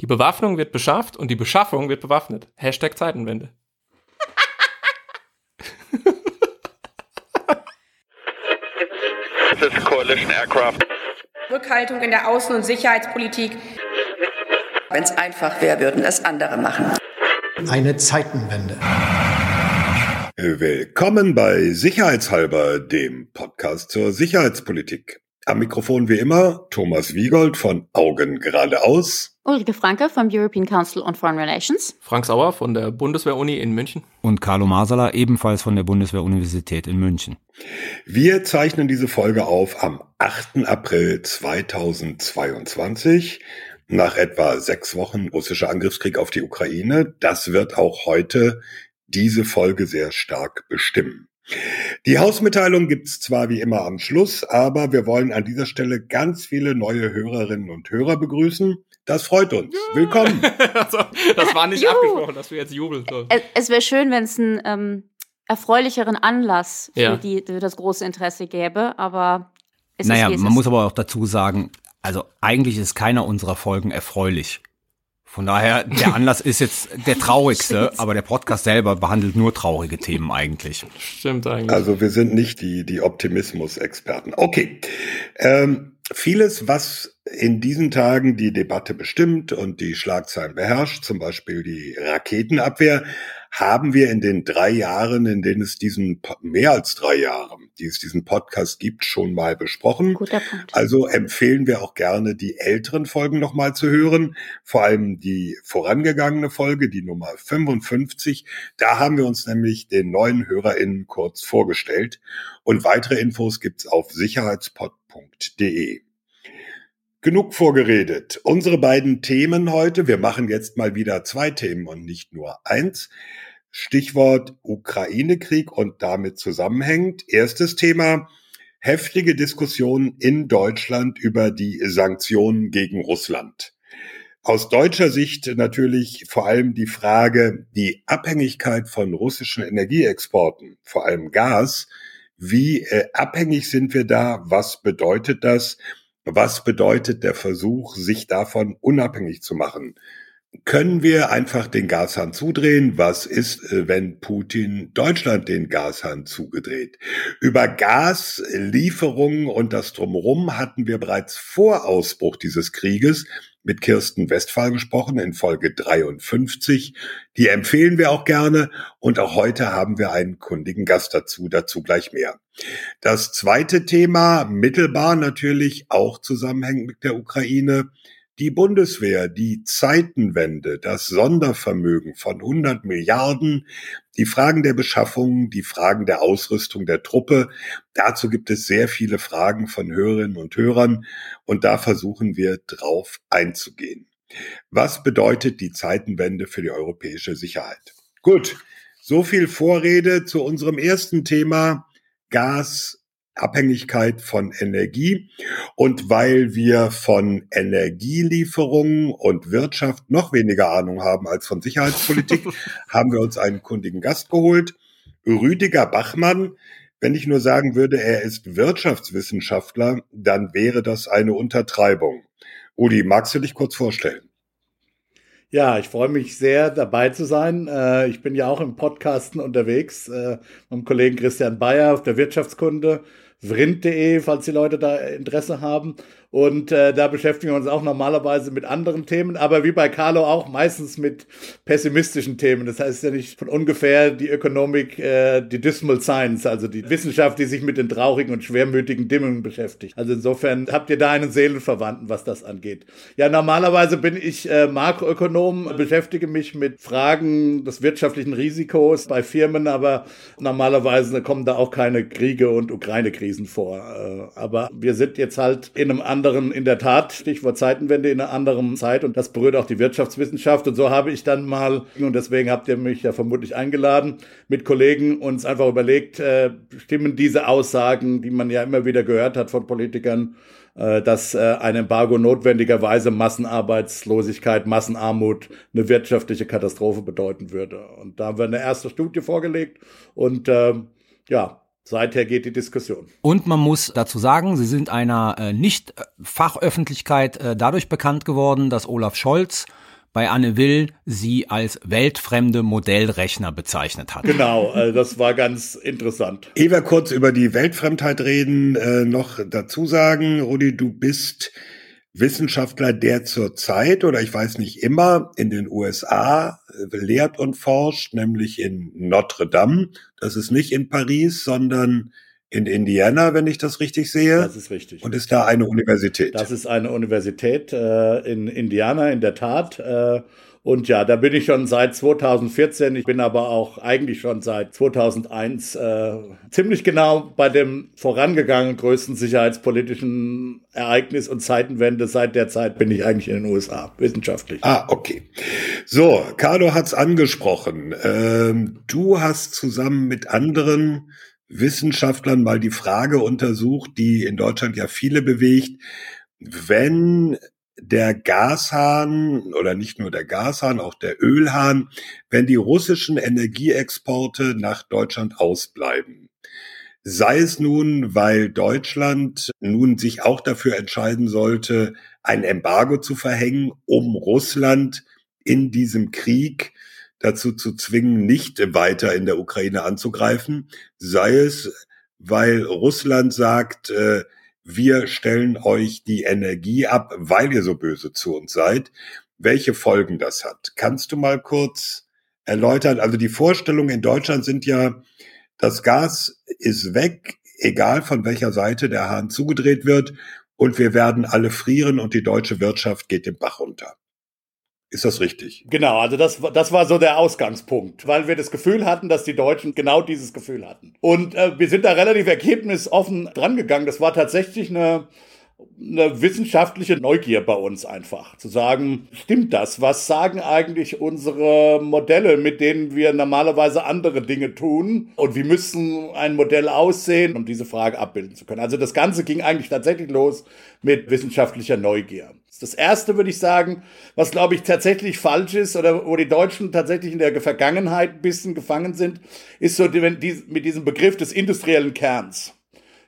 Die Bewaffnung wird beschafft und die Beschaffung wird bewaffnet. Hashtag Zeitenwende. This is coalition aircraft. Rückhaltung in der Außen- und Sicherheitspolitik. Wenn es einfach wäre, würden es andere machen. Eine Zeitenwende. Willkommen bei Sicherheitshalber, dem Podcast zur Sicherheitspolitik. Am Mikrofon wie immer Thomas Wiegold von Augen geradeaus. Ulrike Franke vom European Council on Foreign Relations. Frank Sauer von der Bundeswehr-Uni in München. Und Carlo Masala ebenfalls von der Bundeswehr-Universität in München. Wir zeichnen diese Folge auf am 8. April 2022. Nach etwa sechs Wochen russischer Angriffskrieg auf die Ukraine. Das wird auch heute diese Folge sehr stark bestimmen. Die Hausmitteilung gibt's zwar wie immer am Schluss, aber wir wollen an dieser Stelle ganz viele neue Hörerinnen und Hörer begrüßen. Das freut uns. Willkommen. also, das war nicht Juhu. abgesprochen, dass wir jetzt jubeln sollen. Es, es wäre schön, wenn es einen ähm, erfreulicheren Anlass für, Ja. die, für das große Interesse gäbe, aber es naja, ist, es man ist. muss aber auch dazu sagen, also eigentlich ist keiner unserer Folgen erfreulich. Von daher, der Anlass ist jetzt der traurigste, aber der Podcast selber behandelt nur traurige Themen eigentlich. Stimmt eigentlich. Also wir sind nicht die, die Optimismus-Experten. Okay. Ähm, vieles, was in diesen Tagen die Debatte bestimmt und die Schlagzeilen beherrscht, zum Beispiel die Raketenabwehr, haben wir in den drei Jahren, in denen es diesen, mehr als drei Jahre, die es diesen Podcast gibt, schon mal besprochen. Guter Punkt. Also empfehlen wir auch gerne, die älteren Folgen nochmal zu hören. Vor allem die vorangegangene Folge, die Nummer 55. Da haben wir uns nämlich den neuen HörerInnen kurz vorgestellt. Und weitere Infos gibt's auf sicherheitspod.de. Genug vorgeredet. Unsere beiden Themen heute. Wir machen jetzt mal wieder zwei Themen und nicht nur eins. Stichwort Ukraine-Krieg und damit zusammenhängt. Erstes Thema. Heftige Diskussionen in Deutschland über die Sanktionen gegen Russland. Aus deutscher Sicht natürlich vor allem die Frage, die Abhängigkeit von russischen Energieexporten, vor allem Gas. Wie äh, abhängig sind wir da? Was bedeutet das? Was bedeutet der Versuch, sich davon unabhängig zu machen? Können wir einfach den Gashahn zudrehen? Was ist, äh, wenn Putin Deutschland den Gashahn zugedreht? Über Gaslieferungen und das Drumherum hatten wir bereits vor Ausbruch dieses Krieges mit Kirsten Westphal gesprochen in Folge 53. Die empfehlen wir auch gerne und auch heute haben wir einen kundigen Gast dazu, dazu gleich mehr. Das zweite Thema, mittelbar natürlich auch zusammenhängend mit der Ukraine, die Bundeswehr, die Zeitenwende, das Sondervermögen von 100 Milliarden, die Fragen der Beschaffung, die Fragen der Ausrüstung der Truppe. Dazu gibt es sehr viele Fragen von Hörerinnen und Hörern und da versuchen wir drauf einzugehen. Was bedeutet die Zeitenwende für die europäische Sicherheit? Gut, so viel Vorrede zu unserem ersten Thema Gas, Abhängigkeit von Energie. Und weil wir von Energielieferungen und Wirtschaft noch weniger Ahnung haben als von Sicherheitspolitik, haben wir uns einen kundigen Gast geholt. Rüdiger Bachmann. Wenn ich nur sagen würde, er ist Wirtschaftswissenschaftler, dann wäre das eine Untertreibung. Uli, magst du dich kurz vorstellen? Ja, ich freue mich sehr, dabei zu sein. Äh, Ich bin ja auch im Podcasten unterwegs äh, mit dem Kollegen Christian Bayer auf der Wirtschaftskunde, vrind.de, falls die Leute da Interesse haben. Und äh, da beschäftigen wir uns auch normalerweise mit anderen Themen, aber wie bei Carlo auch meistens mit pessimistischen Themen. Das heißt ja nicht von ungefähr die Ökonomik, äh, die Dismal Science, also die Wissenschaft, die sich mit den traurigen und schwermütigen Dingen beschäftigt. Also insofern habt ihr da einen Seelenverwandten, was das angeht. Ja, normalerweise bin ich äh, Makroökonom, beschäftige mich mit Fragen des wirtschaftlichen Risikos bei Firmen, aber normalerweise kommen da auch keine Kriege und Ukraine-Krisen vor. Äh, aber wir sind jetzt halt in einem anderen, in der Tat, Stichwort Zeitenwende, in einer anderen Zeit und das berührt auch die Wirtschaftswissenschaft. Und so habe ich dann mal, und deswegen habt ihr mich ja vermutlich eingeladen, mit Kollegen uns einfach überlegt, äh, stimmen diese Aussagen, die man ja immer wieder gehört hat von Politikern, äh, dass äh, ein Embargo notwendigerweise Massenarbeitslosigkeit, Massenarmut, eine wirtschaftliche Katastrophe bedeuten würde. Und da haben wir eine erste Studie vorgelegt und ähm, ja, seither geht die Diskussion. Und man muss dazu sagen, sie sind einer äh, Nicht-Fachöffentlichkeit äh, dadurch bekannt geworden, dass Olaf Scholz bei Anne Will sie als weltfremde Modellrechner bezeichnet hat. Genau, äh, das war ganz interessant. Ehe wir kurz über die Weltfremdheit reden, äh, noch dazu sagen, Rudi, du bist Wissenschaftler, der zurzeit oder ich weiß nicht immer in den USA äh, lehrt und forscht, nämlich in Notre Dame. Das ist nicht in Paris, sondern in Indiana, wenn ich das richtig sehe. Das ist richtig. Und ist da eine Universität. Das ist eine Universität äh, in Indiana, in der Tat. Äh, und ja, da bin ich schon seit 2014. Ich bin aber auch eigentlich schon seit 2001 äh, ziemlich genau bei dem vorangegangenen größten sicherheitspolitischen Ereignis und Zeitenwende. Seit der Zeit bin ich eigentlich in den USA, wissenschaftlich. Ah, okay. So, Carlo hat's angesprochen. Ähm, du hast zusammen mit anderen Wissenschaftlern mal die Frage untersucht, die in Deutschland ja viele bewegt. Wenn der Gashahn oder nicht nur der Gashahn, auch der Ölhahn, wenn die russischen Energieexporte nach Deutschland ausbleiben. Sei es nun, weil Deutschland nun sich auch dafür entscheiden sollte, ein Embargo zu verhängen, um Russland in diesem Krieg dazu zu zwingen, nicht weiter in der Ukraine anzugreifen, sei es, weil Russland sagt, äh, wir stellen euch die Energie ab, weil ihr so böse zu uns seid. Welche Folgen das hat? Kannst du mal kurz erläutern? Also die Vorstellungen in Deutschland sind ja, das Gas ist weg, egal von welcher Seite der Hahn zugedreht wird, und wir werden alle frieren und die deutsche Wirtschaft geht den Bach runter. Ist das richtig? Genau, also das, das war so der Ausgangspunkt, weil wir das Gefühl hatten, dass die Deutschen genau dieses Gefühl hatten. Und äh, wir sind da relativ ergebnisoffen drangegangen. Das war tatsächlich eine, eine wissenschaftliche Neugier bei uns einfach. Zu sagen, stimmt das? Was sagen eigentlich unsere Modelle, mit denen wir normalerweise andere Dinge tun? Und wie müssen ein Modell aussehen, um diese Frage abbilden zu können? Also das Ganze ging eigentlich tatsächlich los mit wissenschaftlicher Neugier. Das erste würde ich sagen, was glaube ich tatsächlich falsch ist oder wo die Deutschen tatsächlich in der Vergangenheit ein bisschen gefangen sind, ist so die, die, mit diesem Begriff des industriellen Kerns.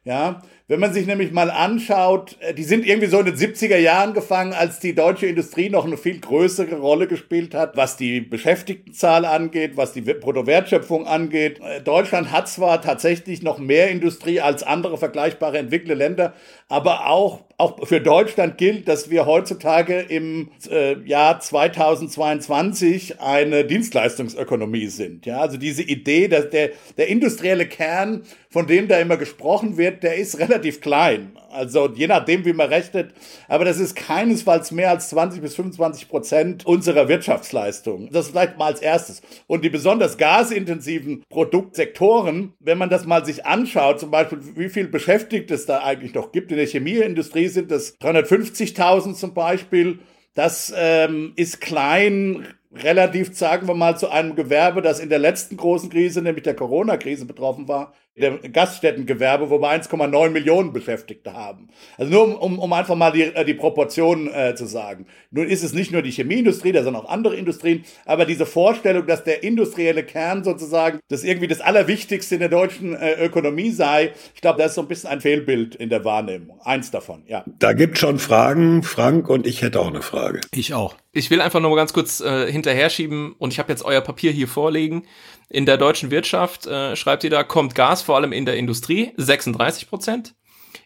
Ja, wenn man sich nämlich mal anschaut, äh, die sind irgendwie so in den 70er Jahren gefangen, als die deutsche Industrie noch eine viel größere Rolle gespielt hat, was die Beschäftigtenzahl angeht, was die Bruttowertschöpfung angeht. Äh, Deutschland hat zwar tatsächlich noch mehr Industrie als andere vergleichbare entwickelte Länder, aber auch auch für Deutschland gilt, dass wir heutzutage im äh, Jahr 2022 eine Dienstleistungsökonomie sind. Ja, also diese Idee, dass der, der industrielle Kern, von dem da immer gesprochen wird, der ist relativ klein. Also je nachdem, wie man rechnet. Aber das ist keinesfalls mehr als 20 bis 25 Prozent unserer Wirtschaftsleistung. Das vielleicht mal als erstes. Und die besonders gasintensiven Produktsektoren, wenn man das mal sich anschaut, zum Beispiel, wie viel Beschäftigte es da eigentlich noch gibt. In der Chemieindustrie sind das 350.000 zum Beispiel. Das ähm, ist klein relativ, sagen wir mal, zu einem Gewerbe, das in der letzten großen Krise, nämlich der Corona-Krise betroffen war der Gaststättengewerbe, wo wir 1,9 Millionen Beschäftigte haben. Also nur um, um einfach mal die, äh, die Proportionen äh, zu sagen. Nun ist es nicht nur die Chemieindustrie, da sind auch andere Industrien, aber diese Vorstellung, dass der industrielle Kern sozusagen das irgendwie das Allerwichtigste in der deutschen äh, Ökonomie sei, ich glaube, das ist so ein bisschen ein Fehlbild in der Wahrnehmung. Eins davon, ja. Da gibt schon Fragen, Frank, und ich hätte auch eine Frage. Ich auch. Ich will einfach nur mal ganz kurz äh, hinterher schieben und ich habe jetzt euer Papier hier vorlegen. In der deutschen Wirtschaft, äh, schreibt ihr da, kommt Gas vor allem in der Industrie 36 Prozent,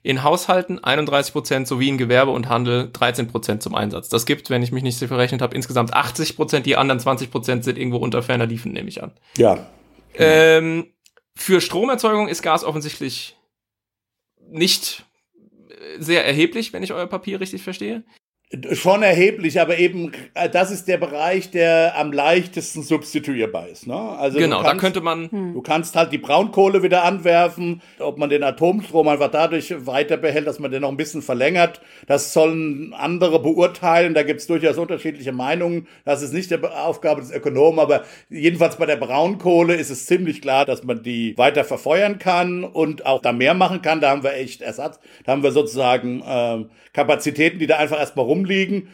in Haushalten 31 Prozent sowie in Gewerbe und Handel 13 Prozent zum Einsatz. Das gibt, wenn ich mich nicht so verrechnet habe, insgesamt 80 Prozent. Die anderen 20 Prozent sind irgendwo unter ferner Liefen, nehme ich an. Ja. Ähm, für Stromerzeugung ist Gas offensichtlich nicht sehr erheblich, wenn ich euer Papier richtig verstehe. Schon erheblich, aber eben äh, das ist der Bereich, der am leichtesten substituierbar ist. Ne? Also genau, kannst, da könnte man. Hm. Du kannst halt die Braunkohle wieder anwerfen, ob man den Atomstrom einfach dadurch weiter behält, dass man den noch ein bisschen verlängert. Das sollen andere beurteilen. Da gibt es durchaus unterschiedliche Meinungen. Das ist nicht die Aufgabe des Ökonomen, aber jedenfalls bei der Braunkohle ist es ziemlich klar, dass man die weiter verfeuern kann und auch da mehr machen kann. Da haben wir echt Ersatz. Da haben wir sozusagen äh, Kapazitäten, die da einfach erstmal rum rumliegen.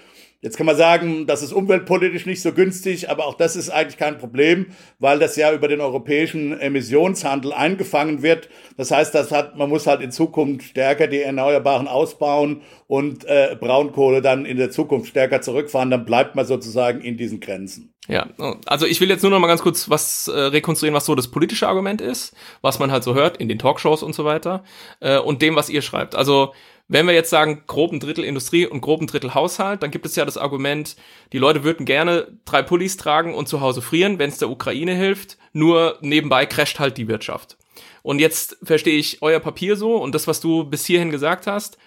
Jetzt kann man sagen, das ist umweltpolitisch nicht so günstig, aber auch das ist eigentlich kein Problem, weil das ja über den europäischen Emissionshandel eingefangen wird. Das heißt, das hat, man muss halt in Zukunft stärker die Erneuerbaren ausbauen und äh, Braunkohle dann in der Zukunft stärker zurückfahren. Dann bleibt man sozusagen in diesen Grenzen. Ja, also ich will jetzt nur noch mal ganz kurz was äh, rekonstruieren, was so das politische Argument ist, was man halt so hört in den Talkshows und so weiter äh, und dem, was ihr schreibt. Also wenn wir jetzt sagen, groben Drittel Industrie und groben Drittel Haushalt, dann gibt es ja das Argument, die Leute würden gerne drei Pullis tragen und zu Hause frieren, wenn es der Ukraine hilft, nur nebenbei crasht halt die Wirtschaft. Und jetzt verstehe ich euer Papier so und das, was du bis hierhin gesagt hast,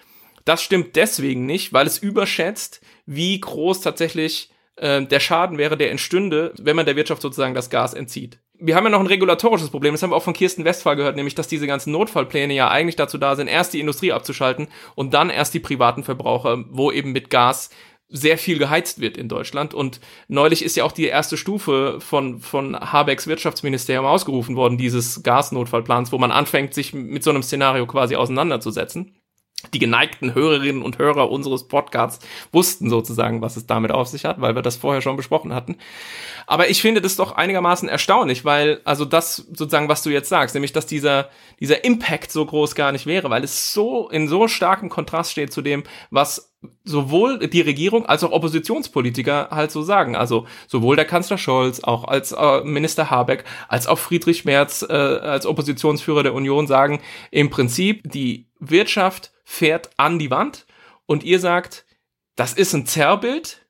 das stimmt deswegen nicht, weil es überschätzt, wie groß tatsächlich äh, der Schaden wäre, der entstünde, wenn man der Wirtschaft sozusagen das Gas entzieht. Wir haben ja noch ein regulatorisches Problem, das haben wir auch von Kirsten Westphal gehört, nämlich dass diese ganzen Notfallpläne ja eigentlich dazu da sind, erst die Industrie abzuschalten und dann erst die privaten Verbraucher, wo eben mit Gas sehr viel geheizt wird in Deutschland. Und neulich ist ja auch die erste Stufe von, von Habecks Wirtschaftsministerium ausgerufen worden, dieses Gasnotfallplans, wo man anfängt, sich mit so einem Szenario quasi auseinanderzusetzen die geneigten Hörerinnen und Hörer unseres Podcasts wussten sozusagen, was es damit auf sich hat, weil wir das vorher schon besprochen hatten. Aber ich finde das doch einigermaßen erstaunlich, weil also das sozusagen, was du jetzt sagst, nämlich dass dieser dieser Impact so groß gar nicht wäre, weil es so in so starkem Kontrast steht zu dem, was sowohl die Regierung als auch Oppositionspolitiker halt so sagen. Also sowohl der Kanzler Scholz, auch als äh, Minister Habeck, als auch Friedrich Merz äh, als Oppositionsführer der Union sagen, im Prinzip die Wirtschaft fährt an die Wand und ihr sagt, das ist ein Zerrbild,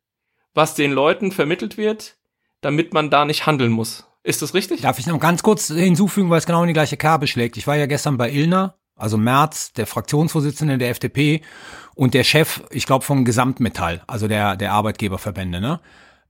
was den Leuten vermittelt wird, damit man da nicht handeln muss. Ist das richtig? Darf ich noch ganz kurz hinzufügen, weil es genau in die gleiche Kerbe schlägt. Ich war ja gestern bei Ilna, also Merz, der Fraktionsvorsitzende der FDP und der Chef, ich glaube, vom Gesamtmetall, also der, der Arbeitgeberverbände, ne?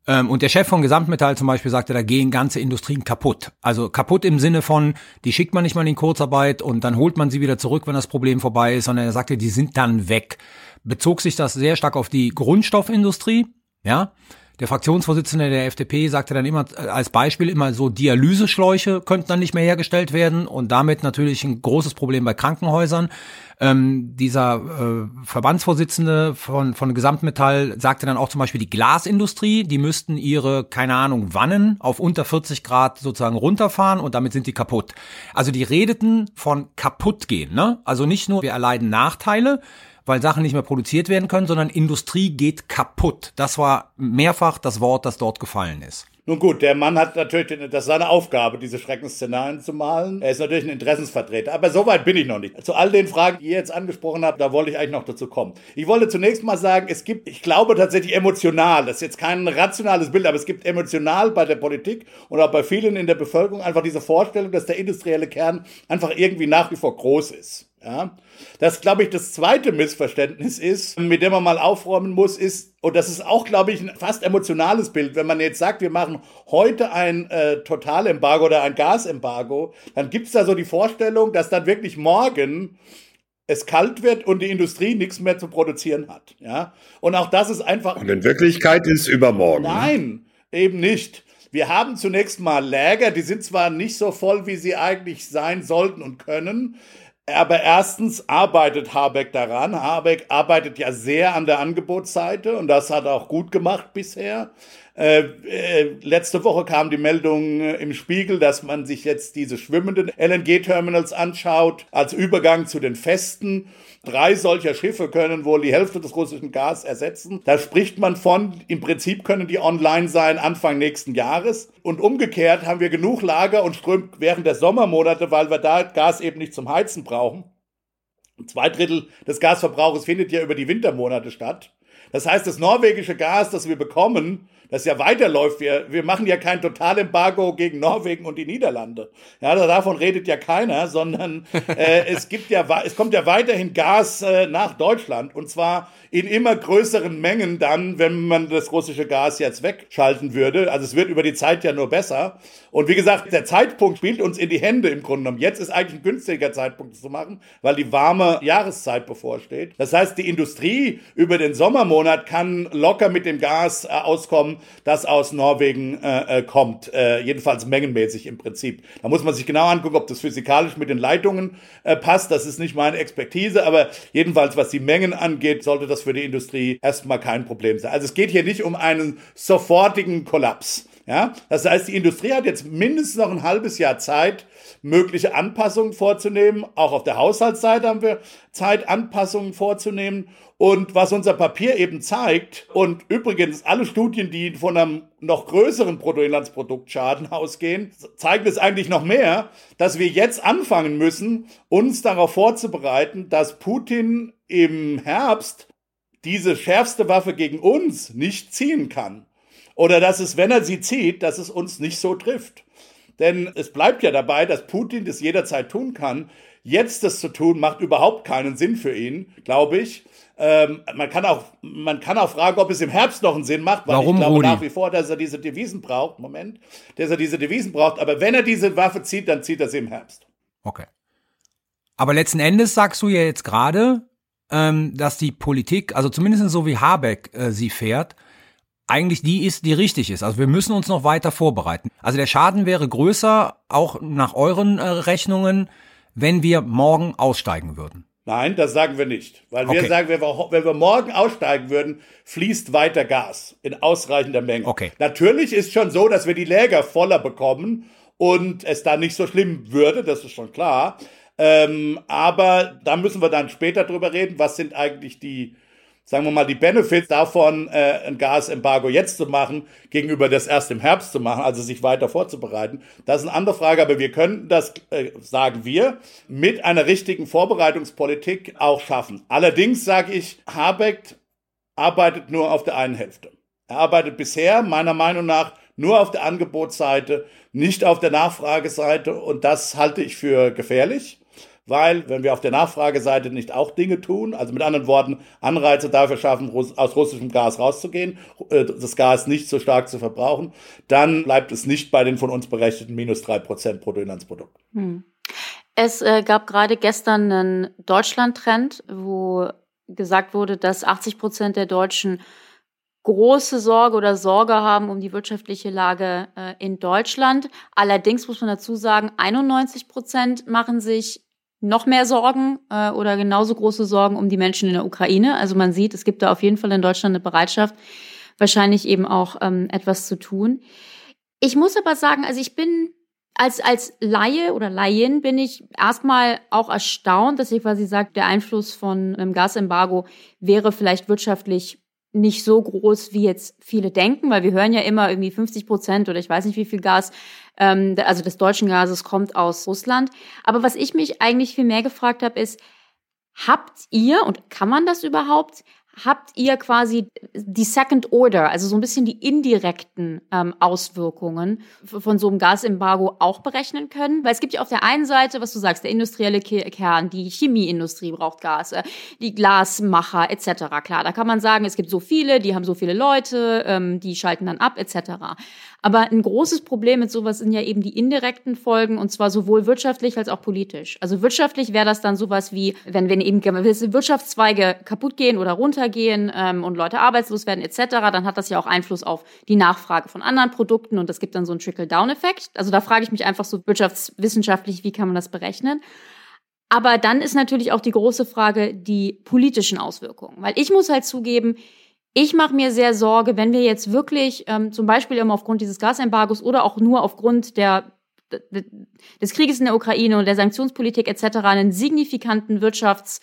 Ähm, und der Chef von Gesamtmetall zum Beispiel sagte, da gehen ganze Industrien kaputt. Also kaputt im Sinne von, die schickt man nicht mal in Kurzarbeit und dann holt man sie wieder zurück, wenn das Problem vorbei ist, sondern er sagte, die sind dann weg. Bezog sich das sehr stark auf die Grundstoffindustrie, ja. Der Fraktionsvorsitzende der FDP sagte dann immer äh, als Beispiel immer so, Dialyseschläuche könnten dann nicht mehr hergestellt werden und damit natürlich ein großes Problem bei Krankenhäusern. Ähm, dieser äh, Verbandsvorsitzende von, von Gesamtmetall sagte dann auch zum Beispiel die Glasindustrie, die müssten ihre, keine Ahnung, Wannen auf unter 40 Grad sozusagen runterfahren und damit sind die kaputt. Also die redeten von kaputt gehen, ne? Also nicht nur wir erleiden Nachteile, weil Sachen nicht mehr produziert werden können, sondern Industrie geht kaputt. Das war mehrfach das Wort, das dort gefallen ist. Nun gut, der Mann hat natürlich, das ist seine Aufgabe, diese Schreckensszenarien zu malen. Er ist natürlich ein Interessensvertreter, aber so weit bin ich noch nicht. Zu all den Fragen, die ihr jetzt angesprochen habt, da wollte ich eigentlich noch dazu kommen. Ich wollte zunächst mal sagen, es gibt, ich glaube tatsächlich emotional, das ist jetzt kein rationales Bild, aber es gibt emotional bei der Politik und auch bei vielen in der Bevölkerung einfach diese Vorstellung, dass der industrielle Kern einfach irgendwie nach wie vor groß ist. Ja? Das, glaube ich, das zweite Missverständnis ist, mit dem man mal aufräumen muss, ist, und das ist auch, glaube ich, ein fast emotionales Bild, wenn man jetzt sagt, wir machen heute ein äh, Totalembargo oder ein Gasembargo, dann gibt es da so die Vorstellung, dass dann wirklich morgen es kalt wird und die Industrie nichts mehr zu produzieren hat. Ja? Und auch das ist einfach. Und in Wirklichkeit ist übermorgen. Ne? Nein, eben nicht. Wir haben zunächst mal Läger, die sind zwar nicht so voll, wie sie eigentlich sein sollten und können. Aber erstens arbeitet Habeck daran. Habeck arbeitet ja sehr an der Angebotsseite und das hat er auch gut gemacht bisher. Äh, äh, letzte Woche kam die Meldung äh, im Spiegel, dass man sich jetzt diese schwimmenden LNG-Terminals anschaut als Übergang zu den festen. Drei solcher Schiffe können wohl die Hälfte des russischen Gas ersetzen. Da spricht man von, im Prinzip können die online sein Anfang nächsten Jahres. Und umgekehrt haben wir genug Lager und strömt während der Sommermonate, weil wir da Gas eben nicht zum Heizen brauchen. Zwei Drittel des Gasverbrauchs findet ja über die Wintermonate statt. Das heißt, das norwegische Gas, das wir bekommen, das ja weiterläuft. Wir, wir machen ja kein Totalembargo gegen Norwegen und die Niederlande. Ja, davon redet ja keiner, sondern äh, es gibt ja, es kommt ja weiterhin Gas äh, nach Deutschland und zwar in immer größeren Mengen dann, wenn man das russische Gas jetzt wegschalten würde. Also es wird über die Zeit ja nur besser. Und wie gesagt, der Zeitpunkt spielt uns in die Hände im Grunde genommen. Jetzt ist eigentlich ein günstiger Zeitpunkt zu machen, weil die warme Jahreszeit bevorsteht. Das heißt, die Industrie über den Sommermonat kann locker mit dem Gas äh, auskommen das aus Norwegen äh, äh, kommt, äh, jedenfalls mengenmäßig im Prinzip. Da muss man sich genau angucken, ob das physikalisch mit den Leitungen äh, passt. Das ist nicht meine Expertise, aber jedenfalls, was die Mengen angeht, sollte das für die Industrie erstmal kein Problem sein. Also es geht hier nicht um einen sofortigen Kollaps. Ja, das heißt, die Industrie hat jetzt mindestens noch ein halbes Jahr Zeit, mögliche Anpassungen vorzunehmen. Auch auf der Haushaltsseite haben wir Zeit, Anpassungen vorzunehmen. Und was unser Papier eben zeigt, und übrigens alle Studien, die von einem noch größeren Bruttoinlandsproduktschaden ausgehen, zeigen es eigentlich noch mehr, dass wir jetzt anfangen müssen, uns darauf vorzubereiten, dass Putin im Herbst diese schärfste Waffe gegen uns nicht ziehen kann. Oder dass es, wenn er sie zieht, dass es uns nicht so trifft. Denn es bleibt ja dabei, dass Putin das jederzeit tun kann. Jetzt das zu tun, macht überhaupt keinen Sinn für ihn, glaube ich. Ähm, man, kann auch, man kann auch fragen, ob es im Herbst noch einen Sinn macht, weil Warum, ich glaube Rudi? nach wie vor, dass er diese Devisen braucht. Moment, dass er diese Devisen braucht. Aber wenn er diese Waffe zieht, dann zieht er sie im Herbst. Okay. Aber letzten Endes sagst du ja jetzt gerade, ähm, dass die Politik, also zumindest so wie Habeck äh, sie fährt, eigentlich die ist, die richtig ist. Also wir müssen uns noch weiter vorbereiten. Also der Schaden wäre größer, auch nach euren äh, Rechnungen, wenn wir morgen aussteigen würden. Nein, das sagen wir nicht. Weil wir Okay. sagen, wenn wir, wenn wir morgen aussteigen würden, fließt weiter Gas in ausreichender Menge. Okay. Natürlich ist schon so, dass wir die Läger voller bekommen und es dann nicht so schlimm würde, das ist schon klar. Ähm, aber da müssen wir dann später drüber reden, was sind eigentlich die, sagen wir mal, die Benefits davon, äh, ein Gasembargo jetzt zu machen, gegenüber das erst im Herbst zu machen, also sich weiter vorzubereiten. Das ist eine andere Frage, aber wir könnten das, äh, sagen wir, mit einer richtigen Vorbereitungspolitik auch schaffen. Allerdings sage ich, Habeck arbeitet nur auf der einen Hälfte. Er arbeitet bisher meiner Meinung nach nur auf der Angebotsseite, nicht auf der Nachfrageseite und das halte ich für gefährlich. Weil, wenn wir auf der Nachfrageseite nicht auch Dinge tun, also mit anderen Worten, Anreize dafür schaffen, aus russischem Gas rauszugehen, äh, das Gas nicht so stark zu verbrauchen, dann bleibt es nicht bei den von uns berechneten minus drei Prozent Bruttoinlandsprodukt. Hm. Es äh, gab gerade gestern einen Deutschland-Trend, wo gesagt wurde, dass 80 Prozent der Deutschen große Sorge oder Sorge haben um die wirtschaftliche Lage äh, in Deutschland. Allerdings muss man dazu sagen, 91 Prozent machen sich noch mehr Sorgen äh, oder genauso große Sorgen um die Menschen in der Ukraine. Also man sieht, es gibt da auf jeden Fall in Deutschland eine Bereitschaft, wahrscheinlich eben auch ähm, etwas zu tun. Ich muss aber sagen, also ich bin als, als Laie oder Laien bin ich erstmal auch erstaunt, dass ihr quasi sagt, der Einfluss von einem Gasembargo wäre vielleicht wirtschaftlich nicht so groß, wie jetzt viele denken, weil wir hören ja immer irgendwie 50 Prozent oder ich weiß nicht wie viel Gas, ähm, also des deutschen Gases kommt aus Russland. Aber was ich mich eigentlich viel mehr gefragt habe, ist, habt ihr und kann man das überhaupt? Habt ihr quasi die Second Order, also so ein bisschen die indirekten ähm, Auswirkungen von so einem Gasembargo auch berechnen können? Weil es gibt ja auf der einen Seite, was du sagst, der industrielle Ke- Kern, die Chemieindustrie braucht Gas, äh, die Glasmacher etc. Klar, da kann man sagen, es gibt so viele, die haben so viele Leute, ähm, die schalten dann ab etc. Aber ein großes Problem mit sowas sind ja eben die indirekten Folgen und zwar sowohl wirtschaftlich als auch politisch. Also wirtschaftlich wäre das dann sowas wie, wenn, wenn eben gewisse Wirtschaftszweige kaputt gehen oder runtergehen ähm, und Leute arbeitslos werden etc., dann hat das ja auch Einfluss auf die Nachfrage von anderen Produkten und das gibt dann so einen Trickle-Down-Effekt. Also da frage ich mich einfach so wirtschaftswissenschaftlich, wie kann man das berechnen? Aber dann ist natürlich auch die große Frage die politischen Auswirkungen. Weil ich muss halt zugeben, ich mache mir sehr Sorge, wenn wir jetzt wirklich ähm, zum Beispiel immer aufgrund dieses Gasembargos oder auch nur aufgrund der des Krieges in der Ukraine und der Sanktionspolitik etc. einen signifikanten Wirtschafts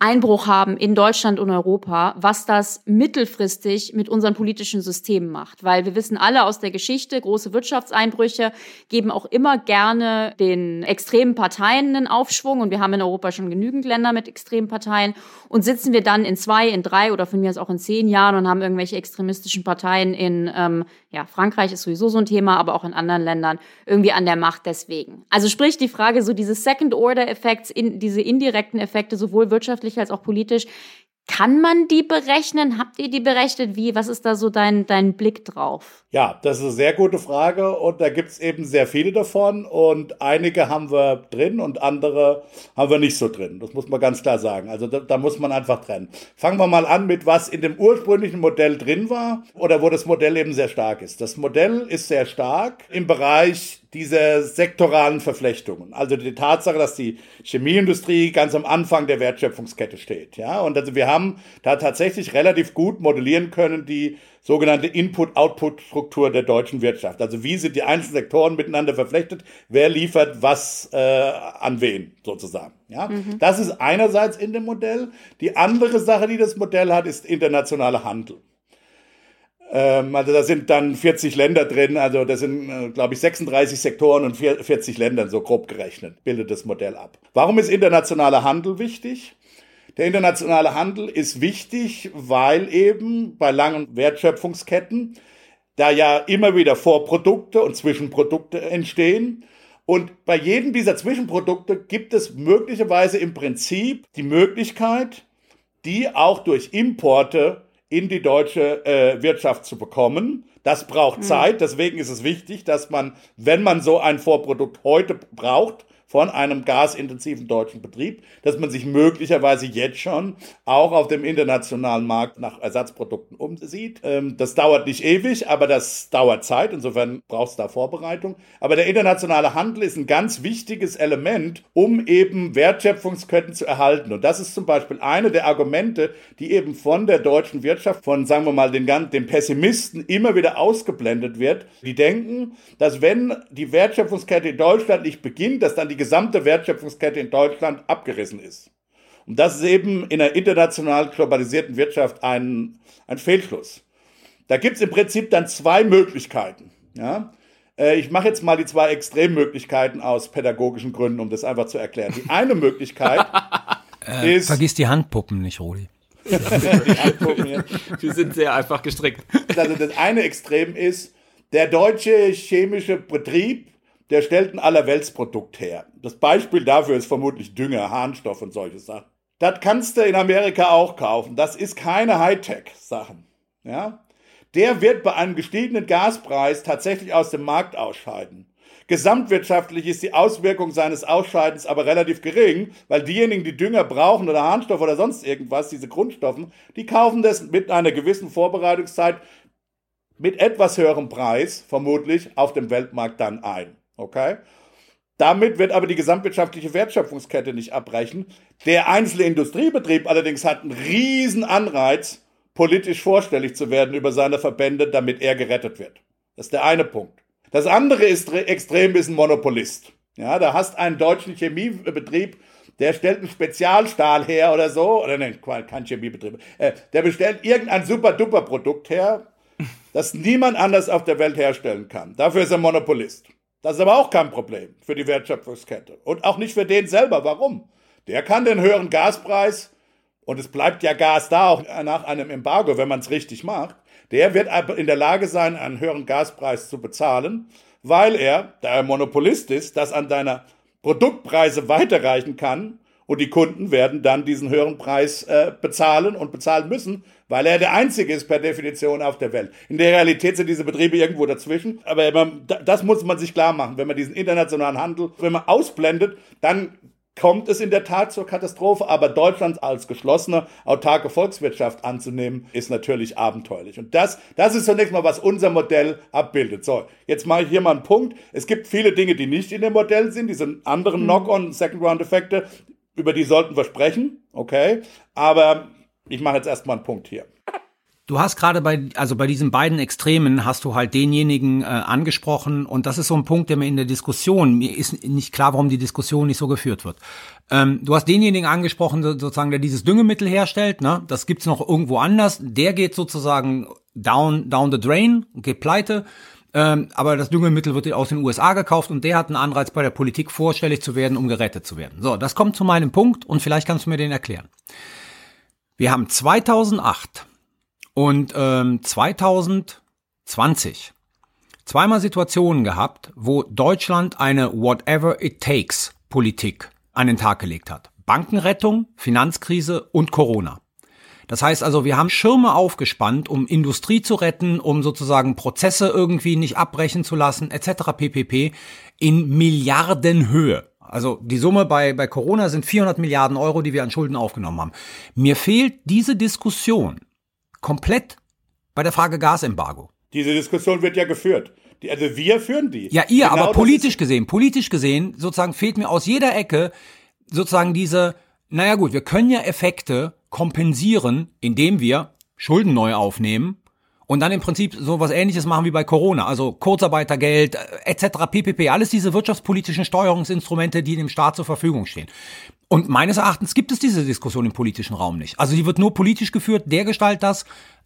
Einbruch haben in Deutschland und Europa, was das mittelfristig mit unseren politischen Systemen macht. Weil wir wissen alle aus der Geschichte, große Wirtschaftseinbrüche geben auch immer gerne den extremen Parteien einen Aufschwung. Und wir haben in Europa schon genügend Länder mit extremen Parteien. Und sitzen wir dann in zwei, in drei oder von mir aus auch in zehn Jahren und haben irgendwelche extremistischen Parteien in, ähm, ja, Frankreich ist sowieso so ein Thema, aber auch in anderen Ländern irgendwie an der Macht deswegen. Also sprich die Frage, so diese Second-Order-Effekte, in, diese indirekten Effekte, sowohl wirtschaftlich als auch politisch, Kann man die berechnen? Habt ihr die berechnet? Wie? Was ist da so dein, dein Blick drauf? Ja, das ist eine sehr gute Frage und da gibt es eben sehr viele davon und einige haben wir drin und andere haben wir nicht so drin. Das muss man ganz klar sagen. Also da, da muss man einfach trennen. Fangen wir mal an mit, was in dem ursprünglichen Modell drin war oder wo das Modell eben sehr stark ist. Das Modell ist sehr stark im Bereich dieser sektoralen Verflechtungen. Also die Tatsache, dass die Chemieindustrie ganz am Anfang der Wertschöpfungskette steht. Ja, und also wir haben da tatsächlich relativ gut modellieren können, die sogenannte Input-Output-Struktur der deutschen Wirtschaft. Also wie sind die einzelnen Sektoren miteinander verflechtet? Wer liefert was äh, an wen sozusagen? Ja, mhm. das ist einerseits in dem Modell. Die andere Sache, die das Modell hat, ist internationaler Handel. Ähm, also da sind dann 40 Länder drin, also das sind, äh, glaube ich, 36 Sektoren und 40 Ländern, so grob gerechnet, bildet das Modell ab. Warum ist internationaler Handel wichtig? Der internationale Handel ist wichtig, weil eben bei langen Wertschöpfungsketten da ja immer wieder Vorprodukte und Zwischenprodukte entstehen. Und bei jedem dieser Zwischenprodukte gibt es möglicherweise im Prinzip die Möglichkeit, die auch durch Importe in die deutsche äh, Wirtschaft zu bekommen. Das braucht mhm. Zeit, deswegen ist es wichtig, dass man, wenn man so ein Vorprodukt heute braucht, von einem gasintensiven deutschen Betrieb, dass man sich möglicherweise jetzt schon auch auf dem internationalen Markt nach Ersatzprodukten umsieht. Ähm, das dauert nicht ewig, aber das dauert Zeit. Insofern braucht es da Vorbereitung. Aber der internationale Handel ist ein ganz wichtiges Element, um eben Wertschöpfungsketten zu erhalten. Und das ist zum Beispiel eine der Argumente, die eben von der deutschen Wirtschaft, von sagen wir mal den, den Pessimisten immer wieder ausgeblendet wird. Die denken, dass wenn die Wertschöpfungskette in Deutschland nicht beginnt, dass dann die gesamte Wertschöpfungskette in Deutschland abgerissen ist. Und das ist eben in einer international globalisierten Wirtschaft ein, ein Fehlschluss. Da gibt es im Prinzip dann zwei Möglichkeiten. Ja? Äh, ich mache jetzt mal die zwei Extremmöglichkeiten aus pädagogischen Gründen, um das einfach zu erklären. Die eine Möglichkeit äh, ist. Vergiss die Handpuppen nicht, Rudi. Wir sind sehr einfach gestrickt. Also das eine Extrem ist, der deutsche chemische Betrieb der stellt ein Allerweltsprodukt her. Das Beispiel dafür ist vermutlich Dünger, Harnstoff und solche Sachen. Das kannst du in Amerika auch kaufen. Das ist keine Hightech-Sachen. Ja? Der wird bei einem gestiegenen Gaspreis tatsächlich aus dem Markt ausscheiden. Gesamtwirtschaftlich ist die Auswirkung seines Ausscheidens aber relativ gering, weil diejenigen, die Dünger brauchen oder Harnstoff oder sonst irgendwas, diese Grundstoffen, die kaufen das mit einer gewissen Vorbereitungszeit mit etwas höherem Preis vermutlich auf dem Weltmarkt dann ein. Okay? Damit wird aber die gesamtwirtschaftliche Wertschöpfungskette nicht abbrechen. Der einzelne Industriebetrieb allerdings hat einen riesen Anreiz, politisch vorstellig zu werden über seine Verbände, damit er gerettet wird. Das ist der eine Punkt. Das andere ist extrem ist ein Monopolist. Ja, da hast einen deutschen Chemiebetrieb, der stellt einen Spezialstahl her oder so, oder nein, kein Chemiebetrieb, äh, der bestellt irgendein super-duper Produkt her, das niemand anders auf der Welt herstellen kann. Dafür ist er Monopolist. Das ist aber auch kein Problem für die Wertschöpfungskette. Und auch nicht für den selber. Warum? Der kann den höheren Gaspreis, und es bleibt ja Gas da, auch nach einem Embargo, wenn man es richtig macht, der wird in der Lage sein, einen höheren Gaspreis zu bezahlen, weil er, da er Monopolist ist, das an deiner Produktpreise weiterreichen kann und die Kunden werden dann diesen höheren Preis äh, bezahlen und bezahlen müssen, weil er der Einzige ist per Definition auf der Welt. In der Realität sind diese Betriebe irgendwo dazwischen, aber man, das muss man sich klar machen. Wenn man diesen internationalen Handel, wenn man ausblendet, dann kommt es in der Tat zur Katastrophe, aber Deutschland als geschlossene, autarke Volkswirtschaft anzunehmen, ist natürlich abenteuerlich. Und das, das ist zunächst mal, was unser Modell abbildet. So, jetzt mache ich hier mal einen Punkt. Es gibt viele Dinge, die nicht in dem Modell sind, diese anderen mhm. Knock-on, Second-Round-Effekte, über die sollten wir sprechen, okay? Aber ich mache jetzt erstmal einen Punkt hier. Du hast gerade bei, also bei diesen beiden Extremen hast du halt denjenigen äh, angesprochen und das ist so ein Punkt, der mir in der Diskussion, mir ist nicht klar, warum die Diskussion nicht so geführt wird. Ähm, du hast denjenigen angesprochen, sozusagen, der dieses Düngemittel herstellt, ne? Das gibt's noch irgendwo anders. Der geht sozusagen down, down the drain, geht pleite. Ähm, aber das Düngemittel wird aus den USA gekauft und der hat einen Anreiz bei der Politik vorstellig zu werden, um gerettet zu werden. So, das kommt zu meinem Punkt und vielleicht kannst du mir den erklären. Wir haben 2008 und ähm, 2020 zweimal Situationen gehabt, wo Deutschland eine Whatever it takes Politik an den Tag gelegt hat. Bankenrettung, Finanzkrise und Corona. Das heißt also, wir haben Schirme aufgespannt, um Industrie zu retten, um sozusagen Prozesse irgendwie nicht abbrechen zu lassen, etc. ppp. in Milliardenhöhe. Also die Summe bei, bei Corona sind 400 Milliarden Euro, die wir an Schulden aufgenommen haben. Mir fehlt diese Diskussion komplett bei der Frage Gasembargo. Diese Diskussion wird ja geführt. Die, also wir führen die. Ja, ihr, genau aber politisch gesehen, politisch gesehen, sozusagen fehlt mir aus jeder Ecke sozusagen diese, naja gut, wir können ja Effekte kompensieren, indem wir Schulden neu aufnehmen und dann im Prinzip so was ähnliches machen wie bei Corona, also Kurzarbeitergeld äh, etc. ppp, alles diese wirtschaftspolitischen Steuerungsinstrumente, die dem Staat zur Verfügung stehen. Und meines Erachtens gibt es diese Diskussion im politischen Raum nicht. Also die wird nur politisch geführt, der Gestalt das,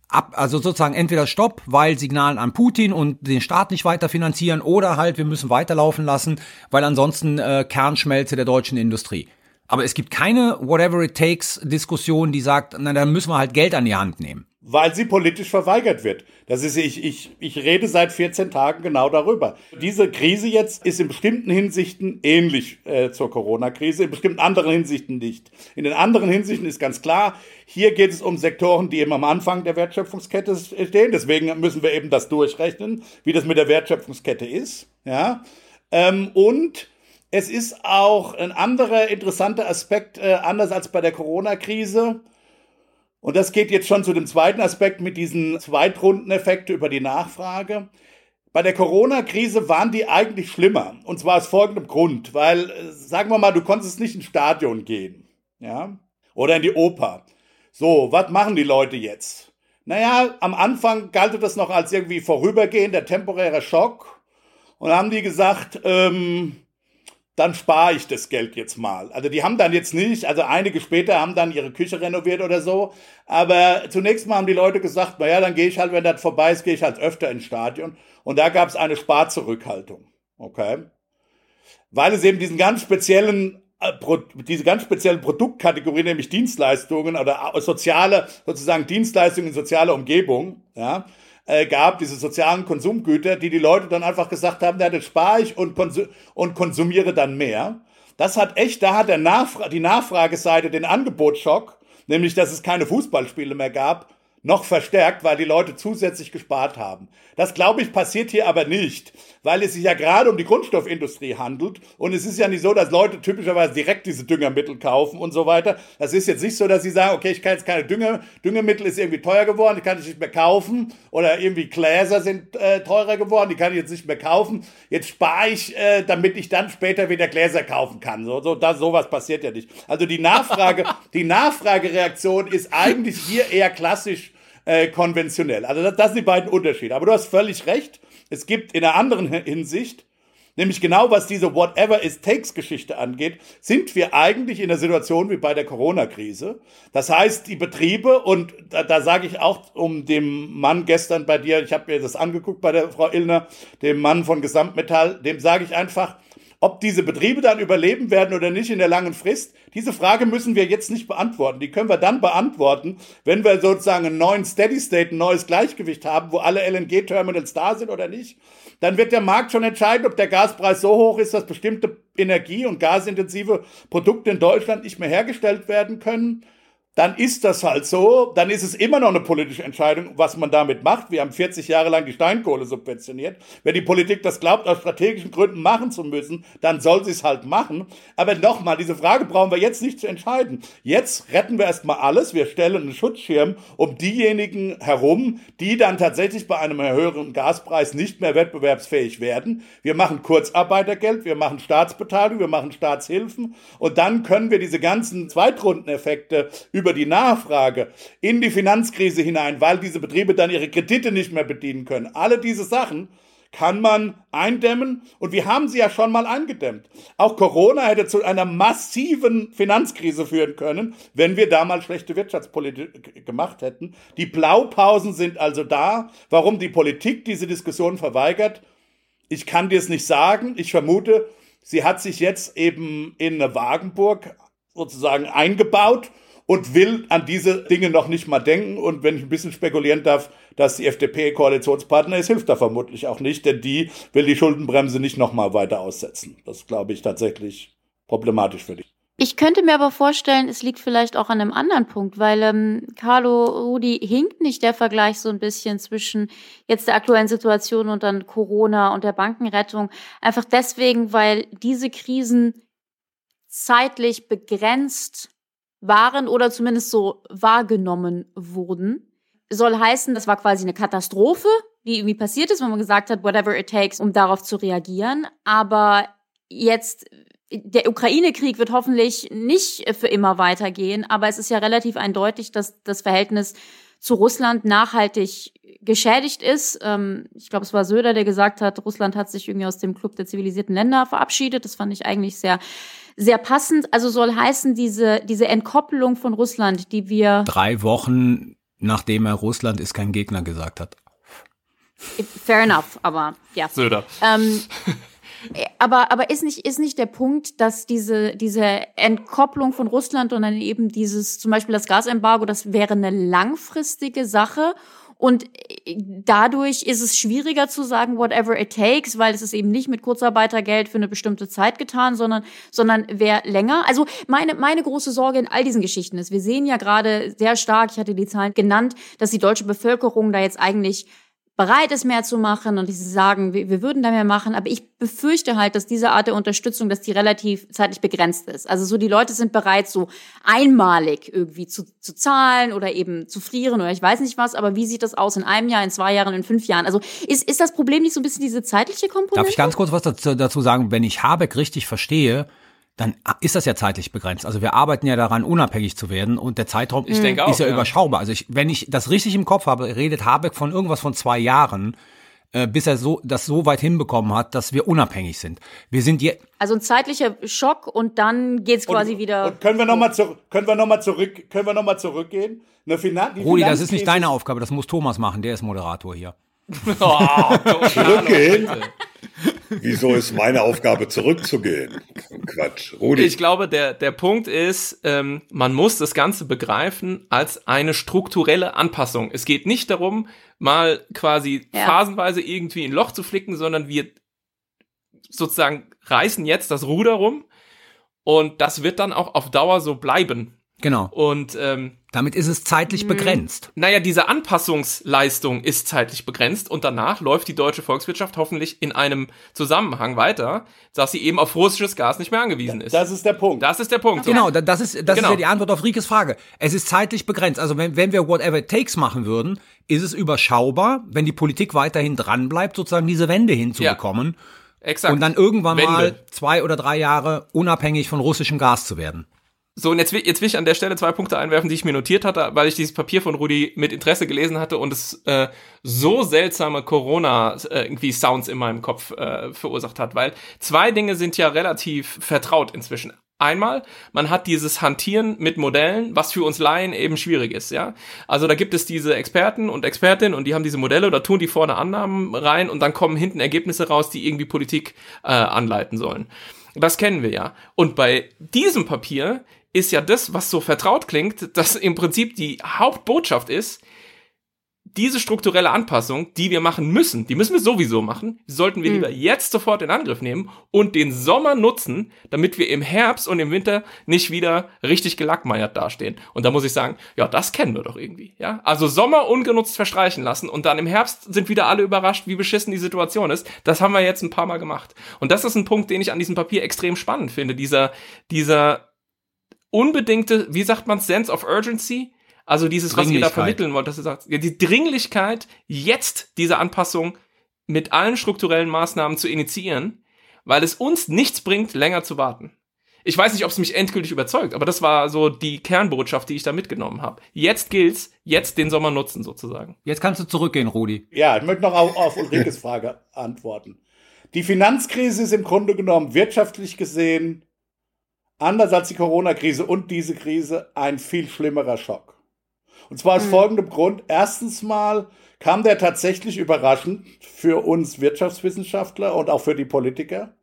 ab, also sozusagen entweder Stopp, weil Signalen an Putin und den Staat nicht weiter finanzieren oder halt wir müssen weiterlaufen lassen, weil ansonsten äh, Kernschmelze der deutschen Industrie. Aber es gibt keine Whatever it takes Diskussion, die sagt, na, dann müssen wir halt Geld an die Hand nehmen. Weil sie politisch verweigert wird. Das ist, ich, ich, ich rede seit 14 Tagen genau darüber. Diese Krise jetzt ist in bestimmten Hinsichten ähnlich äh, zur Corona-Krise, in bestimmten anderen Hinsichten nicht. In den anderen Hinsichten ist ganz klar, hier geht es um Sektoren, die eben am Anfang der Wertschöpfungskette stehen. Deswegen müssen wir eben das durchrechnen, wie das mit der Wertschöpfungskette ist. Ja. Ähm, und es ist auch ein anderer interessanter Aspekt, äh, anders als bei der Corona-Krise. Und das geht jetzt schon zu dem zweiten Aspekt mit diesen Zweitrundeneffekten über die Nachfrage. Bei der Corona-Krise waren die eigentlich schlimmer. Und zwar aus folgendem Grund. Weil, äh, sagen wir mal, du konntest nicht ins Stadion gehen. Ja? Oder in die Oper. So, was machen die Leute jetzt? Naja, am Anfang galt das noch als irgendwie vorübergehender temporärer Schock. Und haben die gesagt, ähm, dann spare ich das Geld jetzt mal. Also die haben dann jetzt nicht, also einige später haben dann ihre Küche renoviert oder so, aber zunächst mal haben die Leute gesagt, naja, dann gehe ich halt, wenn das vorbei ist, gehe ich halt öfter ins Stadion. Und da gab es eine Sparzurückhaltung. Okay. Weil es eben diesen ganz speziellen äh, diese ganz speziellen Produktkategorie, nämlich Dienstleistungen oder soziale, sozusagen Dienstleistungen in sozialer Umgebung, ja, äh, gab, diese sozialen Konsumgüter, die die Leute dann einfach gesagt haben, ja, das spare ich und, konsum und konsumiere dann mehr. Das hat echt, da hat der Nachfra die Nachfrageseite den Angebotsschock, nämlich dass es keine Fußballspiele mehr gab, noch verstärkt, weil die Leute zusätzlich gespart haben. Das, glaube ich, passiert hier aber nicht, weil es sich ja gerade um die Grundstoffindustrie handelt. Und es ist ja nicht so, dass Leute typischerweise direkt diese Düngermittel kaufen und so weiter. Das ist jetzt nicht so, dass sie sagen, okay, ich kann jetzt keine Dünger, Düngemittel ist irgendwie teuer geworden, die kann ich nicht mehr kaufen. Oder irgendwie Gläser sind äh, teurer geworden, die kann ich jetzt nicht mehr kaufen. Jetzt spare ich, äh, damit ich dann später wieder Gläser kaufen kann. So, so, das, sowas passiert ja nicht. Also die Nachfrage, die Nachfragereaktion ist eigentlich hier eher klassisch äh, konventionell. Also das, das sind die beiden Unterschiede. Aber du hast völlig recht. Es gibt in einer anderen Hinsicht, nämlich genau was diese Whatever it takes Geschichte angeht, sind wir eigentlich in der Situation wie bei der Corona-Krise. Das heißt, die Betriebe, und da, da sage ich auch um dem Mann gestern bei dir, ich habe mir das angeguckt bei der Frau Illner, dem Mann von Gesamtmetall, dem sage ich einfach, ob diese Betriebe dann überleben werden oder nicht in der langen Frist, diese Frage müssen wir jetzt nicht beantworten. Die können wir dann beantworten, wenn wir sozusagen einen neuen Steady State, ein neues Gleichgewicht haben, wo alle LNG-Terminals da sind oder nicht. Dann wird der Markt schon entscheiden, ob der Gaspreis so hoch ist, dass bestimmte Energie- und gasintensive Produkte in Deutschland nicht mehr hergestellt werden können dann ist das halt so. Dann ist es immer noch eine politische Entscheidung, was man damit macht. Wir haben 40 Jahre lang die Steinkohle subventioniert. Wenn die Politik das glaubt, aus strategischen Gründen machen zu müssen, dann soll sie es halt machen. Aber nochmal, diese Frage brauchen wir jetzt nicht zu entscheiden. Jetzt retten wir erstmal alles. Wir stellen einen Schutzschirm um diejenigen herum, die dann tatsächlich bei einem höheren Gaspreis nicht mehr wettbewerbsfähig werden. Wir machen Kurzarbeitergeld, wir machen Staatsbeteiligung, wir machen Staatshilfen und dann können wir diese ganzen Zweitrundeneffekte über über die Nachfrage in die Finanzkrise hinein, weil diese Betriebe dann ihre Kredite nicht mehr bedienen können. Alle diese Sachen kann man eindämmen und wir haben sie ja schon mal eingedämmt. Auch Corona hätte zu einer massiven Finanzkrise führen können, wenn wir damals schlechte Wirtschaftspolitik gemacht hätten. Die Blaupausen sind also da. Warum die Politik diese Diskussion verweigert, ich kann dir es nicht sagen. Ich vermute, sie hat sich jetzt eben in Wagenburg sozusagen eingebaut und will an diese Dinge noch nicht mal denken. Und wenn ich ein bisschen spekulieren darf, dass die FDP Koalitionspartner ist, hilft da vermutlich auch nicht, denn die will die Schuldenbremse nicht noch mal weiter aussetzen. Das glaube ich tatsächlich problematisch für dich. Ich könnte mir aber vorstellen, es liegt vielleicht auch an einem anderen Punkt, weil ähm, Carlo Rudi hinkt nicht der Vergleich so ein bisschen zwischen jetzt der aktuellen Situation und dann Corona und der Bankenrettung. Einfach deswegen, weil diese Krisen zeitlich begrenzt waren oder zumindest so wahrgenommen wurden. Soll heißen, das war quasi eine Katastrophe, die irgendwie passiert ist, wenn man gesagt hat, whatever it takes, um darauf zu reagieren. Aber jetzt der Ukraine-Krieg wird hoffentlich nicht für immer weitergehen, aber es ist ja relativ eindeutig, dass das Verhältnis zu Russland nachhaltig geschädigt ist. Ähm, ich glaube, es war Söder, der gesagt hat, Russland hat sich irgendwie aus dem Club der zivilisierten Länder verabschiedet. Das fand ich eigentlich sehr, sehr passend. Also soll heißen, diese, diese Entkoppelung von Russland, die wir. Drei Wochen nachdem er Russland ist kein Gegner gesagt hat. Fair enough, aber ja. Söder. Ähm, aber, aber ist nicht, ist nicht der Punkt, dass diese, diese Entkopplung von Russland und dann eben dieses, zum Beispiel das Gasembargo, das wäre eine langfristige Sache und dadurch ist es schwieriger zu sagen, whatever it takes, weil es ist eben nicht mit Kurzarbeitergeld für eine bestimmte Zeit getan, sondern, sondern wer länger. Also meine, meine große Sorge in all diesen Geschichten ist, wir sehen ja gerade sehr stark, ich hatte die Zahlen genannt, dass die deutsche Bevölkerung da jetzt eigentlich bereit ist, mehr zu machen und die sagen, wir, wir würden da mehr machen. Aber ich befürchte halt, dass diese Art der Unterstützung, dass die relativ zeitlich begrenzt ist. Also so die Leute sind bereit, so einmalig irgendwie zu, zu zahlen oder eben zu frieren oder ich weiß nicht was. Aber wie sieht das aus in einem Jahr, in zwei Jahren, in fünf Jahren? Also ist, ist das Problem nicht so ein bisschen diese zeitliche Komponente? Darf ich ganz kurz was dazu, dazu sagen? Wenn ich Habeck richtig verstehe, dann ist das ja zeitlich begrenzt. Also wir arbeiten ja daran, unabhängig zu werden und der Zeitraum ist, auch, ist ja, ja, überschaubar. Also ich, wenn ich das richtig im Kopf habe, redet Habeck von irgendwas von zwei Jahren, äh, bis er so das so weit hinbekommen hat, dass wir unabhängig sind. Wir sind je also ein zeitlicher Schock und dann geht's quasi und, wieder. Und können wir noch mal zurück, können wir noch mal zurück, können wir noch mal zurückgehen? Eine Finan Rudi, das ist nicht deine Aufgabe, das muss Thomas machen. Der ist Moderator hier. oh, Zurückgehen? Wieso ist meine Aufgabe zurückzugehen? Quatsch. Rudi. Ich glaube, der, der Punkt ist, ähm, man muss das Ganze begreifen als eine strukturelle Anpassung. Es geht nicht darum, mal quasi ja. phasenweise irgendwie ein Loch zu flicken, sondern wir sozusagen reißen jetzt das Ruder rum und das wird dann auch auf Dauer so bleiben. Genau. Und ähm, damit ist es zeitlich hm. begrenzt. Naja, diese Anpassungsleistung ist zeitlich begrenzt und danach läuft die deutsche Volkswirtschaft hoffentlich in einem Zusammenhang weiter, dass sie eben auf russisches Gas nicht mehr angewiesen ist. Das ist der Punkt. Das ist der Punkt. Genau, das ist das genau. ist ja die Antwort auf Rikes Frage. Es ist zeitlich begrenzt. Also wenn, wenn wir whatever it takes machen würden, ist es überschaubar, wenn die Politik weiterhin dranbleibt, sozusagen diese Wende hinzubekommen. Ja. Exakt. Und dann irgendwann Wende. mal zwei oder drei Jahre unabhängig von russischem Gas zu werden. So, und jetzt, jetzt will ich an der Stelle zwei Punkte einwerfen, die ich mir notiert hatte, weil ich dieses Papier von Rudi mit Interesse gelesen hatte und es äh, so seltsame Corona äh, irgendwie Sounds in meinem Kopf äh, verursacht hat, weil zwei Dinge sind ja relativ vertraut inzwischen. Einmal, man hat dieses Hantieren mit Modellen, was für uns Laien eben schwierig ist, ja. Also da gibt es diese Experten und Expertinnen und die haben diese Modelle oder tun die vorne Annahmen rein und dann kommen hinten Ergebnisse raus, die irgendwie Politik äh, anleiten sollen. Das kennen wir ja. Und bei diesem Papier ist ja das, was so vertraut klingt, dass im Prinzip die Hauptbotschaft ist, diese strukturelle Anpassung, die wir machen müssen, die müssen wir sowieso machen, sollten wir mhm. lieber jetzt sofort in Angriff nehmen und den Sommer nutzen, damit wir im Herbst und im Winter nicht wieder richtig gelackmeiert dastehen. Und da muss ich sagen, ja, das kennen wir doch irgendwie, ja? Also Sommer ungenutzt verstreichen lassen und dann im Herbst sind wieder alle überrascht, wie beschissen die Situation ist. Das haben wir jetzt ein paar Mal gemacht. Und das ist ein Punkt, den ich an diesem Papier extrem spannend finde, dieser dieser unbedingte, wie sagt man, Sense of Urgency? Also dieses, was ihr da vermitteln wollt, dass ihr sagt, ja, die Dringlichkeit, jetzt diese Anpassung mit allen strukturellen Maßnahmen zu initiieren, weil es uns nichts bringt, länger zu warten. Ich weiß nicht, ob es mich endgültig überzeugt, aber das war so die Kernbotschaft, die ich da mitgenommen habe. Jetzt gilt's, jetzt den Sommer nutzen sozusagen. Jetzt kannst du zurückgehen, Rudi. Ja, ich möchte noch auf, auf Ulrikes Frage antworten. Die Finanzkrise ist im Grunde genommen wirtschaftlich gesehen anders als die Corona-Krise und diese Krise ein viel schlimmerer Schock. Und zwar aus mhm. folgendem Grund. Erstens mal kam der tatsächlich überraschend für uns Wirtschaftswissenschaftler und auch für die Politiker.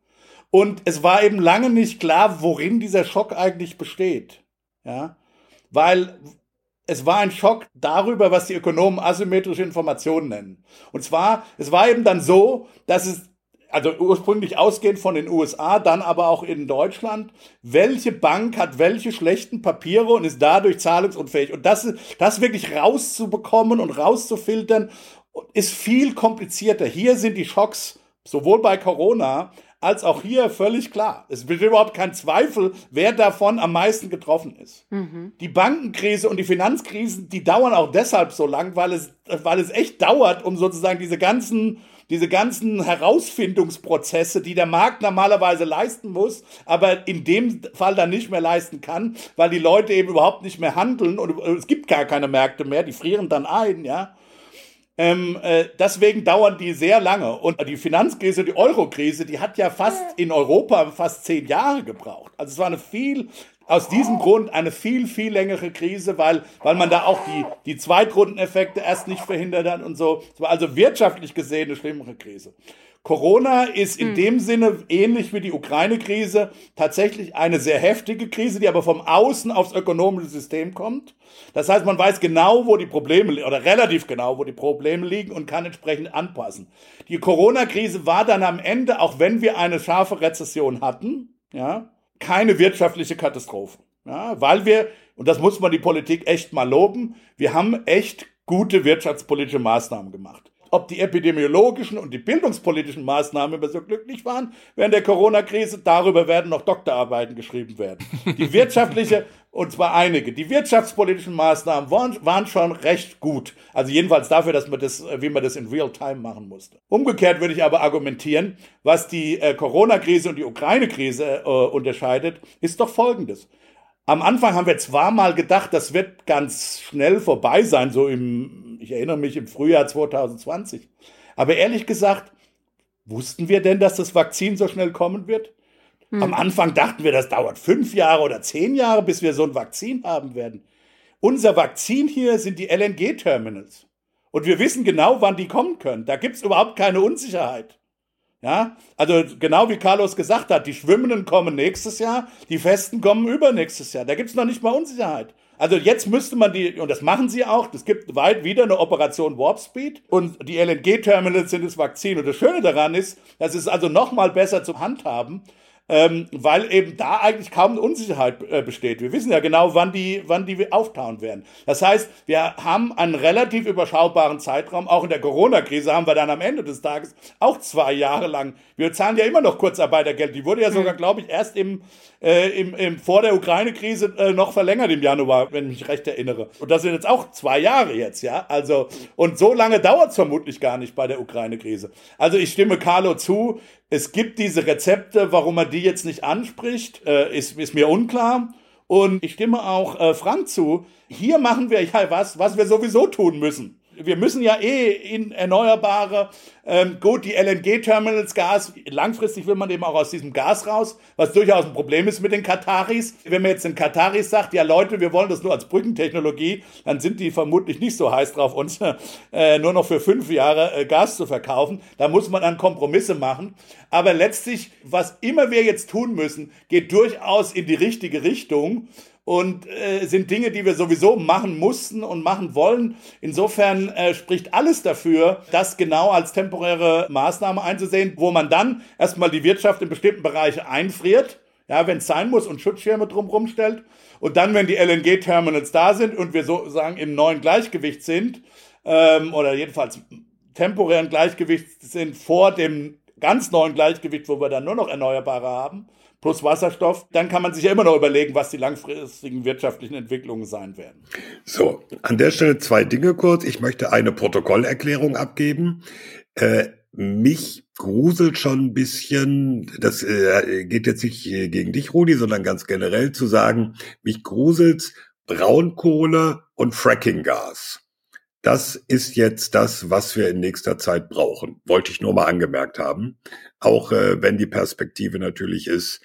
Und es war eben lange nicht klar, worin dieser Schock eigentlich besteht. Ja, weil es war ein Schock darüber, was die Ökonomen asymmetrische Informationen nennen. Und zwar, es war eben dann so, dass es also ursprünglich ausgehend von den USA, dann aber auch in Deutschland, welche Bank hat welche schlechten Papiere und ist dadurch zahlungsunfähig. Und das, das wirklich rauszubekommen und rauszufiltern, ist viel komplizierter. Hier sind die Schocks sowohl bei Corona als auch hier völlig klar. Es besteht überhaupt kein Zweifel, wer davon am meisten getroffen ist. Mhm. Die Bankenkrise und die Finanzkrisen, die dauern auch deshalb so lang, weil es, weil es echt dauert, um sozusagen diese ganzen diese ganzen Herausfindungsprozesse, die der Markt normalerweise leisten muss, aber in dem Fall dann nicht mehr leisten kann, weil die Leute eben überhaupt nicht mehr handeln und es gibt gar keine Märkte mehr, die frieren dann ein, ja. Ähm, äh, deswegen dauern die sehr lange. Und die Finanzkrise, die Eurokrise, die hat ja fast in Europa fast zehn Jahre gebraucht. Also es war eine viel, aus diesem Grund eine viel, viel längere Krise, weil, weil man da auch die, die Zweitrundeneffekte erst nicht verhindert hat und so. Es war also wirtschaftlich gesehen eine schlimmere Krise. Corona ist in hm. dem Sinne ähnlich wie die Ukraine-Krise tatsächlich eine sehr heftige Krise, die aber vom Außen aufs ökonomische System kommt. Das heißt, man weiß genau, wo die Probleme oder relativ genau, wo die Probleme liegen und kann entsprechend anpassen. Die Corona-Krise war dann am Ende, auch wenn wir eine scharfe Rezession hatten, ja, keine wirtschaftliche Katastrophe. Ja, weil wir, und das muss man die Politik echt mal loben, wir haben echt gute wirtschaftspolitische Maßnahmen gemacht ob die epidemiologischen und die bildungspolitischen Maßnahmen immer so glücklich waren während der Corona-Krise. Darüber werden noch Doktorarbeiten geschrieben werden. Die wirtschaftliche, und zwar einige, die wirtschaftspolitischen Maßnahmen waren, waren schon recht gut. Also jedenfalls dafür, dass man das, wie man das in real time machen musste. Umgekehrt würde ich aber argumentieren, was die äh, Corona-Krise und die Ukraine-Krise äh, unterscheidet, ist doch Folgendes. Am Anfang haben wir zwar mal gedacht, das wird ganz schnell vorbei sein, so im, ich erinnere mich im Frühjahr 2020. Aber ehrlich gesagt, wussten wir denn, dass das Vakzin so schnell kommen wird? Hm. Am Anfang dachten wir, das dauert fünf Jahre oder zehn Jahre, bis wir so ein Vakzin haben werden. Unser Vakzin hier sind die LNG-Terminals. Und wir wissen genau, wann die kommen können. Da gibt's überhaupt keine Unsicherheit. Ja, also genau wie Carlos gesagt hat, die Schwimmenden kommen nächstes Jahr, die Festen kommen übernächstes Jahr. Da gibt's noch nicht mal Unsicherheit. Also jetzt müsste man die, und das machen sie auch, es gibt weit wieder eine Operation Warp Speed und die LNG-Terminals sind das Vakzin. Und das Schöne daran ist, das ist also noch mal besser zu handhaben, ähm, weil eben da eigentlich kaum Unsicherheit äh, besteht. Wir wissen ja genau, wann die, wann die auftauen werden. Das heißt, wir haben einen relativ überschaubaren Zeitraum. Auch in der Corona-Krise haben wir dann am Ende des Tages auch zwei Jahre lang. Wir zahlen ja immer noch Kurzarbeitergeld. Die wurde ja sogar, mhm. glaube ich, erst im, äh, im, im, vor der Ukraine-Krise äh, noch verlängert im Januar, wenn ich mich recht erinnere. Und das sind jetzt auch zwei Jahre jetzt, ja. Also, und so lange dauert es vermutlich gar nicht bei der Ukraine-Krise. Also ich stimme Carlo zu. Es gibt diese Rezepte, warum man die jetzt nicht anspricht, äh, ist, ist mir unklar. Und ich stimme auch äh, Frank zu. Hier machen wir ja was, was wir sowieso tun müssen wir müssen ja eh in erneuerbare, ähm, gut, die LNG-Terminals, Gas, langfristig will man eben auch aus diesem Gas raus, was durchaus ein Problem ist mit den Kataris. Wenn man jetzt den Kataris sagt, ja Leute, wir wollen das nur als Brückentechnologie, dann sind die vermutlich nicht so heiß drauf, uns äh, nur noch für fünf Jahre äh, Gas zu verkaufen. Da muss man dann Kompromisse machen. Aber letztlich, was immer wir jetzt tun müssen, geht durchaus in die richtige Richtung und äh, sind Dinge, die wir sowieso machen mussten und machen wollen. Insofern äh, spricht alles dafür, das genau als temporäre Maßnahme einzusehen, wo man dann erstmal die Wirtschaft in bestimmten Bereichen einfriert, ja, wenn es sein muss und Schutzschirme drumherum stellt. Und dann, wenn die LNG-Terminals da sind und wir sozusagen im neuen Gleichgewicht sind, ähm, oder jedenfalls temporären Gleichgewicht sind vor dem ganz neuen Gleichgewicht, wo wir dann nur noch Erneuerbare haben, plus Wasserstoff, dann kann man sich ja immer noch überlegen, was die langfristigen wirtschaftlichen Entwicklungen sein werden. So, an der Stelle zwei Dinge kurz. Ich möchte eine Protokollerklärung abgeben. Äh, mich gruselt schon ein bisschen, das äh, geht jetzt nicht gegen dich, Rudi, sondern ganz generell zu sagen, mich gruselt Braunkohle und Frackinggas. Das ist jetzt das, was wir in nächster Zeit brauchen. Wollte ich nur mal angemerkt haben. Auch äh, wenn die Perspektive natürlich ist,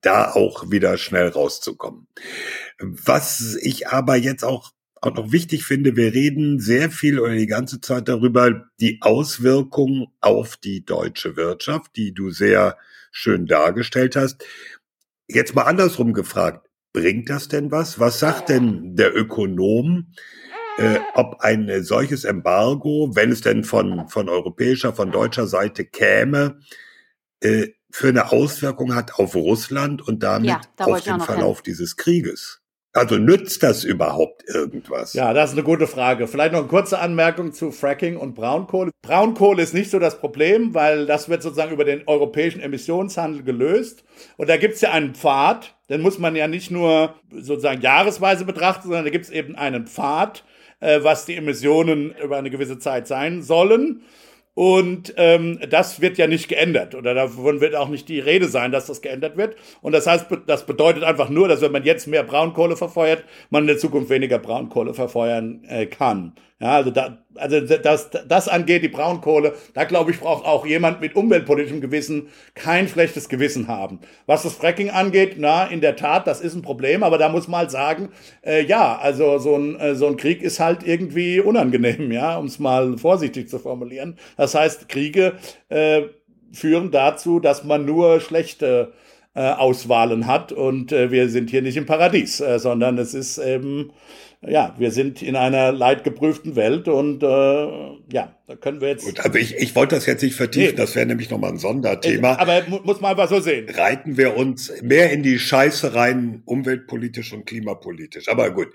da auch wieder schnell rauszukommen. Was ich aber jetzt auch, auch noch wichtig finde, wir reden sehr viel oder die ganze Zeit darüber, die Auswirkungen auf die deutsche Wirtschaft, die du sehr schön dargestellt hast. Jetzt mal andersrum gefragt, bringt das denn was? Was sagt denn der Ökonom? Äh, ob ein solches Embargo, wenn es denn von, von europäischer, von deutscher Seite käme, äh, für eine Auswirkung hat auf Russland und damit Ja, da auf den Verlauf dieses Krieges. Also nützt das überhaupt irgendwas? Ja, das ist eine gute Frage. Vielleicht noch eine kurze Anmerkung zu Fracking und Braunkohle. Braunkohle ist nicht so das Problem, weil das wird sozusagen über den europäischen Emissionshandel gelöst. Und da gibt's ja einen Pfad, den muss man ja nicht nur sozusagen jahresweise betrachten, sondern da gibt's eben einen Pfad, äh, was die Emissionen über eine gewisse Zeit sein sollen. Und ähm, das wird ja nicht geändert oder davon wird auch nicht die Rede sein, dass das geändert wird. Und das heißt, das bedeutet einfach nur, dass wenn man jetzt mehr Braunkohle verfeuert, man in der Zukunft weniger Braunkohle verfeuern äh, kann. Ja, also da, also das, das angeht die Braunkohle, da glaube ich braucht auch jemand mit umweltpolitischem Gewissen kein schlechtes Gewissen haben. Was das Fracking angeht, na in der Tat, das ist ein Problem, aber da muss man halt sagen, äh, ja, also so ein äh, so ein Krieg ist halt irgendwie unangenehm, ja, um es mal vorsichtig zu formulieren. Das heißt, Kriege äh, führen dazu, dass man nur schlechte äh, Auswahlen hat und äh, wir sind hier nicht im Paradies, äh, sondern es ist eben ja, wir sind in einer leidgeprüften Welt und äh, ja, da können wir jetzt. Gut, also ich, ich wollte das jetzt nicht vertiefen, Nee. das wäre nämlich nochmal ein Sonderthema. Aber mu muss man einfach so sehen. Reiten wir uns mehr in die Scheiße rein, umweltpolitisch und klimapolitisch. Aber gut.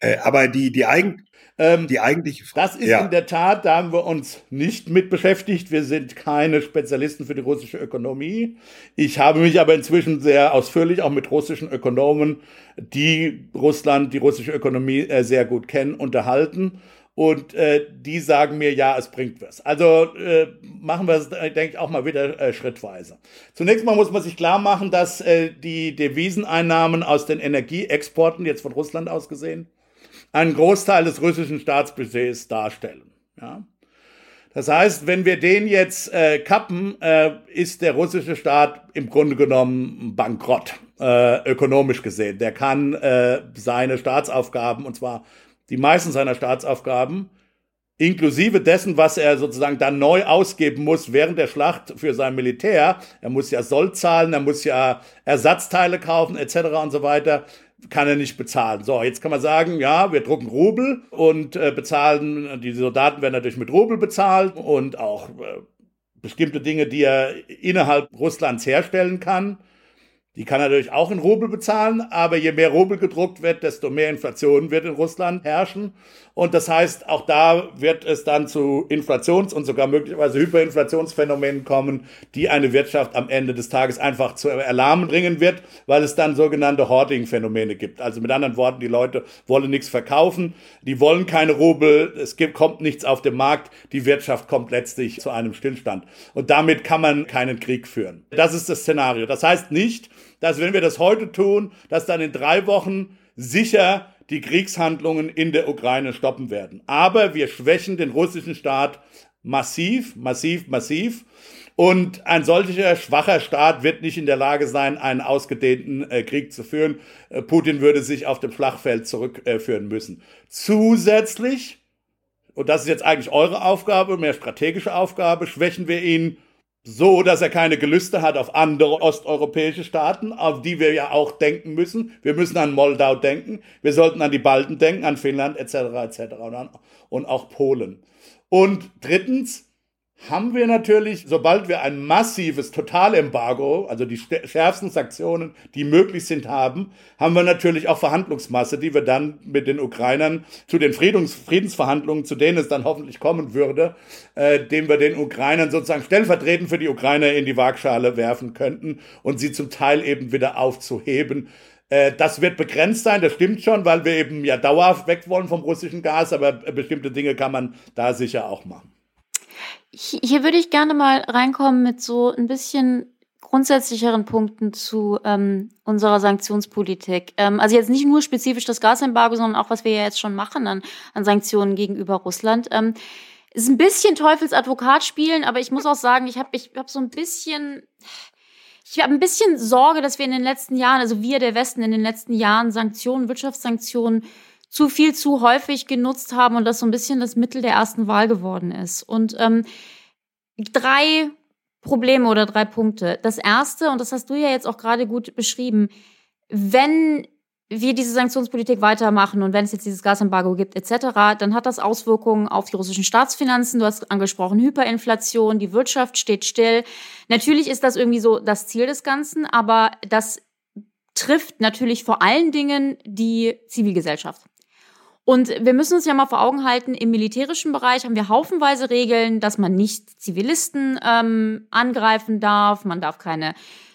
Äh, aber die, die, eigen, Ähm, die eigentliche Frage. das ist in der Tat, da haben wir uns nicht mit beschäftigt. Wir sind keine Spezialisten für die russische Ökonomie. Ich habe mich aber inzwischen sehr ausführlich auch mit russischen Ökonomen, die Russland, die russische Ökonomie äh, sehr gut kennen, unterhalten. Und äh, die sagen mir, ja, es bringt was. Also äh, machen wir es, äh, denke ich, auch mal wieder äh, schrittweise. Zunächst mal muss man sich klar machen, dass äh, die Deviseneinnahmen aus den Energieexporten, jetzt von Russland aus gesehen, einen Großteil des russischen Staatsbudgets darstellen. Ja? Das heißt, wenn wir den jetzt äh, kappen, äh, ist der russische Staat im Grunde genommen bankrott, äh, ökonomisch gesehen. Der kann äh, seine Staatsaufgaben, und zwar die meisten seiner Staatsaufgaben, inklusive dessen, was er sozusagen dann neu ausgeben muss während der Schlacht für sein Militär. Er muss ja Sold zahlen, er muss ja Ersatzteile kaufen etc. und so weiter kann er nicht bezahlen. So, jetzt kann man sagen, ja, wir drucken Rubel und äh, bezahlen, die Soldaten werden natürlich mit Rubel bezahlt und auch äh, bestimmte Dinge, die er innerhalb Russlands herstellen kann, die kann natürlich auch in Rubel bezahlen, aber je mehr Rubel gedruckt wird, desto mehr Inflation wird in Russland herrschen. Und das heißt, auch da wird es dann zu Inflations- und sogar möglicherweise Hyperinflationsphänomenen kommen, die eine Wirtschaft am Ende des Tages einfach zu erlahmen bringen wird, weil es dann sogenannte Hoarding-Phänomene gibt. Also mit anderen Worten, die Leute wollen nichts verkaufen, die wollen keine Rubel, es gibt, kommt nichts auf den Markt, die Wirtschaft kommt letztlich zu einem Stillstand. Und damit kann man keinen Krieg führen. Das ist das Szenario. Das heißt nicht, dass wenn wir das heute tun, dass dann in drei Wochen sicher die Kriegshandlungen in der Ukraine stoppen werden. Aber wir schwächen den russischen Staat massiv, massiv, massiv. Und ein solcher schwacher Staat wird nicht in der Lage sein, einen ausgedehnten äh, Krieg zu führen. Äh, Putin würde sich auf dem Schlachtfeld zurückführen müssen. Zusätzlich, und das ist jetzt eigentlich eure Aufgabe, mehr strategische Aufgabe, schwächen wir ihn so, dass er keine Gelüste hat auf andere osteuropäische Staaten, auf die wir ja auch denken müssen. Wir müssen an Moldau denken, wir sollten an die Balten denken, an Finnland etc. etc. und, auch Polen. Und drittens haben wir natürlich, sobald wir ein massives Totalembargo, also die schärfsten Sanktionen, die möglich sind, haben, haben wir natürlich auch Verhandlungsmasse, die wir dann mit den Ukrainern zu den Friedens Friedensverhandlungen, zu denen es dann hoffentlich kommen würde, äh, dem wir den Ukrainern sozusagen stellvertretend für die Ukrainer in die Waagschale werfen könnten und sie zum Teil eben wieder aufzuheben. Äh, Das wird begrenzt sein, das stimmt schon, weil wir eben ja dauerhaft weg wollen vom russischen Gas, aber bestimmte Dinge kann man da sicher auch machen. Hier würde ich gerne mal reinkommen mit so ein bisschen grundsätzlicheren Punkten zu ähm, unserer Sanktionspolitik. Ähm, also jetzt nicht nur spezifisch das Gasembargo, sondern auch, was wir ja jetzt schon machen an, an Sanktionen gegenüber Russland. Ähm, ist ein bisschen Teufelsadvokat spielen, aber ich muss auch sagen, ich habe ich hab so ein bisschen, ich habe ein bisschen Sorge, dass wir in den letzten Jahren, also wir der Westen in den letzten Jahren Sanktionen, Wirtschaftssanktionen zu viel zu häufig genutzt haben und das so ein bisschen das Mittel der ersten Wahl geworden ist. Und ähm, drei Probleme oder drei Punkte. Das erste, und das hast du ja jetzt auch gerade gut beschrieben, wenn wir diese Sanktionspolitik weitermachen und wenn es jetzt dieses Gasembargo gibt etc., dann hat das Auswirkungen auf die russischen Staatsfinanzen. Du hast angesprochen Hyperinflation, die Wirtschaft steht still. Natürlich ist das irgendwie so das Ziel des Ganzen, aber das trifft natürlich vor allen Dingen die Zivilgesellschaft. Und wir müssen uns ja mal vor Augen halten, im militärischen Bereich haben wir haufenweise Regeln, dass man nicht Zivilisten ähm, angreifen darf, man darf keine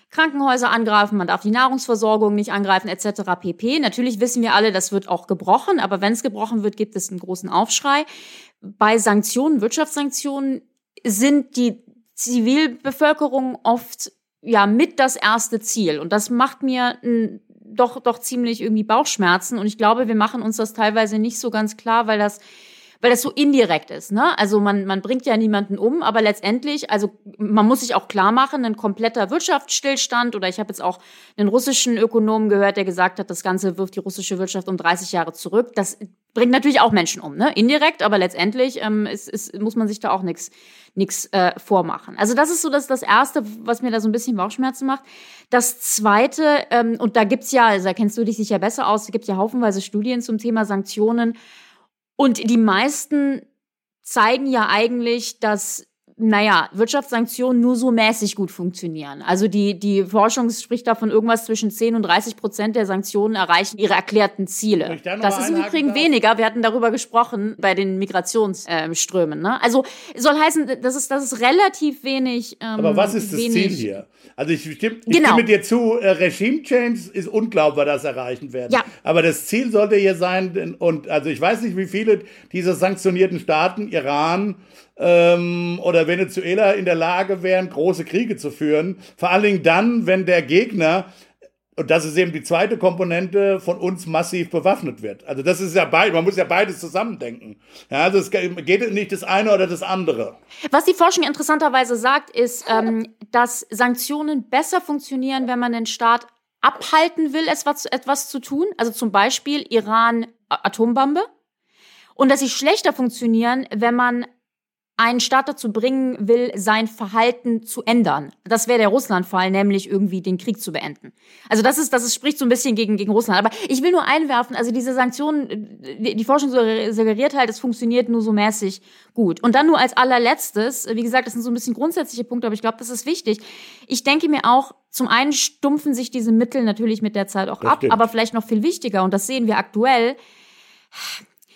Krankenhäuser angreifen, man darf die Nahrungsversorgung nicht angreifen, etc. pp. Natürlich wissen wir alle, das wird auch gebrochen, aber wenn es gebrochen wird, gibt es einen großen Aufschrei. Bei Sanktionen, Wirtschaftssanktionen sind die Zivilbevölkerung oft ja mit das erste Ziel und das macht mir doch doch ziemlich irgendwie Bauchschmerzen. Und ich glaube, wir machen uns das teilweise nicht so ganz klar, weil das weil das so indirekt ist. Ne? Also man, man bringt ja niemanden um, aber letztendlich, also man muss sich auch klar machen, ein kompletter Wirtschaftsstillstand oder ich habe jetzt auch einen russischen Ökonomen gehört, der gesagt hat, das Ganze wirft die russische Wirtschaft um 30 Jahre zurück. Das bringt natürlich auch Menschen um, ne? indirekt, aber letztendlich ähm, ist, ist, muss man sich da auch nichts nix, äh, vormachen. Also das ist so das, das Erste, was mir da so ein bisschen Bauchschmerzen macht. Das Zweite, ähm, und da gibt's ja, also da kennst du dich sicher besser aus, da gibt ja haufenweise Studien zum Thema Sanktionen, und die meisten zeigen ja eigentlich, dass naja, Wirtschaftssanktionen nur so mäßig gut funktionieren. Also die, die Forschung spricht davon, irgendwas zwischen 10 und 30 Prozent der Sanktionen erreichen ihre erklärten Ziele. Das ist im Übrigen darf? weniger. Wir hatten darüber gesprochen bei den Migrationsströmen. Ne? Also soll heißen, das ist, das ist relativ wenig. Ähm, Aber was ist das Ziel hier? Also ich, stimme, ich genau. stimme dir zu, äh, Regime Change ist unglaubbar, das erreichen werden. Ja. Aber das Ziel sollte hier sein, und also ich weiß nicht, wie viele dieser sanktionierten Staaten, Iran ähm, oder Venezuela, in der Lage wären, große Kriege zu führen. Vor allen Dingen dann, wenn der Gegner und das ist eben die zweite Komponente, von uns massiv bewaffnet wird. Also das ist ja beides, man muss ja beides zusammendenken. Ja, also es geht nicht das eine oder das andere. Was die Forschung interessanterweise sagt, ist, ähm, dass Sanktionen besser funktionieren, wenn man den Staat abhalten will, etwas, etwas zu tun. Also zum Beispiel Iran Atombombe. Und dass sie schlechter funktionieren, wenn man einen Staat dazu bringen will, sein Verhalten zu ändern. Das wäre der Russland-Fall, nämlich irgendwie den Krieg zu beenden. Also das ist, das ist, spricht so ein bisschen gegen, gegen Russland. Aber ich will nur einwerfen, also diese Sanktionen, die Forschung suggeriert halt, es funktioniert nur so mäßig gut. Und dann nur als allerletztes, wie gesagt, das sind so ein bisschen grundsätzliche Punkte, aber ich glaube, das ist wichtig. Ich denke mir auch, zum einen stumpfen sich diese Mittel natürlich mit der Zeit auch das ab, stimmt. aber vielleicht noch viel wichtiger, und das sehen wir aktuell,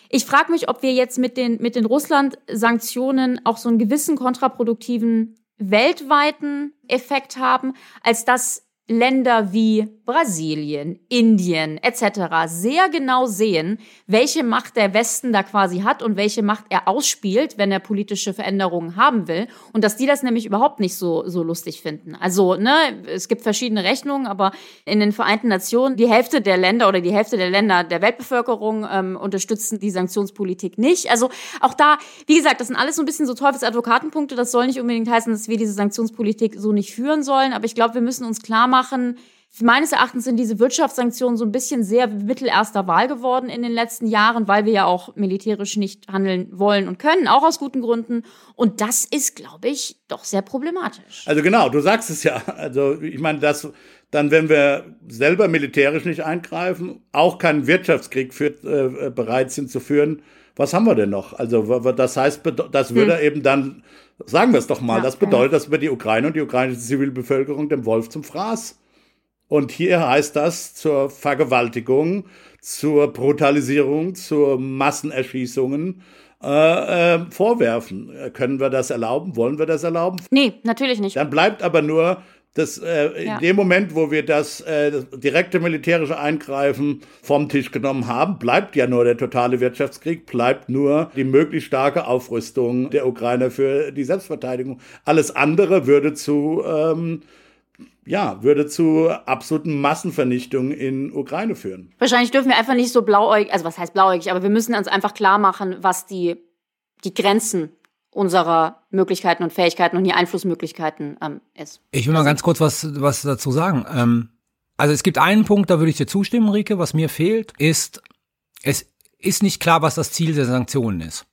ich frage mich, ob wir jetzt mit den, mit den Russland-Sanktionen auch so einen gewissen kontraproduktiven weltweiten Effekt haben, als dass Länder wie Brasilien, Indien etc. sehr genau sehen, welche Macht der Westen da quasi hat und welche Macht er ausspielt, wenn er politische Veränderungen haben will. Und dass die das nämlich überhaupt nicht so, so lustig finden. Also, ne, es gibt verschiedene Rechnungen, aber in den Vereinten Nationen, die Hälfte der Länder oder die Hälfte der Länder der Weltbevölkerung ähm, unterstützen die Sanktionspolitik nicht. Also auch da, wie gesagt, das sind alles so ein bisschen so Teufelsadvokatenpunkte. Das soll nicht unbedingt heißen, dass wir diese Sanktionspolitik so nicht führen sollen. Aber ich glaube, wir müssen uns klar machen, Meines Erachtens sind diese Wirtschaftssanktionen so ein bisschen sehr Mittel erster Wahl geworden in den letzten Jahren, weil wir ja auch militärisch nicht handeln wollen und können, auch aus guten Gründen. Und das ist, glaube ich, doch sehr problematisch. Also genau, du sagst es ja. Also ich meine, dass dann, wenn wir selber militärisch nicht eingreifen, auch keinen Wirtschaftskrieg für, äh, bereit sind zu führen, was haben wir denn noch? Also das heißt, das würde hm. eben dann, sagen wir es doch mal, ja, das bedeutet, dass wir die Ukraine und die ukrainische Zivilbevölkerung dem Wolf zum Fraß und hier heißt das zur Vergewaltigung, zur Brutalisierung, zur Massenerschießungen äh, äh, vorwerfen. Können wir das erlauben? Wollen wir das erlauben? Nee, natürlich nicht. Dann bleibt aber nur das, äh, ja. in dem Moment, wo wir das, äh, das, direkte militärische Eingreifen vom Tisch genommen haben, bleibt ja nur der totale Wirtschaftskrieg, bleibt nur die möglichst starke Aufrüstung der Ukraine für die Selbstverteidigung. Alles andere würde zu ähm, ja, würde zu absoluten Massenvernichtung in Ukraine führen. Wahrscheinlich dürfen wir einfach nicht so blauäugig, also was heißt blauäugig, aber wir müssen uns einfach klar machen, was die, die Grenzen unserer Möglichkeiten und Fähigkeiten und die Einflussmöglichkeiten ähm, ist. Ich will mal ganz kurz was, was dazu sagen. Ähm, also es gibt einen Punkt, da würde ich dir zustimmen, Rike, was mir fehlt, ist, es ist nicht klar, was das Ziel der Sanktionen ist.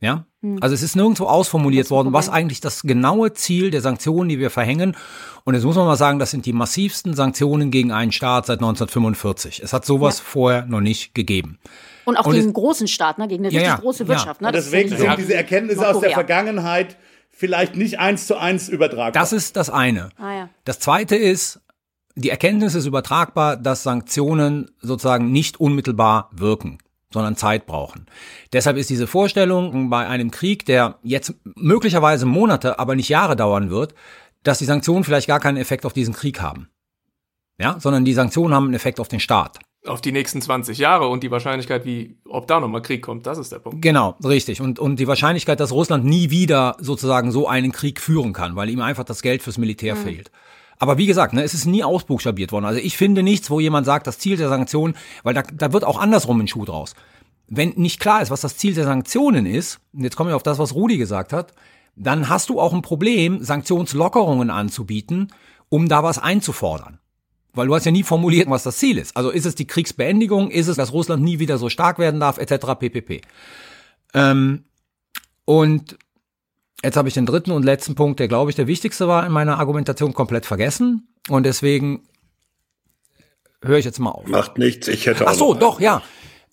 Ja? Also es ist nirgendwo ausformuliert worden, was eigentlich das genaue Ziel der Sanktionen, die wir verhängen. Und jetzt muss man mal sagen, das sind die massivsten Sanktionen gegen einen Staat seit 1945. Es hat sowas Ja. vorher noch nicht gegeben. Und auch Und gegen einen großen Staat, ne? gegen eine Ja, richtig ja, große ja. Wirtschaft. Ne? Deswegen sind diese Erkenntnisse aus der. Vergangenheit vielleicht nicht eins zu eins übertragbar. Das ist das eine. Ah, ja. Das zweite ist, die Erkenntnis ist übertragbar, dass Sanktionen sozusagen nicht unmittelbar wirken, sondern Zeit brauchen. Deshalb ist diese Vorstellung bei einem Krieg, der jetzt möglicherweise Monate, aber nicht Jahre dauern wird, dass die Sanktionen vielleicht gar keinen Effekt auf diesen Krieg haben. Ja, sondern die Sanktionen haben einen Effekt auf den Staat. Auf die nächsten 20 Jahre und die Wahrscheinlichkeit, wie, ob da nochmal Krieg kommt, das ist der Punkt. Genau, richtig. Und, und die Wahrscheinlichkeit, dass Russland nie wieder sozusagen so einen Krieg führen kann, weil ihm einfach das Geld fürs Militär fehlt. Aber wie gesagt, ne, es ist nie ausbuchstabiert worden. Also ich finde nichts, wo jemand sagt, das Ziel der Sanktionen, weil da, da wird auch andersrum ein Schuh draus. Wenn nicht klar ist, was das Ziel der Sanktionen ist, und jetzt kommen wir auf das, was Rudi gesagt hat, dann hast du auch ein Problem, Sanktionslockerungen anzubieten, um da was einzufordern. Weil du hast ja nie formuliert, was das Ziel ist. Also ist es die Kriegsbeendigung, ist es, dass Russland nie wieder so stark werden darf, etc. pp. Ähm, und jetzt habe ich den dritten und letzten Punkt, der glaube ich der wichtigste war in meiner Argumentation, komplett vergessen. Und deswegen höre ich jetzt mal auf. Macht nichts, ich hätte auch Ach so, doch, ja.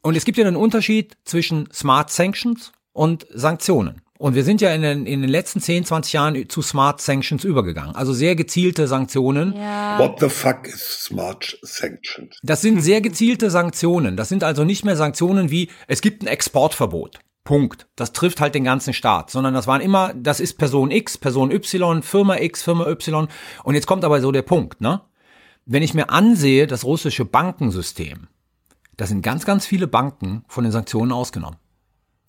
Und es gibt ja einen Unterschied zwischen Smart Sanctions und Sanktionen. Und wir sind ja in den, in den letzten 10, 20 Jahren zu Smart Sanctions übergegangen. Also sehr gezielte Sanktionen. Ja. What the fuck is smart sanctioned? Das sind sehr gezielte Sanktionen. Das sind also nicht mehr Sanktionen wie, es gibt ein Exportverbot. Punkt. Das trifft halt den ganzen Staat, sondern das waren immer, das ist Person X, Person Y, Firma X, Firma Y. Und jetzt kommt aber so der Punkt, ne? Wenn ich mir ansehe, das russische Bankensystem, da sind ganz, ganz viele Banken von den Sanktionen ausgenommen.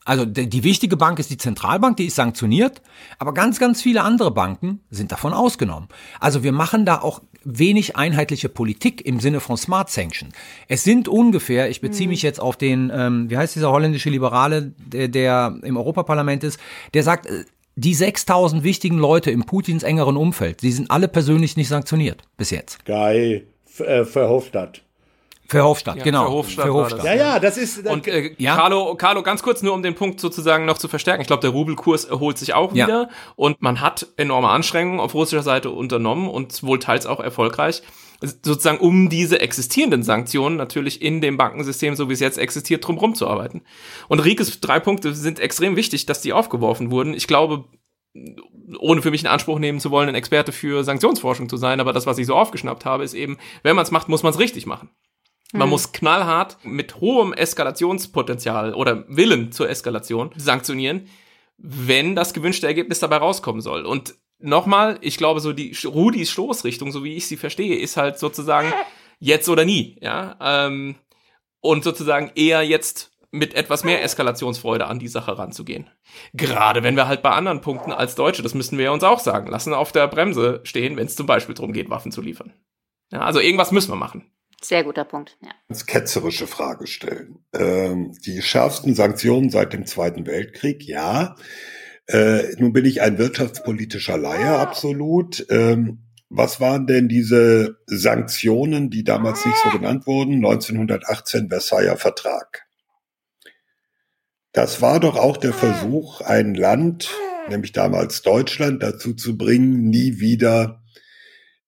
Also die, wichtige Bank ist die Zentralbank, die ist sanktioniert, aber ganz, ganz viele andere Banken sind davon ausgenommen. Also wir machen da auch wenig einheitliche Politik im Sinne von Smart Sanction. Es sind ungefähr, ich beziehe mich jetzt auf den, ähm, wie heißt dieser holländische Liberale, der, der im Europaparlament ist, der sagt, äh, die 6000 wichtigen Leute im Putins engeren Umfeld, die sind alle persönlich nicht sanktioniert bis jetzt. F- äh, Verhofstadt. Verhofstadt, Ja, genau. Verhofstadt das. Ja, ja, das ist. Und äh, Ja. Carlo, Carlo, ganz kurz nur um den Punkt sozusagen noch zu verstärken. Ich glaube, der Rubelkurs erholt sich auch Ja. wieder und man hat enorme Anstrengungen auf russischer Seite unternommen und wohl teils auch erfolgreich, sozusagen um diese existierenden Sanktionen natürlich in dem Bankensystem, so wie es jetzt existiert, drumherum zu arbeiten. Und Rikes drei Punkte sind extrem wichtig, dass die aufgeworfen wurden. Ich glaube, ohne für mich in Anspruch nehmen zu wollen, ein Experte für Sanktionsforschung zu sein, aber das, was ich so aufgeschnappt habe, ist eben, wenn man es macht, muss man es richtig machen. Man muss knallhart mit hohem Eskalationspotenzial oder Willen zur Eskalation sanktionieren, wenn das gewünschte Ergebnis dabei rauskommen soll. Und nochmal, ich glaube, so die Rudis Stoßrichtung, so wie ich sie verstehe, ist halt sozusagen jetzt oder nie, ja. Ähm, und sozusagen eher jetzt mit etwas mehr Eskalationsfreude an die Sache ranzugehen. Gerade wenn wir halt bei anderen Punkten als Deutsche, das müssen wir ja uns auch sagen, lassen auf der Bremse stehen, wenn es zum Beispiel darum geht, Waffen zu liefern. Ja, also irgendwas müssen wir machen. Sehr guter Punkt. Ja. ganz ketzerische Frage stellen. Ähm, die schärfsten Sanktionen seit dem Zweiten Weltkrieg, ja. Äh, nun bin ich ein wirtschaftspolitischer Laie, absolut. Ähm, was waren denn diese Sanktionen, die damals nicht so genannt wurden? 1918 Versailler Vertrag. Das war doch auch der Versuch, ein Land, nämlich damals Deutschland, dazu zu bringen, nie wieder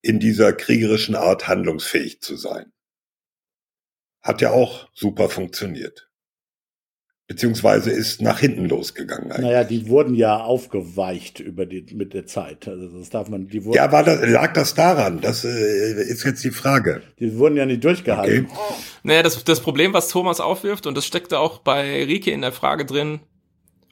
in dieser kriegerischen Art handlungsfähig zu sein. Hat ja auch super funktioniert. Beziehungsweise ist nach hinten losgegangen. eigentlich. Naja, die wurden ja aufgeweicht über die, mit der Zeit. Also das darf man, die wurden, Ja, war das, lag das daran? Das äh, ist jetzt die Frage. die wurden ja nicht durchgehalten. Okay. Naja, das, das Problem, was Thomas aufwirft, und das steckte auch bei Rike in der Frage drin,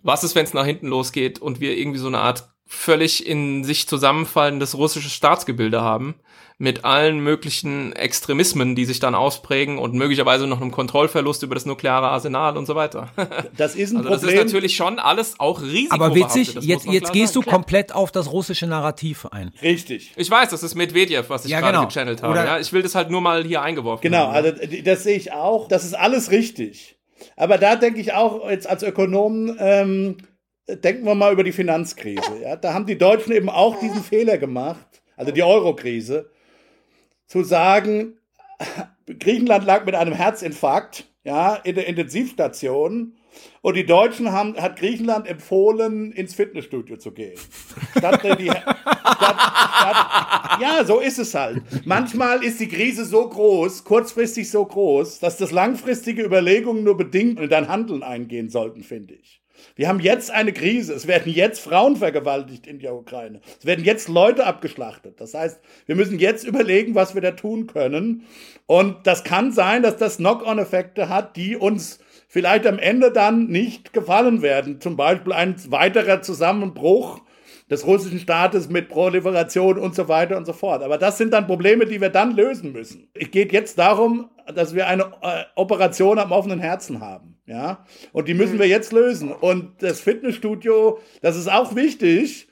was ist, wenn es nach hinten losgeht und wir irgendwie so eine Art völlig in sich zusammenfallendes russisches Staatsgebilde haben, mit allen möglichen Extremismen, die sich dann ausprägen und möglicherweise noch einem Kontrollverlust über das nukleare Arsenal und so weiter. Das ist ein Also das ist Problem. natürlich schon alles auch Risiko. Aber witzig, jetzt, jetzt gehst du sagen. komplett auf das russische Narrativ ein. Richtig. Ich weiß, das ist Medvedev, was ich Ja, gerade genau. gechannelt habe. Oder- Ja, ich will das halt nur mal hier eingeworfen Genau, haben. also das sehe ich auch. Das ist alles richtig. Aber da denke ich auch jetzt als Ökonom, ähm, denken wir mal über die Finanzkrise. Ja? Da haben die Deutschen eben auch diesen Fehler gemacht, also die Eurokrise, zu sagen, Griechenland lag mit einem Herzinfarkt ja, in der Intensivstation Und die Deutschen haben, hat Griechenland empfohlen, ins Fitnessstudio zu gehen. Statt die, statt, statt, ja, so ist es halt. Manchmal ist die Krise so groß, kurzfristig so groß, dass das langfristige Überlegungen nur bedingt in dein Handeln eingehen sollten, finde ich. Wir haben jetzt eine Krise. Es werden jetzt Frauen vergewaltigt in der Ukraine. Es werden jetzt Leute abgeschlachtet. Das heißt, wir müssen jetzt überlegen, was wir da tun können. Und das kann sein, dass das Knock-on-Effekte hat, die uns vielleicht am Ende dann nicht gefallen werden. Zum Beispiel ein weiterer Zusammenbruch des russischen Staates mit Proliferation und so weiter und so fort. Aber das sind dann Probleme, die wir dann lösen müssen. Es geht jetzt darum, dass wir eine äh, Operation am offenen Herzen haben. Ja, und die müssen wir jetzt lösen. Und das Fitnessstudio, das ist auch wichtig,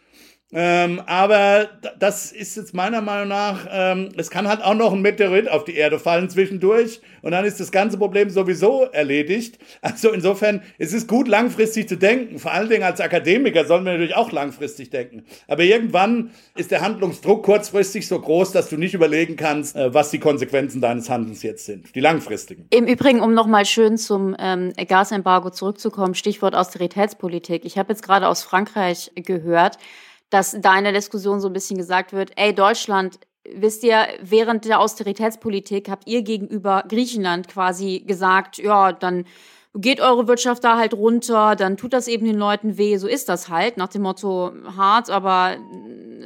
ähm, aber das ist jetzt meiner Meinung nach, ähm, es kann halt auch noch ein Meteorit auf die Erde fallen zwischendurch und dann ist das ganze Problem sowieso erledigt. Also insofern es ist gut, langfristig zu denken. Vor allen Dingen als Akademiker sollen wir natürlich auch langfristig denken. Aber irgendwann ist der Handlungsdruck kurzfristig so groß, dass du nicht überlegen kannst, äh, was die Konsequenzen deines Handelns jetzt sind. Die langfristigen. Im Übrigen, um nochmal schön zum ähm, Gasembargo zurückzukommen, Stichwort Austeritätspolitik. Ich habe jetzt gerade aus Frankreich gehört, dass da in der Diskussion so ein bisschen gesagt wird, ey Deutschland, wisst ihr, während der Austeritätspolitik habt ihr gegenüber Griechenland quasi gesagt, ja, dann geht eure Wirtschaft da halt runter, dann tut das eben den Leuten weh, so ist das halt, nach dem Motto hart, aber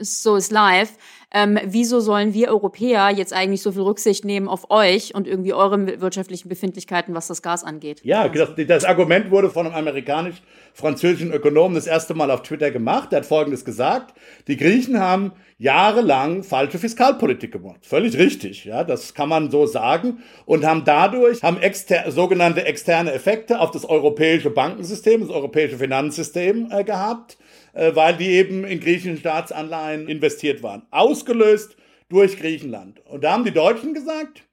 so ist live ähm, wieso sollen wir Europäer jetzt eigentlich so viel Rücksicht nehmen auf euch und irgendwie eure wirtschaftlichen Befindlichkeiten, was das Gas angeht? Ja, das, das Argument wurde von einem amerikanisch-französischen Ökonomen das erste Mal auf Twitter gemacht. Der hat Folgendes gesagt. Die Griechen haben jahrelang falsche Fiskalpolitik gemacht. Völlig richtig, ja, das kann man so sagen. Und haben dadurch, haben exter sogenannte externe Effekte auf das europäische Bankensystem, das europäische Finanzsystem äh, gehabt weil die eben in griechischen Staatsanleihen investiert waren. Ausgelöst durch Griechenland. Und da haben die Deutschen gesagt,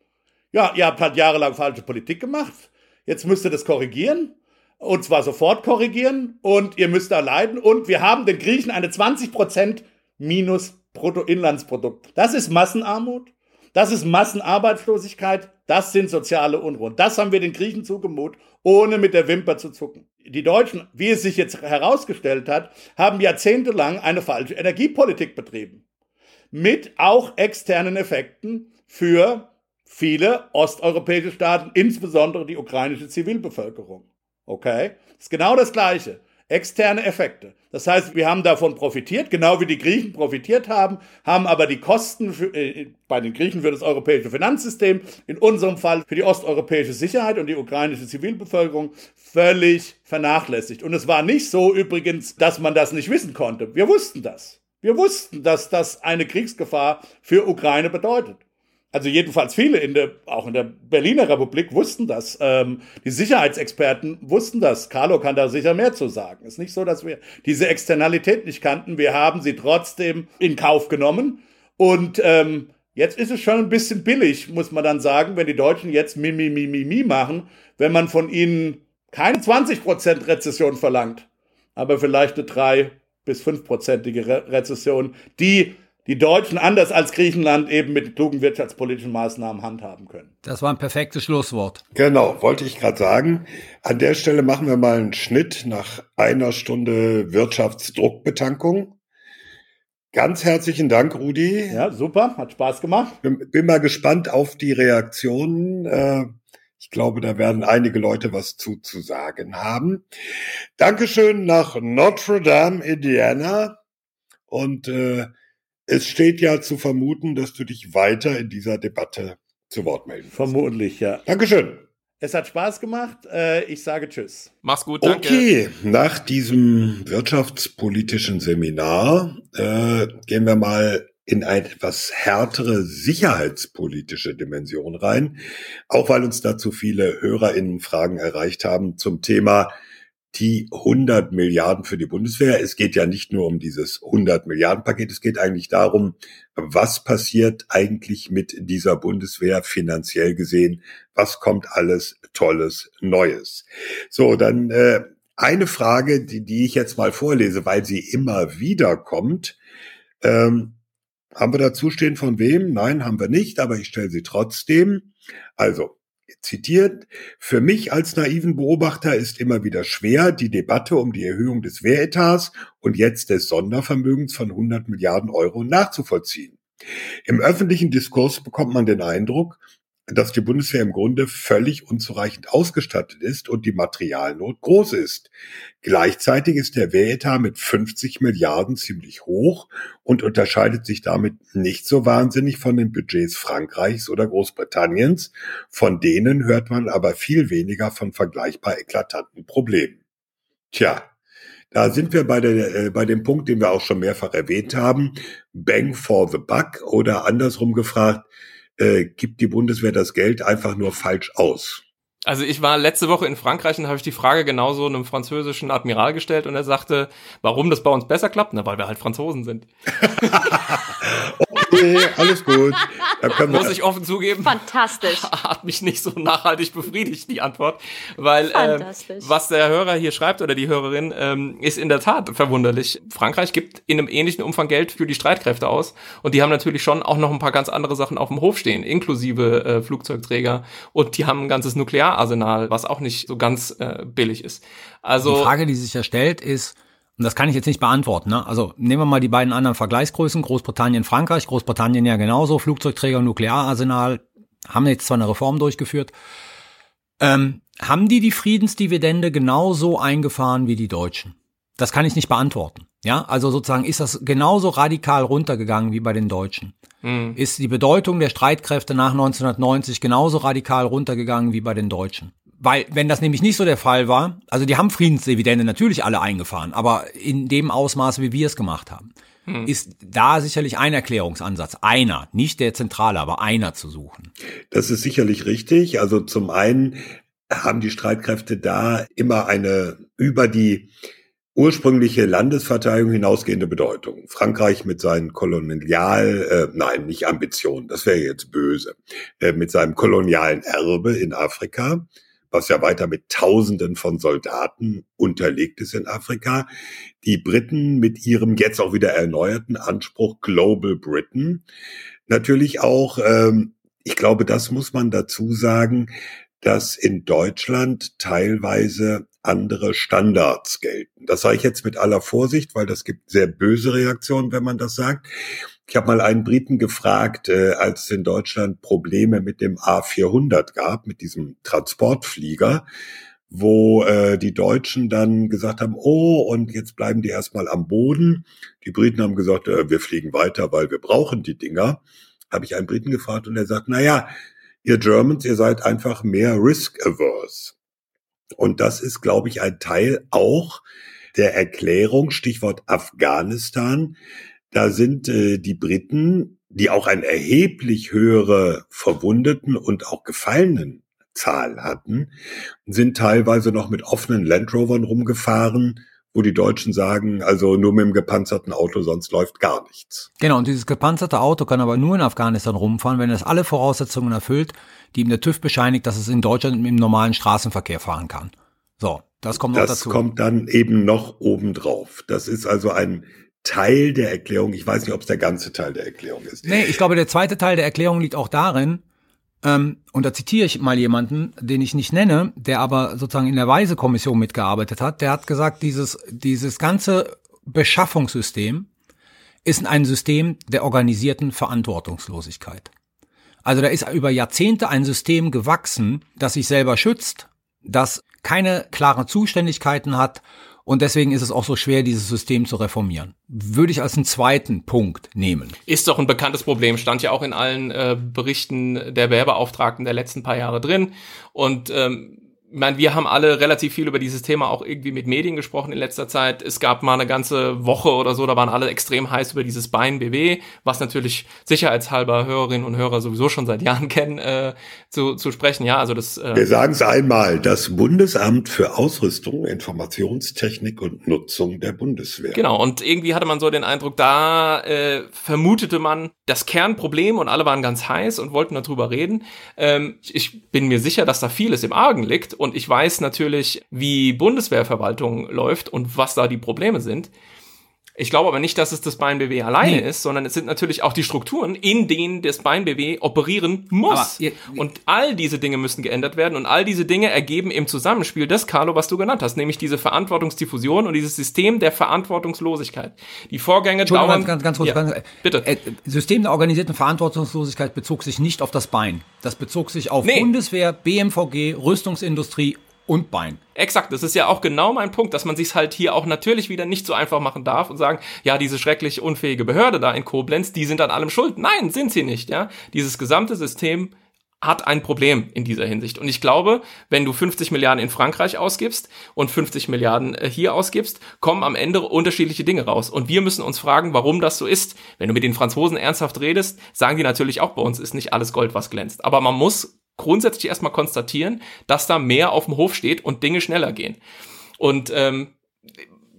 ja, ihr habt halt jahrelang falsche Politik gemacht, jetzt müsst ihr das korrigieren. Und zwar sofort korrigieren und ihr müsst da leiden. Und wir haben den Griechen eine 20% Minus Bruttoinlandsprodukt. Das ist Massenarmut. Das ist Massenarbeitslosigkeit. Das sind soziale Unruhen. Das haben wir den Griechen zugemut, ohne mit der Wimper zu zucken die Deutschen, wie es sich jetzt herausgestellt hat, haben jahrzehntelang eine falsche Energiepolitik betrieben. Mit auch externen Effekten für viele osteuropäische Staaten, insbesondere die ukrainische Zivilbevölkerung. Okay? Das ist genau das Gleiche externe Effekte. Das heißt, wir haben davon profitiert, genau wie die Griechen profitiert haben, haben aber die Kosten für, äh, bei den Griechen für das europäische Finanzsystem, in unserem Fall für die osteuropäische Sicherheit und die ukrainische Zivilbevölkerung völlig vernachlässigt. Und es war nicht so übrigens, dass man das nicht wissen konnte. Wir wussten das. Wir wussten, dass das eine Kriegsgefahr für Ukraine bedeutet also jedenfalls viele in der, auch in der Berliner Republik wussten das. Ähm, die Sicherheitsexperten wussten das. Carlo kann da sicher mehr zu sagen. Ist nicht so, dass wir diese Externalität nicht kannten. Wir haben sie trotzdem in Kauf genommen. Und ähm, jetzt ist es schon ein bisschen billig, muss man dann sagen, wenn die Deutschen jetzt mi, mi, mi, mi, mi machen, wenn man von ihnen keine 20% Rezession verlangt, aber vielleicht eine 3 bis 5%ige Re Rezession, die die Deutschen anders als Griechenland eben mit klugen wirtschaftspolitischen Maßnahmen handhaben können. Das war ein perfektes Schlusswort. Genau, wollte ich gerade sagen. An der Stelle machen wir mal einen Schnitt nach einer Stunde Wirtschaftsdruckbetankung. Ganz herzlichen Dank, Rudi. Ja, super, hat Spaß gemacht. Bin, bin mal gespannt auf die Reaktionen. Äh, ich glaube, da werden einige Leute was zu, zu sagen haben. Dankeschön nach Notre Dame, Indiana. Und äh, es steht ja zu vermuten, dass du dich weiter in dieser Debatte zu Wort melden Vermutlich, ja. Dankeschön. Es hat Spaß gemacht. Äh, ich sage Tschüss. Mach's gut, danke. Okay, nach diesem wirtschaftspolitischen Seminar äh, gehen wir mal in eine etwas härtere sicherheitspolitische Dimension rein, auch weil uns dazu viele HörerInnen Fragen erreicht haben zum Thema die 100 Milliarden für die Bundeswehr. Es geht ja nicht nur um dieses 100 Milliarden Paket, es geht eigentlich darum, was passiert eigentlich mit dieser Bundeswehr finanziell gesehen, was kommt alles Tolles Neues. So, dann äh, eine Frage, die, die ich jetzt mal vorlese, weil sie immer wieder kommt. Ähm, haben wir dazu stehen von wem? Nein, haben wir nicht, aber ich stelle sie trotzdem. Also, Zitiert, für mich als naiven Beobachter ist immer wieder schwer, die Debatte um die Erhöhung des Wehretats und jetzt des Sondervermögens von 100 Milliarden Euro nachzuvollziehen. Im öffentlichen Diskurs bekommt man den Eindruck, dass die Bundeswehr im Grunde völlig unzureichend ausgestattet ist und die Materialnot groß ist. Gleichzeitig ist der Wehretat mit 50 Milliarden ziemlich hoch und unterscheidet sich damit nicht so wahnsinnig von den Budgets Frankreichs oder Großbritanniens. Von denen hört man aber viel weniger von vergleichbar eklatanten Problemen. Tja, da sind wir bei, der, äh, bei dem Punkt, den wir auch schon mehrfach erwähnt haben. Bang for the buck oder andersrum gefragt, äh, gibt die Bundeswehr das Geld einfach nur falsch aus. Also ich war letzte Woche in Frankreich und habe ich die Frage genauso einem französischen Admiral gestellt und er sagte, warum das bei uns besser klappt? Na, weil wir halt Franzosen sind. okay, alles gut. Da können wir Muss ich offen zugeben. Fantastisch. Hat mich nicht so nachhaltig befriedigt, die Antwort. Weil äh, was der Hörer hier schreibt oder die Hörerin, ähm, ist in der Tat verwunderlich. Frankreich gibt in einem ähnlichen Umfang Geld für die Streitkräfte aus. Und die haben natürlich schon auch noch ein paar ganz andere Sachen auf dem Hof stehen, inklusive äh, Flugzeugträger. Und die haben ein ganzes Nukleararsenal, was auch nicht so ganz äh, billig ist. Also die Frage, die sich ja stellt, ist, und das kann ich jetzt nicht beantworten. Ne? Also nehmen wir mal die beiden anderen Vergleichsgrößen, Großbritannien, Frankreich. Großbritannien ja genauso, Flugzeugträger, Nukleararsenal, haben jetzt zwar eine Reform durchgeführt. Ähm, haben die die Friedensdividende genauso eingefahren wie die Deutschen? Das kann ich nicht beantworten. Ja, also sozusagen ist das genauso radikal runtergegangen wie bei den Deutschen. Mhm. Ist die Bedeutung der Streitkräfte nach 1990 genauso radikal runtergegangen wie bei den Deutschen? Weil, wenn das nämlich nicht so der Fall war, also die haben Friedensdividende natürlich alle eingefahren, aber in dem Ausmaß, wie wir es gemacht haben, hm. ist da sicherlich ein Erklärungsansatz, einer, nicht der zentrale, aber einer zu suchen. Das ist sicherlich richtig. Also zum einen haben die Streitkräfte da immer eine über die ursprüngliche Landesverteidigung hinausgehende Bedeutung. Frankreich mit seinen Kolonial, äh, nein, nicht Ambitionen, das wäre jetzt böse, äh, mit seinem kolonialen Erbe in Afrika was ja weiter mit Tausenden von Soldaten unterlegt ist in Afrika. Die Briten mit ihrem jetzt auch wieder erneuerten Anspruch Global Britain. Natürlich auch, ähm, ich glaube, das muss man dazu sagen, dass in Deutschland teilweise andere Standards gelten. Das sage ich jetzt mit aller Vorsicht, weil das gibt sehr böse Reaktionen, wenn man das sagt. Ich habe mal einen Briten gefragt, äh, als es in Deutschland Probleme mit dem A400 gab, mit diesem Transportflieger, wo äh, die Deutschen dann gesagt haben, oh, und jetzt bleiben die erstmal am Boden. Die Briten haben gesagt, äh, wir fliegen weiter, weil wir brauchen die Dinger. Habe ich einen Briten gefragt und er sagt, na ja, ihr Germans, ihr seid einfach mehr risk-averse. Und das ist, glaube ich, ein Teil auch der Erklärung, Stichwort Afghanistan, da sind äh, die Briten, die auch eine erheblich höhere Verwundeten und auch Gefallenen Zahl hatten, sind teilweise noch mit offenen Land Rovern rumgefahren, wo die Deutschen sagen, also nur mit dem gepanzerten Auto, sonst läuft gar nichts. Genau, und dieses gepanzerte Auto kann aber nur in Afghanistan rumfahren, wenn es alle Voraussetzungen erfüllt, die ihm der TÜV bescheinigt, dass es in Deutschland im normalen Straßenverkehr fahren kann. So, das kommt noch das dazu. Das kommt dann eben noch obendrauf. Das ist also ein Teil der Erklärung. Ich weiß nicht, ob es der ganze Teil der Erklärung ist. Nee, ich glaube, der zweite Teil der Erklärung liegt auch darin, ähm, und da zitiere ich mal jemanden, den ich nicht nenne, der aber sozusagen in der Weisekommission mitgearbeitet hat, der hat gesagt, dieses, dieses ganze Beschaffungssystem ist ein System der organisierten Verantwortungslosigkeit. Also da ist über Jahrzehnte ein System gewachsen, das sich selber schützt, das keine klaren Zuständigkeiten hat und deswegen ist es auch so schwer, dieses System zu reformieren. Würde ich als einen zweiten Punkt nehmen. Ist doch ein bekanntes Problem, stand ja auch in allen äh, Berichten der Werbeauftragten der letzten paar Jahre drin. Und ähm, ich meine, wir haben alle relativ viel über dieses Thema auch irgendwie mit Medien gesprochen in letzter Zeit. Es gab mal eine ganze Woche oder so, da waren alle extrem heiß über dieses Bein BW, was natürlich sicherheitshalber Hörerinnen und Hörer sowieso schon seit Jahren kennen, äh, zu, zu sprechen. Ja, also das. Äh Wir sagen es einmal: Das Bundesamt für Ausrüstung, Informationstechnik und Nutzung der Bundeswehr. Genau. Und irgendwie hatte man so den Eindruck, da äh, vermutete man das Kernproblem und alle waren ganz heiß und wollten darüber reden. Ähm, ich bin mir sicher, dass da vieles im Argen liegt und ich weiß natürlich, wie Bundeswehrverwaltung läuft und was da die Probleme sind. Ich glaube aber nicht, dass es das Bein BW alleine Nee. ist, sondern es sind natürlich auch die Strukturen, in denen das Bein BW operieren muss. Ihr- und all diese Dinge müssen geändert werden und all diese Dinge ergeben im Zusammenspiel das, Carlo, was du genannt hast, nämlich diese Verantwortungsdiffusion und dieses System der Verantwortungslosigkeit. Die Vorgänge dauern. ganz, ganz kurz. Ja, Ganz, bitte. Äh, System der organisierten Verantwortungslosigkeit bezog sich nicht auf das Bein. Das bezog sich auf Nee. Bundeswehr, BMVG, Rüstungsindustrie und Bein. Exakt, das ist ja auch genau mein Punkt, dass man sich halt hier auch natürlich wieder nicht so einfach machen darf und sagen, ja, diese schrecklich unfähige Behörde da in Koblenz, die sind an allem schuld. Nein, sind sie nicht, ja. Dieses gesamte System hat ein Problem in dieser Hinsicht. Und ich glaube, wenn du 50 Milliarden in Frankreich ausgibst und 50 Milliarden äh, hier ausgibst, kommen am Ende unterschiedliche Dinge raus. Und wir müssen uns fragen, warum das so ist. Wenn du mit den Franzosen ernsthaft redest, sagen die natürlich auch, bei uns ist nicht alles Gold, was glänzt. Aber man muss grundsätzlich erstmal konstatieren, dass da mehr auf dem Hof steht und Dinge schneller gehen. Und ähm,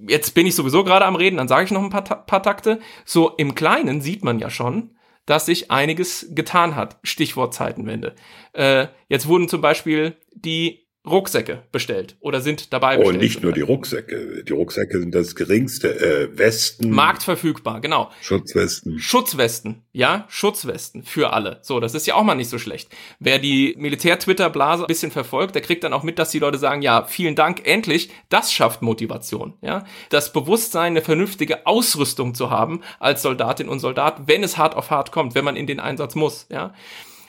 jetzt bin ich sowieso gerade am Reden, dann sage ich noch ein paar, paar Takte. So im Kleinen sieht man ja schon, dass sich einiges getan hat. Stichwort Zeitenwende. Äh, jetzt wurden zum Beispiel die Rucksäcke bestellt oder sind dabei Und bestellt. nicht nur die Rucksäcke. Die Rucksäcke sind das geringste. Äh, Westen, Marktverfügbar, genau. Schutzwesten. Schutzwesten, ja, Schutzwesten für alle. So, das ist ja auch mal nicht so schlecht. Wer die Militär-Twitter-Blase ein bisschen verfolgt, der kriegt dann auch mit, dass die Leute sagen, ja, vielen Dank, endlich, das schafft Motivation, ja. Das Bewusstsein, eine vernünftige Ausrüstung zu haben als Soldatin und Soldat, wenn es hart auf hart kommt, wenn man in den Einsatz muss, ja.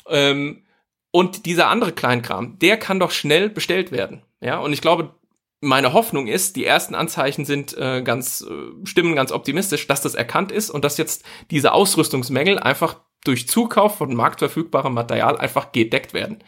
Ähm, und dieser andere Kleinkram, der kann doch schnell bestellt werden, ja. Und ich glaube, meine Hoffnung ist, die ersten Anzeichen sind äh, ganz, äh, stimmen ganz optimistisch, dass das erkannt ist und dass jetzt diese Ausrüstungsmängel einfach durch Zukauf von marktverfügbarem Material einfach gedeckt werden.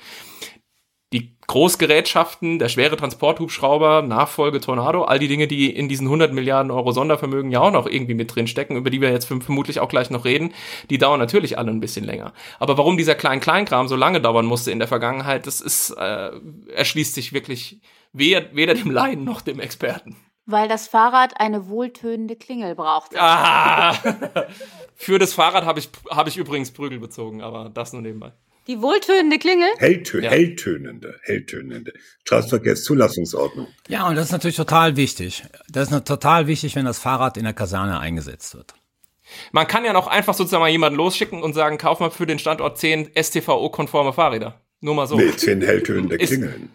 Die Großgerätschaften, der schwere Transporthubschrauber, Nachfolge Tornado, all die Dinge, die in diesen 100 Milliarden Euro Sondervermögen ja auch noch irgendwie mit drin stecken, über die wir jetzt vermutlich auch gleich noch reden, die dauern natürlich alle ein bisschen länger. Aber warum dieser Klein-Kleinkram so lange dauern musste in der Vergangenheit, das ist, äh, erschließt sich wirklich weder, weder dem Laien noch dem Experten. Weil das Fahrrad eine wohltönende Klingel braucht. Ah! Für das Fahrrad habe ich, hab ich übrigens Prügel bezogen, aber das nur nebenbei. Die wohltönende Klingel? Helltö Ja. Helltönende, helltönende. Straßenverkehrszulassungsordnung. Ja, und das ist natürlich total wichtig. Das ist total wichtig, wenn das Fahrrad in der Kaserne eingesetzt wird. Man kann ja noch einfach sozusagen mal jemanden losschicken und sagen, kauf mal für den Standort 10 STVO-konforme Fahrräder. Nur mal so. Nee, zehn helltönende Ist- Klingeln.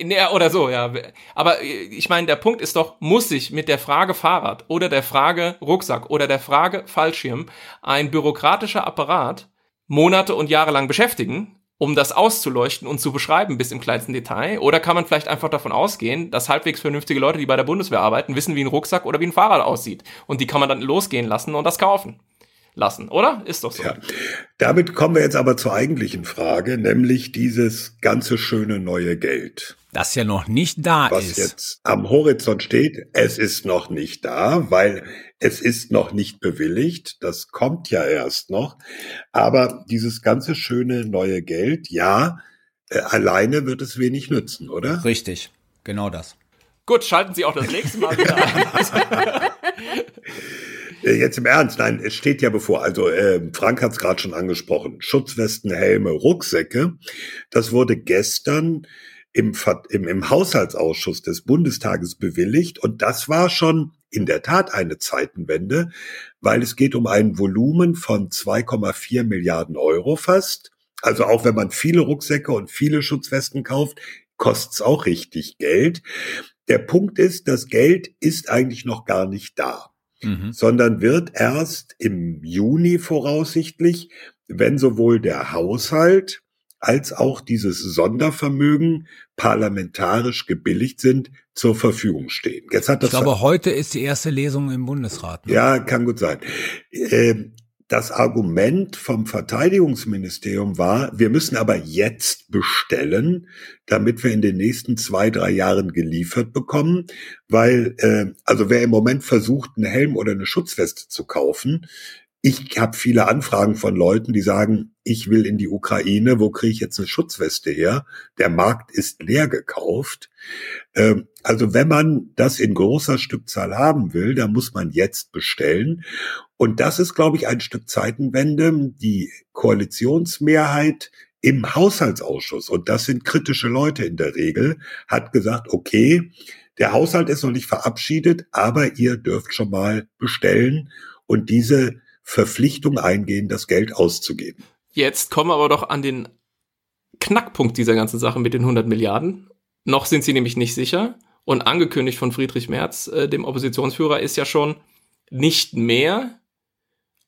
Ja, oder so, ja. Aber äh, ich meine, der Punkt ist doch, muss sich mit der Frage Fahrrad oder der Frage Rucksack oder der Frage Fallschirm ein bürokratischer Apparat Monate und Jahre lang beschäftigen, um das auszuleuchten und zu beschreiben bis im kleinsten Detail? Oder kann man vielleicht einfach davon ausgehen, dass halbwegs vernünftige Leute, die bei der Bundeswehr arbeiten, wissen, wie ein Rucksack oder wie ein Fahrrad aussieht? Und die kann man dann losgehen lassen und das kaufen lassen, oder? Ist doch so. Ja. Damit kommen wir jetzt aber zur eigentlichen Frage, nämlich dieses ganze schöne neue Geld. Das ja noch nicht da was ist. jetzt am Horizont steht. Es ist noch nicht da, weil es ist noch nicht bewilligt. Das kommt ja erst noch. Aber dieses ganze schöne neue Geld, ja, äh, alleine wird es wenig nützen, oder? Richtig, genau das. Gut, schalten Sie auch das nächste Mal wieder ein. Äh, Jetzt im Ernst, nein, es steht ja bevor. Also äh, Frank hat es gerade schon angesprochen. Schutzwesten, Helme, Rucksäcke. Das wurde gestern im, im, im Haushaltsausschuss des Bundestages bewilligt. Und das war schon in der Tat eine Zeitenwende, weil es geht um ein Volumen von 2,4 Milliarden Euro fast. Also auch wenn man viele Rucksäcke und viele Schutzwesten kauft, kostet's auch richtig Geld. Der Punkt ist, das Geld ist eigentlich noch gar nicht da Mhm. sondern wird erst im Juni voraussichtlich, wenn sowohl der Haushalt als auch dieses Sondervermögen parlamentarisch gebilligt sind, zur Verfügung stehen. Jetzt hat Ich das glaube, heute ist die erste Lesung im Bundesrat. Ne? ja, kann gut sein. Ähm, Das Argument vom Verteidigungsministerium war, wir müssen aber jetzt bestellen, damit wir in den nächsten zwei, drei Jahren geliefert bekommen, weil, äh, also wer im Moment versucht, einen Helm oder eine Schutzweste zu kaufen, ich habe viele Anfragen von Leuten, die sagen, ich will in die Ukraine, wo kriege ich jetzt eine Schutzweste her? Der Markt ist leer gekauft. Ähm, Also wenn man das in großer Stückzahl haben will, dann muss man jetzt bestellen. Und das ist, glaube ich, ein Stück Zeitenwende. Die Koalitionsmehrheit im Haushaltsausschuss, und das sind kritische Leute in der Regel, hat gesagt, okay, der Haushalt ist noch nicht verabschiedet, aber ihr dürft schon mal bestellen und diese Verpflichtung eingehen, das Geld auszugeben. Jetzt kommen wir aber doch an den Knackpunkt dieser ganzen Sache mit den 100 Milliarden. Noch sind sie nämlich nicht sicher. Und angekündigt von Friedrich Merz, äh, dem Oppositionsführer, ist ja schon nicht mehr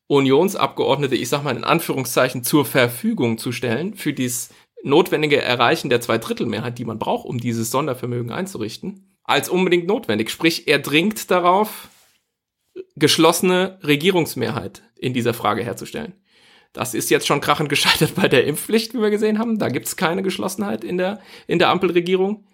Unionsabgeordnete, ich sag mal in Anführungszeichen, zur Verfügung zu stellen für dieses notwendige Erreichen der Zweidrittelmehrheit, die man braucht, um dieses Sondervermögen einzurichten, als unbedingt notwendig. Sprich, er dringt darauf, geschlossene Regierungsmehrheit in dieser Frage herzustellen. Das ist jetzt schon krachend gescheitert bei der Impfpflicht, wie wir gesehen haben. Da gibt es keine Geschlossenheit in der, in der Ampelregierung.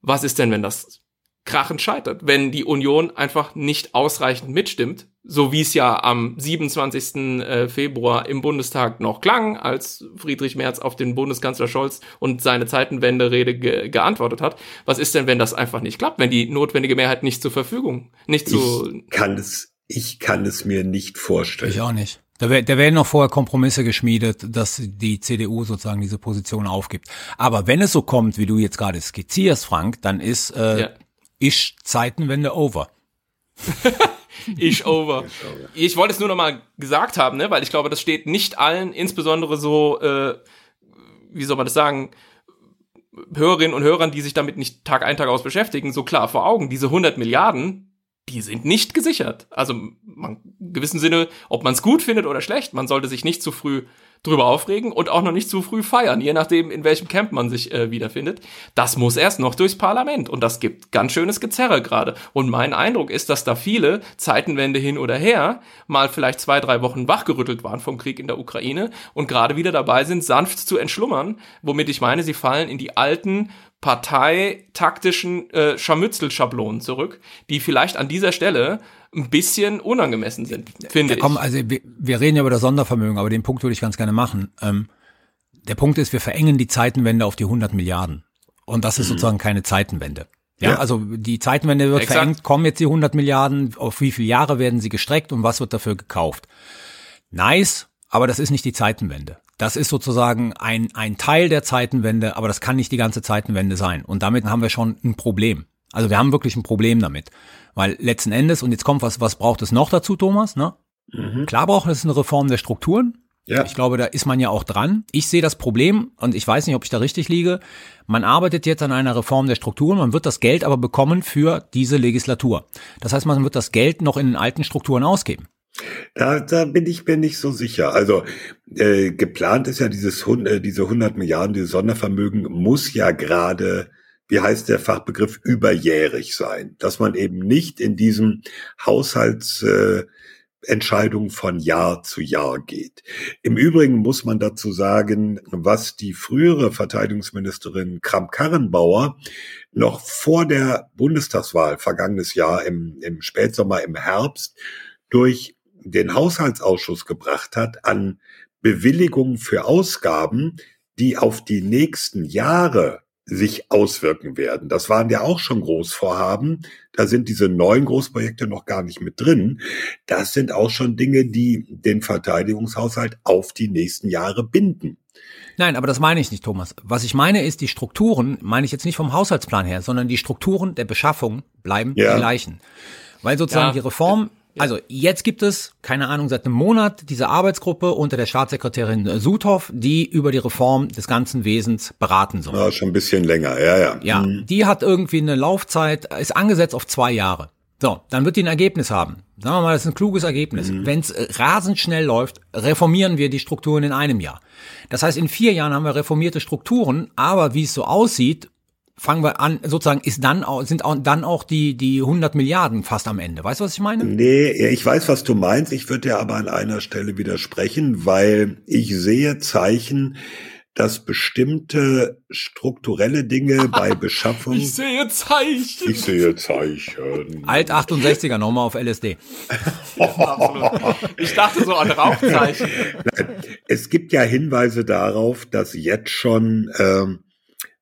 Was ist denn, wenn das krachend scheitert, wenn die Union einfach nicht ausreichend mitstimmt, so wie es ja am 27. Äh, Februar im Bundestag noch klang, als Friedrich Merz auf den Bundeskanzler Scholz und seine Zeitenwende-Rede ge geantwortet hat. Was ist denn, wenn das einfach nicht klappt, wenn die notwendige Mehrheit nicht zur Verfügung, nicht zu... Ich kann es, ich kann es mir nicht vorstellen. Ich auch nicht. Da, wär, da werden noch vorher Kompromisse geschmiedet, dass die CDU sozusagen diese Position aufgibt. Aber wenn es so kommt, wie du jetzt gerade skizzierst, Frank, dann ist äh, ja. Ich Zeitenwende over. ich over. Ich wollte es nur noch mal gesagt haben, ne, weil ich glaube, das steht nicht allen, insbesondere so, äh, wie soll man das sagen, Hörerinnen und Hörern, die sich damit nicht Tag ein, Tag aus beschäftigen, so klar vor Augen. Diese 100 Milliarden, die sind nicht gesichert. Also man, in gewissem Sinne, ob man es gut findet oder schlecht, man sollte sich nicht zu früh drüber aufregen und auch noch nicht zu früh feiern, je nachdem, in welchem Camp man sich äh, wiederfindet. Das muss erst noch durchs Parlament und das gibt ganz schönes Gezerre gerade. Und mein Eindruck ist, dass da viele Zeitenwende hin oder her mal vielleicht zwei, drei Wochen wachgerüttelt waren vom Krieg in der Ukraine und gerade wieder dabei sind, sanft zu entschlummern, womit ich meine, sie fallen in die alten parteitaktischen äh, Scharmützelschablonen zurück, die vielleicht an dieser Stelle ein bisschen unangemessen sind, finde ich. Komm, also wir, wir, reden ja über das Sondervermögen, aber den Punkt würde ich ganz gerne machen. Ähm, der Punkt ist, wir verengen die Zeitenwende auf die 100 Milliarden. Und das ist mhm. sozusagen keine Zeitenwende. Ja, ja, also die Zeitenwende wird Exakt. verengt, kommen jetzt die 100 Milliarden, auf wie viele Jahre werden sie gestreckt und was wird dafür gekauft? Nice, aber das ist nicht die Zeitenwende. Das ist sozusagen ein, ein Teil der Zeitenwende, aber das kann nicht die ganze Zeitenwende sein. Und damit haben wir schon ein Problem. Also wir haben wirklich ein Problem damit. Weil letzten Endes, und jetzt kommt was, was braucht es noch dazu, Thomas? Ne? Mhm. Klar braucht es eine Reform der Strukturen. Ja. Ich glaube, da ist man ja auch dran. Ich sehe das Problem, und ich weiß nicht, ob ich da richtig liege. Man arbeitet jetzt an einer Reform der Strukturen, man wird das Geld aber bekommen für diese Legislatur. Das heißt, man wird das Geld noch in den alten Strukturen ausgeben. Da, da bin ich mir nicht so sicher. Also äh, geplant ist ja dieses äh, diese 100 Milliarden, dieses Sondervermögen muss ja gerade wie heißt der Fachbegriff, überjährig sein. Dass man eben nicht in diesem Haushaltsentscheidung äh, von Jahr zu Jahr geht. Im Übrigen muss man dazu sagen, was die frühere Verteidigungsministerin Kramp-Karrenbauer noch vor der Bundestagswahl vergangenes Jahr im, im Spätsommer, im Herbst durch den Haushaltsausschuss gebracht hat an Bewilligungen für Ausgaben, die auf die nächsten Jahre sich auswirken werden. Das waren ja auch schon Großvorhaben. Da sind diese neuen Großprojekte noch gar nicht mit drin. Das sind auch schon Dinge, die den Verteidigungshaushalt auf die nächsten Jahre binden. Nein, aber das meine ich nicht, Thomas. Was ich meine ist, die Strukturen, meine ich jetzt nicht vom Haushaltsplan her, sondern die Strukturen der Beschaffung bleiben ja. die gleichen. Weil sozusagen ja. die Reform also jetzt gibt es, keine Ahnung, seit einem Monat diese Arbeitsgruppe unter der Staatssekretärin Suthoff, die über die Reform des ganzen Wesens beraten soll. Ja, schon ein bisschen länger, ja, ja. Ja, mhm. die hat irgendwie eine Laufzeit, ist angesetzt auf zwei Jahre. So, dann wird die ein Ergebnis haben. Sagen wir mal, das ist ein kluges Ergebnis. Mhm. Wenn es rasend schnell läuft, reformieren wir die Strukturen in einem Jahr. Das heißt, in vier Jahren haben wir reformierte Strukturen, aber wie es so aussieht, fangen wir an, sozusagen ist dann auch, sind auch, dann auch die, die 100 Milliarden fast am Ende. Weißt du, was ich meine? Nee, ich weiß, was du meinst. Ich würde dir aber an einer Stelle widersprechen, weil ich sehe Zeichen, dass bestimmte strukturelle Dinge bei Beschaffung. Ich sehe Zeichen. Ich sehe Zeichen. Alt 68er nochmal auf LSD. Ich dachte so an Rauchzeichen. Es gibt ja Hinweise darauf, dass jetzt schon ähm,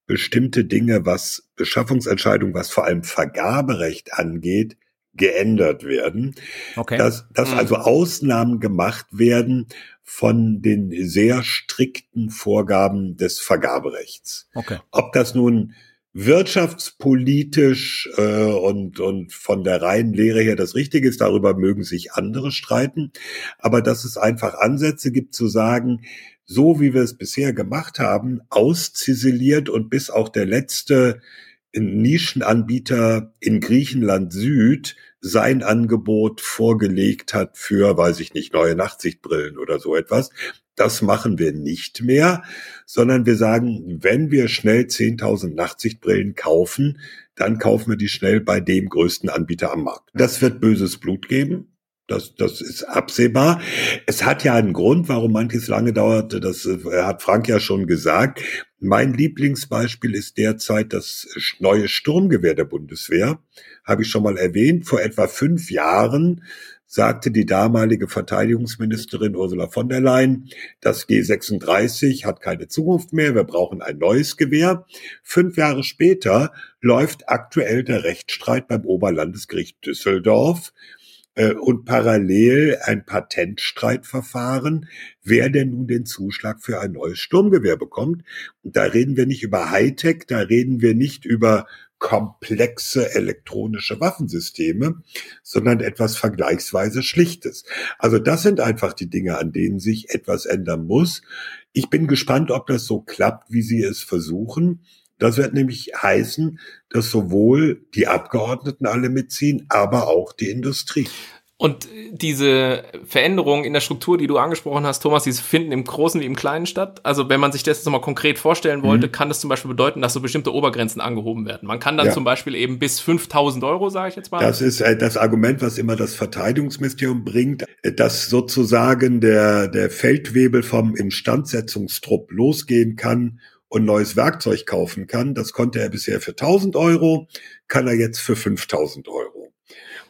bestimmte Dinge, was Beschaffungsentscheidungen, was vor allem Vergaberecht angeht, geändert werden. Okay. Dass, dass mhm. also Ausnahmen gemacht werden von den sehr strikten Vorgaben des Vergaberechts. Okay. Ob das nun wirtschaftspolitisch äh, und, und von der reinen Lehre her das Richtige ist. Darüber mögen sich andere streiten. Aber dass es einfach Ansätze gibt zu sagen, so wie wir es bisher gemacht haben, ausziseliert und bis auch der letzte Nischenanbieter in Griechenland Süd sein Angebot vorgelegt hat für, weiß ich nicht, neue Nachtsichtbrillen oder so etwas. Das machen wir nicht mehr, sondern wir sagen, wenn wir schnell 10.000 Nachtsichtbrillen kaufen, dann kaufen wir die schnell bei dem größten Anbieter am Markt. Das wird böses Blut geben. Das, das ist absehbar. Es hat ja einen Grund, warum manches lange dauerte. Das äh, hat Frank ja schon gesagt. Mein Lieblingsbeispiel ist derzeit das neue Sturmgewehr der Bundeswehr. Habe ich schon mal erwähnt. Vor etwa fünf Jahren sagte die damalige Verteidigungsministerin Ursula von der Leyen, das G36 hat keine Zukunft mehr, wir brauchen ein neues Gewehr. Fünf Jahre später läuft aktuell der Rechtsstreit beim Oberlandesgericht Düsseldorf und parallel ein Patentstreitverfahren, wer denn nun den Zuschlag für ein neues Sturmgewehr bekommt. Und da reden wir nicht über Hightech, da reden wir nicht über komplexe elektronische Waffensysteme, sondern etwas vergleichsweise Schlichtes. Also das sind einfach die Dinge, an denen sich etwas ändern muss. Ich bin gespannt, ob das so klappt, wie Sie es versuchen. Das wird nämlich heißen, dass sowohl die Abgeordneten alle mitziehen, aber auch die Industrie. Und diese Veränderungen in der Struktur, die du angesprochen hast, Thomas, die finden im Großen wie im Kleinen statt. Also wenn man sich das jetzt nochmal konkret vorstellen wollte, mhm. kann das zum Beispiel bedeuten, dass so bestimmte Obergrenzen angehoben werden. Man kann dann ja. zum Beispiel eben bis 5000 Euro, sage ich jetzt mal. Das ist äh, das Argument, was immer das Verteidigungsministerium bringt, äh, dass sozusagen der, der Feldwebel vom Instandsetzungstrupp losgehen kann und neues Werkzeug kaufen kann. Das konnte er bisher für 1000 Euro, kann er jetzt für 5000 Euro.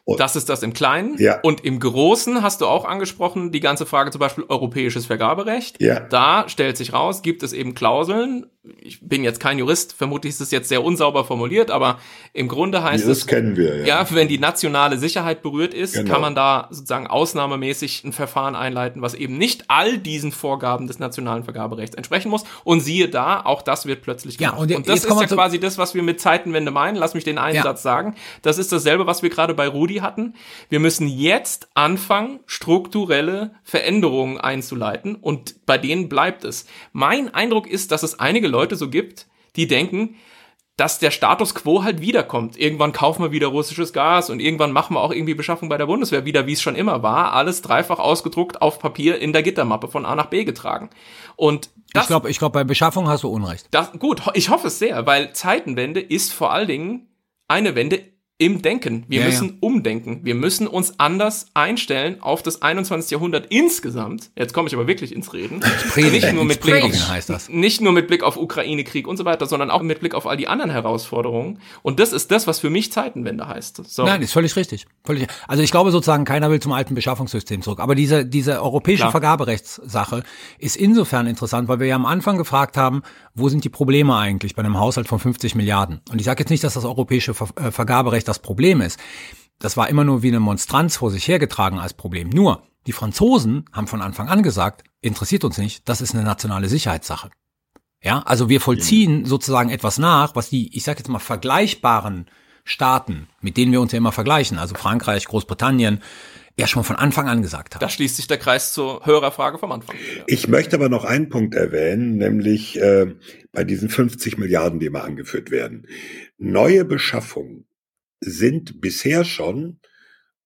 Und das ist das im Kleinen. Ja. Und im Großen hast du auch angesprochen, die ganze Frage zum Beispiel europäisches Vergaberecht. Ja. Da stellt sich raus, gibt es eben Klauseln. Ich bin jetzt kein Jurist, vermutlich ist es jetzt sehr unsauber formuliert, aber im Grunde heißt das es, kennen wir, ja. ja, wenn die nationale Sicherheit berührt ist, genau. kann man da sozusagen ausnahmemäßig ein Verfahren einleiten, was eben nicht all diesen Vorgaben des nationalen Vergaberechts entsprechen muss. Und siehe da, auch das wird plötzlich gemacht. Ja, und, und das ist ja quasi das, was wir mit Zeitenwende meinen. Lass mich den einen ja. Satz sagen. Das ist dasselbe, was wir gerade bei Rudi hatten. Wir müssen jetzt anfangen, strukturelle Veränderungen einzuleiten und bei denen bleibt es. Mein Eindruck ist, dass es einige Leute so gibt, die denken, dass der Status quo halt wiederkommt. Irgendwann kaufen wir wieder russisches Gas und irgendwann machen wir auch irgendwie Beschaffung bei der Bundeswehr wieder, wie es schon immer war. Alles dreifach ausgedruckt auf Papier in der Gittermappe von A nach B getragen. Und das, ich glaube, ich glaube, bei Beschaffung hast du Unrecht. Das, gut, ich hoffe es sehr, weil Zeitenwende ist vor allen Dingen eine Wende im Denken. Wir ja, müssen ja. umdenken. Wir müssen uns anders einstellen auf das 21. Jahrhundert insgesamt. Jetzt komme ich aber wirklich ins Reden. nicht nur mit Blick auf, heißt das. nicht nur mit Blick auf Ukraine, Krieg und so weiter, sondern auch mit Blick auf all die anderen Herausforderungen. Und das ist das, was für mich Zeitenwende heißt. So. Nein, ist völlig richtig. Völlig. Also ich glaube sozusagen, keiner will zum alten Beschaffungssystem zurück. Aber diese, diese europäische Klar. Vergaberechtssache ist insofern interessant, weil wir ja am Anfang gefragt haben, wo sind die Probleme eigentlich bei einem Haushalt von 50 Milliarden? Und ich sage jetzt nicht, dass das europäische Ver äh, Vergaberecht das Problem ist. Das war immer nur wie eine Monstranz vor sich hergetragen als Problem. Nur, die Franzosen haben von Anfang an gesagt, interessiert uns nicht, das ist eine nationale Sicherheitssache. Ja, also wir vollziehen sozusagen etwas nach, was die, ich sage jetzt mal, vergleichbaren Staaten, mit denen wir uns ja immer vergleichen, also Frankreich, Großbritannien, ja schon von Anfang an gesagt haben. Da schließt sich der Kreis zur Hörerfrage vom Anfang. Ich möchte aber noch einen Punkt erwähnen, nämlich äh, bei diesen 50 Milliarden, die mal angeführt werden. Neue Beschaffungen sind bisher schon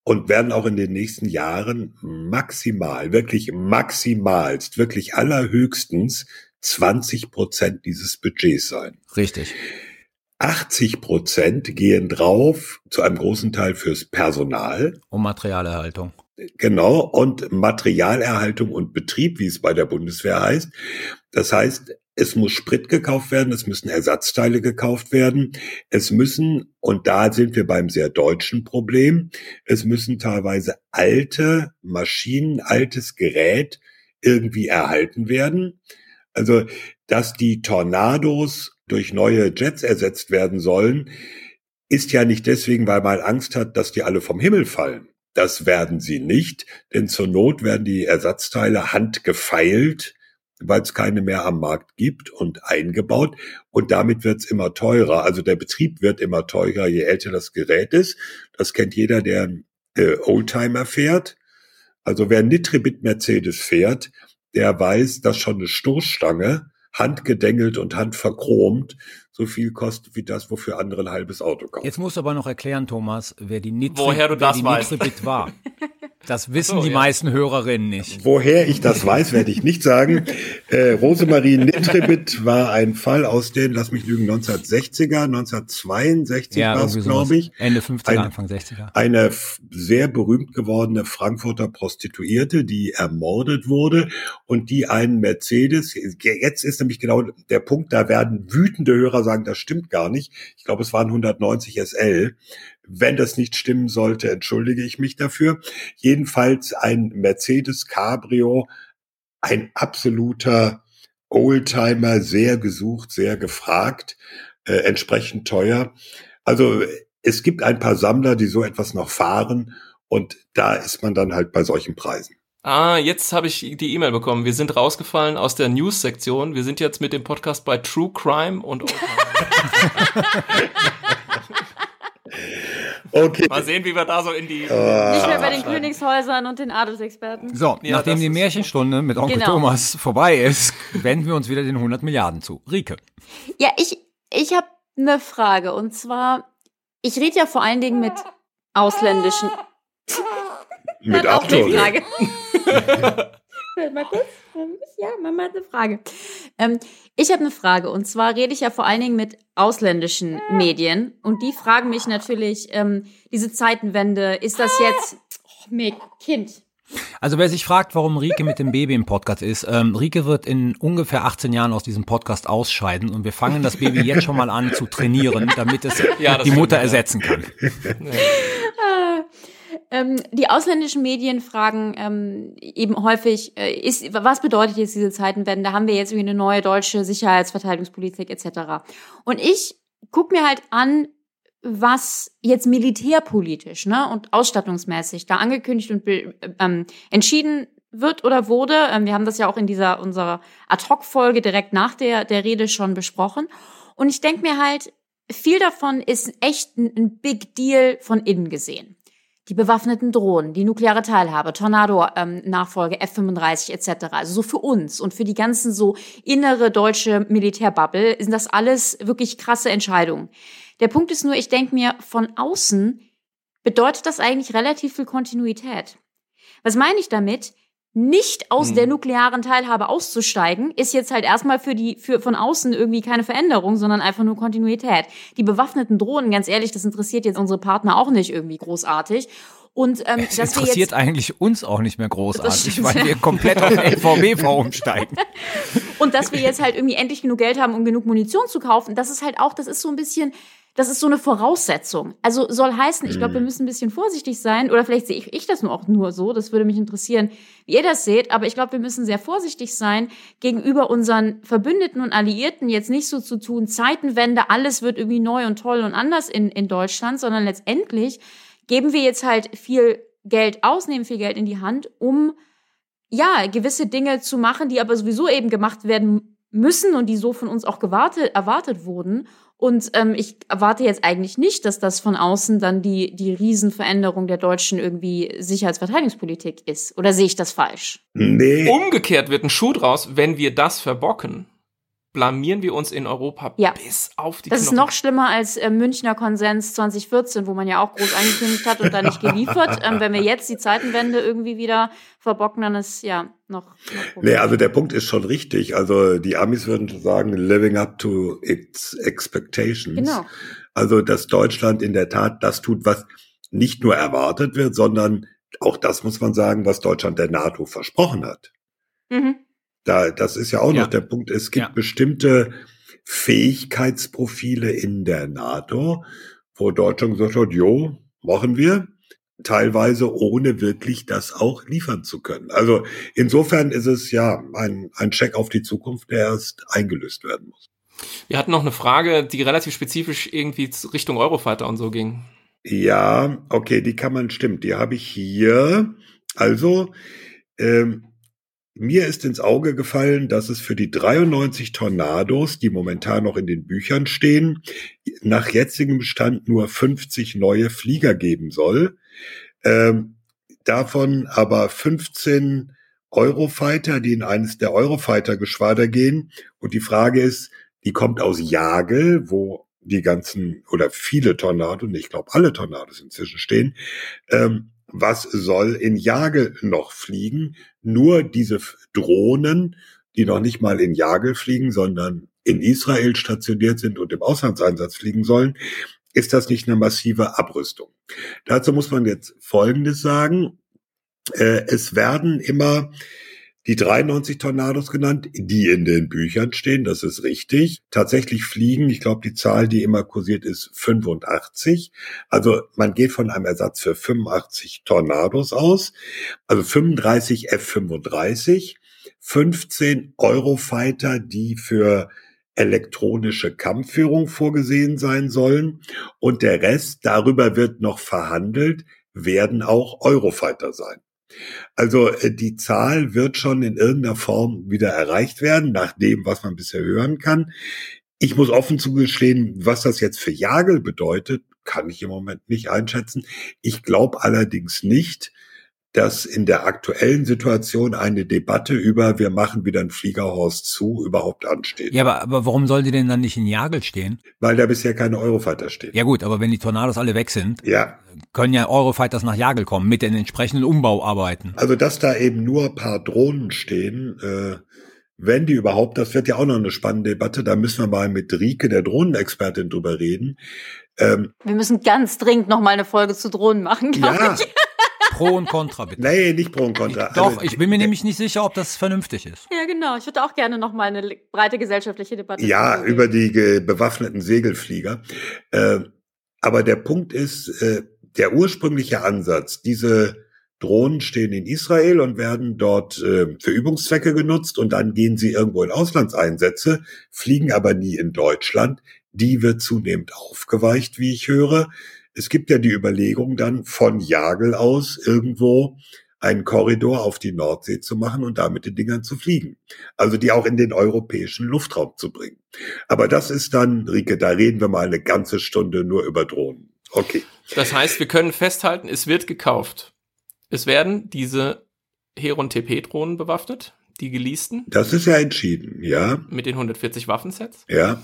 und werden auch in den nächsten Jahren maximal, wirklich maximalst, wirklich allerhöchstens 20 Prozent dieses Budgets sein. Richtig. 80 Prozent gehen drauf, zu einem großen Teil fürs Personal. Und Materialerhaltung. Genau, und Materialerhaltung und Betrieb, wie es bei der Bundeswehr heißt. Das heißt, es muss Sprit gekauft werden, es müssen Ersatzteile gekauft werden, es müssen, und da sind wir beim sehr deutschen Problem, es müssen teilweise alte Maschinen, altes Gerät irgendwie erhalten werden. Also, dass die Tornados durch neue Jets ersetzt werden sollen, ist ja nicht deswegen, weil man Angst hat, dass die alle vom Himmel fallen. Das werden sie nicht, denn zur Not werden die Ersatzteile handgefeilt weil es keine mehr am Markt gibt und eingebaut. Und damit wird es immer teurer. Also der Betrieb wird immer teurer, je älter das Gerät ist. Das kennt jeder, der äh, Oldtimer fährt. Also wer Nitribit Mercedes fährt, der weiß, dass schon eine Stoßstange handgedengelt und handverchromt so viel kostet wie das, wofür andere ein halbes Auto kaufen. Jetzt musst du aber noch erklären, Thomas, wer die Nitri Woher du wer das die weißt. Nitribit war. Das wissen so, die ja. meisten Hörerinnen nicht. Woher ich das weiß, werde ich nicht sagen. Äh, Rosemarie Nitribit war ein Fall aus den, lass mich lügen, 1960er, 1962 Ja, war es, glaube ich. Ende 50er, Eine- Anfang 60er. Eine sehr berühmt gewordene Frankfurter Prostituierte, die ermordet wurde und die einen Mercedes, jetzt ist nämlich genau der Punkt, da werden wütende Hörer sagen, das stimmt gar nicht. Ich glaube, es waren 190 SL. Wenn das nicht stimmen sollte, entschuldige ich mich dafür. Jedenfalls ein Mercedes Cabrio, ein absoluter Oldtimer, sehr gesucht, sehr gefragt, äh, entsprechend teuer. Also es gibt ein paar Sammler, die so etwas noch fahren und da ist man dann halt bei solchen Preisen. Ah, jetzt habe ich die E-Mail bekommen. Wir sind rausgefallen aus der News-Sektion. Wir sind jetzt mit dem Podcast bei True Crime und Okay. mal sehen, wie wir da so in die. Nicht mehr bei den. Königshäusern und den Adelsexperten. So, Ja, nachdem die Märchenstunde mit Onkel Genau. Thomas vorbei ist, wenden wir uns wieder den 100 Milliarden zu. Rike. Ja, ich, ich habe eine Frage. Und zwar, ich rede ja vor allen Dingen mit ausländischen. Mit. Frage. Mal kurz. Ja, Mama hat eine Frage. Ähm, ich habe eine Frage. Und zwar rede ich ja vor allen Dingen mit ausländischen Medien. Und die fragen mich natürlich, ähm, diese Zeitenwende, ist das jetzt. Oh, Mick, Kind. Also wer sich fragt, warum Rike mit dem Baby im Podcast ist, ähm, Rike wird in ungefähr 18 Jahren aus diesem Podcast ausscheiden und wir fangen das Baby jetzt schon mal an zu trainieren, damit es Ja, die Mutter ja. ersetzen kann. Ah, ähm, die ausländischen Medien fragen ähm, eben häufig, äh, ist, was bedeutet jetzt diese Zeitenwende? Haben wir jetzt irgendwie eine neue deutsche Sicherheitsverteidigungspolitik etc.? Und ich guck mir halt an, was jetzt militärpolitisch ne, und ausstattungsmäßig da angekündigt und ähm, entschieden wird oder wurde. Ähm, wir haben das ja auch in dieser unserer Ad-Hoc-Folge direkt nach der, der Rede schon besprochen. Und ich denke mir halt, viel davon ist echt ein, ein Big Deal von innen gesehen. Die bewaffneten Drohnen, die nukleare Teilhabe, Tornado-Nachfolge, F-35 etc. Also so für uns und für die ganzen so innere deutsche Militärbubble sind das alles wirklich krasse Entscheidungen. Der Punkt ist nur, ich denke mir, von außen bedeutet das eigentlich relativ viel Kontinuität. Was meine ich damit? Nicht aus Hm. der nuklearen Teilhabe auszusteigen, ist jetzt halt erstmal für die, für von außen irgendwie keine Veränderung, sondern einfach nur Kontinuität. Die bewaffneten Drohnen, ganz ehrlich, das interessiert jetzt unsere Partner auch nicht irgendwie großartig. Und ähm, Es dass wir interessiert jetzt eigentlich uns auch nicht mehr großartig, weil wir komplett auf LVBV umsteigen. Und dass wir jetzt halt irgendwie endlich genug Geld haben, um genug Munition zu kaufen, das ist halt auch, das ist so ein bisschen, das ist so eine Voraussetzung. Also soll heißen, ich glaube, wir müssen ein bisschen vorsichtig sein, oder vielleicht sehe ich, ich das nur auch nur so, das würde mich interessieren, wie ihr das seht, aber ich glaube, wir müssen sehr vorsichtig sein, gegenüber unseren Verbündeten und Alliierten jetzt nicht so zu tun, Zeitenwende, alles wird irgendwie neu und toll und anders in, in Deutschland, sondern letztendlich geben wir jetzt halt viel Geld aus, nehmen viel Geld in die Hand, um ja, gewisse Dinge zu machen, die aber sowieso eben gemacht werden müssen und die so von uns auch gewartet, erwartet wurden. Und ähm, ich erwarte jetzt eigentlich nicht, dass das von außen dann die, die Riesenveränderung der deutschen irgendwie Sicherheitsverteidigungspolitik ist. Oder sehe ich das falsch? Nee, Umgekehrt wird ein Schuh draus, wenn wir das verbocken, blamieren wir uns in Europa Ja. bis auf die Das ist Knochen. noch schlimmer als äh, Münchner Konsens 2014, wo man ja auch groß angekündigt hat und dann nicht geliefert. ähm, wenn wir jetzt die Zeitenwende irgendwie wieder verbocken, dann ist ja noch. noch nee, also der Punkt ist schon richtig. Also die Amis würden sagen, living up to its expectations. Genau. Also, dass Deutschland in der Tat das tut, was nicht nur erwartet wird, sondern auch das muss man sagen, was Deutschland der NATO versprochen hat. Mhm. Da, das ist ja auch Ja. noch der Punkt. Es gibt Ja. bestimmte Fähigkeitsprofile in der NATO, wo Deutschland gesagt hat, jo, machen wir. Teilweise ohne wirklich das auch liefern zu können. Also insofern ist es ja ein, ein Check auf die Zukunft, der erst eingelöst werden muss. Wir hatten noch eine Frage, die relativ spezifisch irgendwie Richtung Eurofighter und so ging. Ja, okay, die kann man, stimmt, die habe ich hier. Also, ähm, mir ist ins Auge gefallen, dass es für die 93 Tornados, die momentan noch in den Büchern stehen, nach jetzigem Stand nur 50 neue Flieger geben soll. Ähm, davon aber 15 Eurofighter, die in eines der Eurofighter-Geschwader gehen. Und die Frage ist, die kommt aus Jagel, wo die ganzen oder viele Tornados, ich glaube alle Tornados inzwischen stehen. Ähm, was soll in Jagel noch fliegen? Nur diese Drohnen, die noch nicht mal in Jagel fliegen, sondern in Israel stationiert sind und im Auslandseinsatz fliegen sollen, ist das nicht eine massive Abrüstung. Dazu muss man jetzt Folgendes sagen. Äh, es werden immer die 93 Tornados genannt, die in den Büchern stehen, das ist richtig. Tatsächlich fliegen, ich glaube, die Zahl, die immer kursiert, ist 85. Also man geht von einem Ersatz für 85 Tornados aus, also 35 F-35, 15 Eurofighter, die für elektronische Kampfführung vorgesehen sein sollen und der Rest, darüber wird noch verhandelt, werden auch Eurofighter sein. Also äh, die Zahl wird schon in irgendeiner Form wieder erreicht werden, nach dem, was man bisher hören kann. Ich muss offen zugestehen, was das jetzt für Jagel bedeutet, kann ich im Moment nicht einschätzen. Ich glaube allerdings nicht, dass in der aktuellen Situation eine Debatte über wir machen wieder ein Fliegerhorst zu überhaupt ansteht. Ja, aber, aber warum soll die denn dann nicht in Jagel stehen? Weil da bisher keine Eurofighter stehen. Ja gut, aber wenn die Tornados alle weg sind, ja. können ja Eurofighters nach Jagel kommen mit den entsprechenden Umbauarbeiten. Also dass da eben nur ein paar Drohnen stehen, äh, wenn die überhaupt, das wird ja auch noch eine spannende Debatte, da müssen wir mal mit Rike, der Drohnenexpertin, drüber reden. Ähm, wir müssen ganz dringend noch mal eine Folge zu Drohnen machen, glaube ja. ich. Pro und Contra, bitte. Nee, nicht Pro und Contra. Ich, doch, also, ich bin mir nämlich nicht sicher, ob das vernünftig ist. Ja, genau. Ich würde auch gerne noch mal eine breite gesellschaftliche Debatte. Ja, über die bewaffneten Segelflieger. Äh, aber der Punkt ist, äh, der ursprüngliche Ansatz, diese Drohnen stehen in Israel und werden dort äh, für Übungszwecke genutzt und dann gehen sie irgendwo in Auslandseinsätze, fliegen aber nie in Deutschland. Die wird zunehmend aufgeweicht, wie ich höre. Es gibt ja die Überlegung dann von Jagel aus irgendwo einen Korridor auf die Nordsee zu machen und damit den Dingern zu fliegen. Also die auch in den europäischen Luftraum zu bringen. Aber das ist dann, Rike, da reden wir mal eine ganze Stunde nur über Drohnen. Okay. Das heißt, wir können festhalten, es wird gekauft. Es werden diese Heron TP-Drohnen bewaffnet, die geleasten. Das ist ja entschieden, ja. Mit den 140 Waffensets. Ja.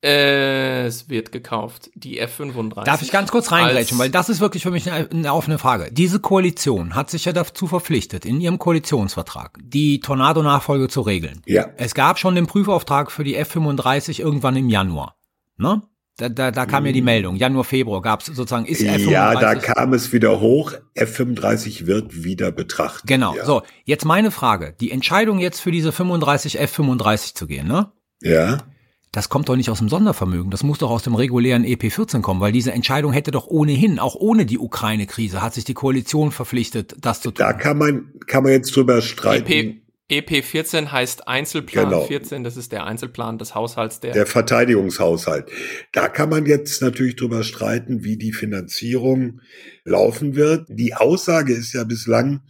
Es wird gekauft, die F-35. Darf ich ganz kurz reingrätschen, weil das ist wirklich für mich eine, offene Frage. Diese Koalition hat sich ja dazu verpflichtet, in ihrem Koalitionsvertrag die Tornado-Nachfolge zu regeln. Ja. Es gab schon den Prüfauftrag für die F-35 irgendwann im Januar. Ne? Da, da, da kam ja die mhm. Meldung. Januar, Februar gab es sozusagen, ist F-35. Ja, da kam es wieder hoch. F-35 wird wieder betrachtet. Genau. Ja. So, jetzt meine Frage. Die Entscheidung jetzt für diese 35 F-35 zu gehen, ne? Ja das kommt doch nicht aus dem Sondervermögen, das muss doch aus dem regulären EP14 kommen, weil diese Entscheidung hätte doch ohnehin, auch ohne die Ukraine-Krise, hat sich die Koalition verpflichtet, das zu tun. Da kann man, kann man jetzt drüber streiten. EP, EP14 heißt Einzelplan genau. 14, das ist der Einzelplan des Haushalts der. Der Verteidigungshaushalt. Da kann man jetzt natürlich drüber streiten, wie die Finanzierung laufen wird. Die Aussage ist ja bislang,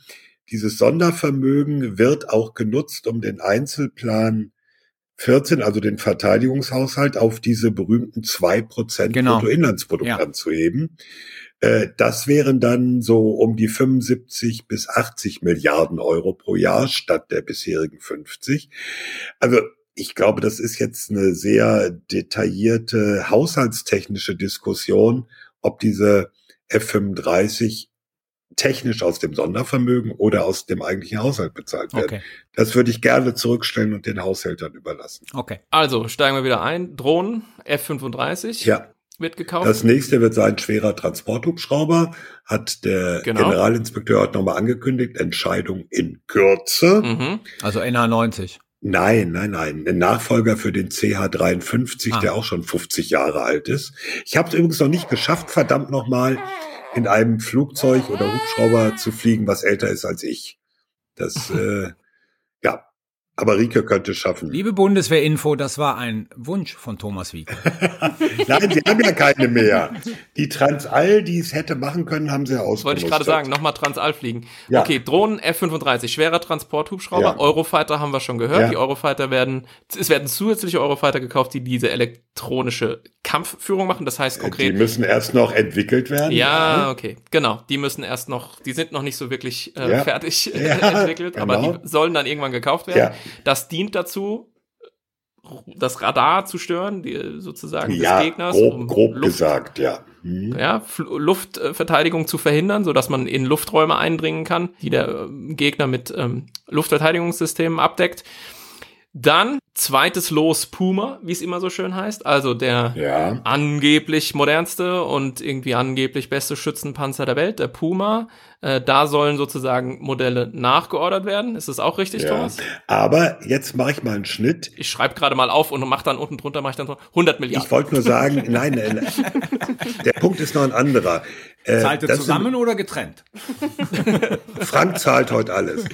dieses Sondervermögen wird auch genutzt, um den Einzelplan 14, also den Verteidigungshaushalt, auf diese berühmten zwei Prozent genau. Bruttoinlandsprodukt ja. anzuheben. Äh, das wären dann so um die 75 bis 80 Milliarden Euro pro Jahr statt der bisherigen 50. Also ich glaube, das ist jetzt eine sehr detaillierte haushaltstechnische Diskussion, ob diese F-35 technisch aus dem Sondervermögen oder aus dem eigentlichen Haushalt bezahlt werden. Okay. Das würde ich gerne zurückstellen und den Haushältern überlassen. Okay. Also steigen wir wieder ein. Drohnen F-35. Ja. Wird gekauft. Das nächste wird sein schwerer Transporthubschrauber, hat der genau. Generalinspekteur heute nochmal angekündigt. Entscheidung in Kürze. Mhm. Also NH90. Nein, nein, nein. Ein Nachfolger für den CH53, ah. der auch schon 50 Jahre alt ist. Ich habe es übrigens noch nicht geschafft, verdammt nochmal in einem Flugzeug oder Hubschrauber zu fliegen, was älter ist als ich. Das, äh. Aber Rike könnte es schaffen. Liebe Bundeswehrinfo, das war ein Wunsch von Thomas Wiegel. Nein, sie haben ja keine mehr. Die Transall, die es hätte machen können, haben sie ja ausgenutzt. Wollte ich gerade sagen, nochmal Transall fliegen. Ja. Okay, Drohnen F-35, schwerer Transporthubschrauber. Ja. Eurofighter haben wir schon gehört. Ja. Die Eurofighter werden, es werden zusätzliche Eurofighter gekauft, die diese elektronische Kampfführung machen. Das heißt konkret. Die müssen erst noch entwickelt werden. Ja, okay, genau. Die müssen erst noch, die sind noch nicht so wirklich äh, fertig entwickelt, genau. aber die sollen dann irgendwann gekauft werden. Das dient dazu, das Radar zu stören, die, sozusagen ja, des Gegners. Grob, um grob Luft, gesagt, ja. Mhm. Ja, Luftverteidigung zu verhindern, so dass man in Lufträume eindringen kann, die der äh, Gegner mit ähm, Luftverteidigungssystemen abdeckt. Dann zweites Los Puma, wie es immer so schön heißt, also der ja. angeblich modernste und irgendwie angeblich beste Schützenpanzer der Welt, der Puma. Äh, da sollen sozusagen Modelle nachgeordert werden. Ist das auch richtig, ja. Thomas? Aber jetzt mache ich mal einen Schnitt. Ich schreibe gerade mal auf und mache dann unten drunter mache ich dann 100 Milliarden. Ich wollte nur sagen, nein, nein, der Punkt ist noch ein anderer. Äh, zahlt ihr zusammen sind, oder getrennt? Frank zahlt heute alles.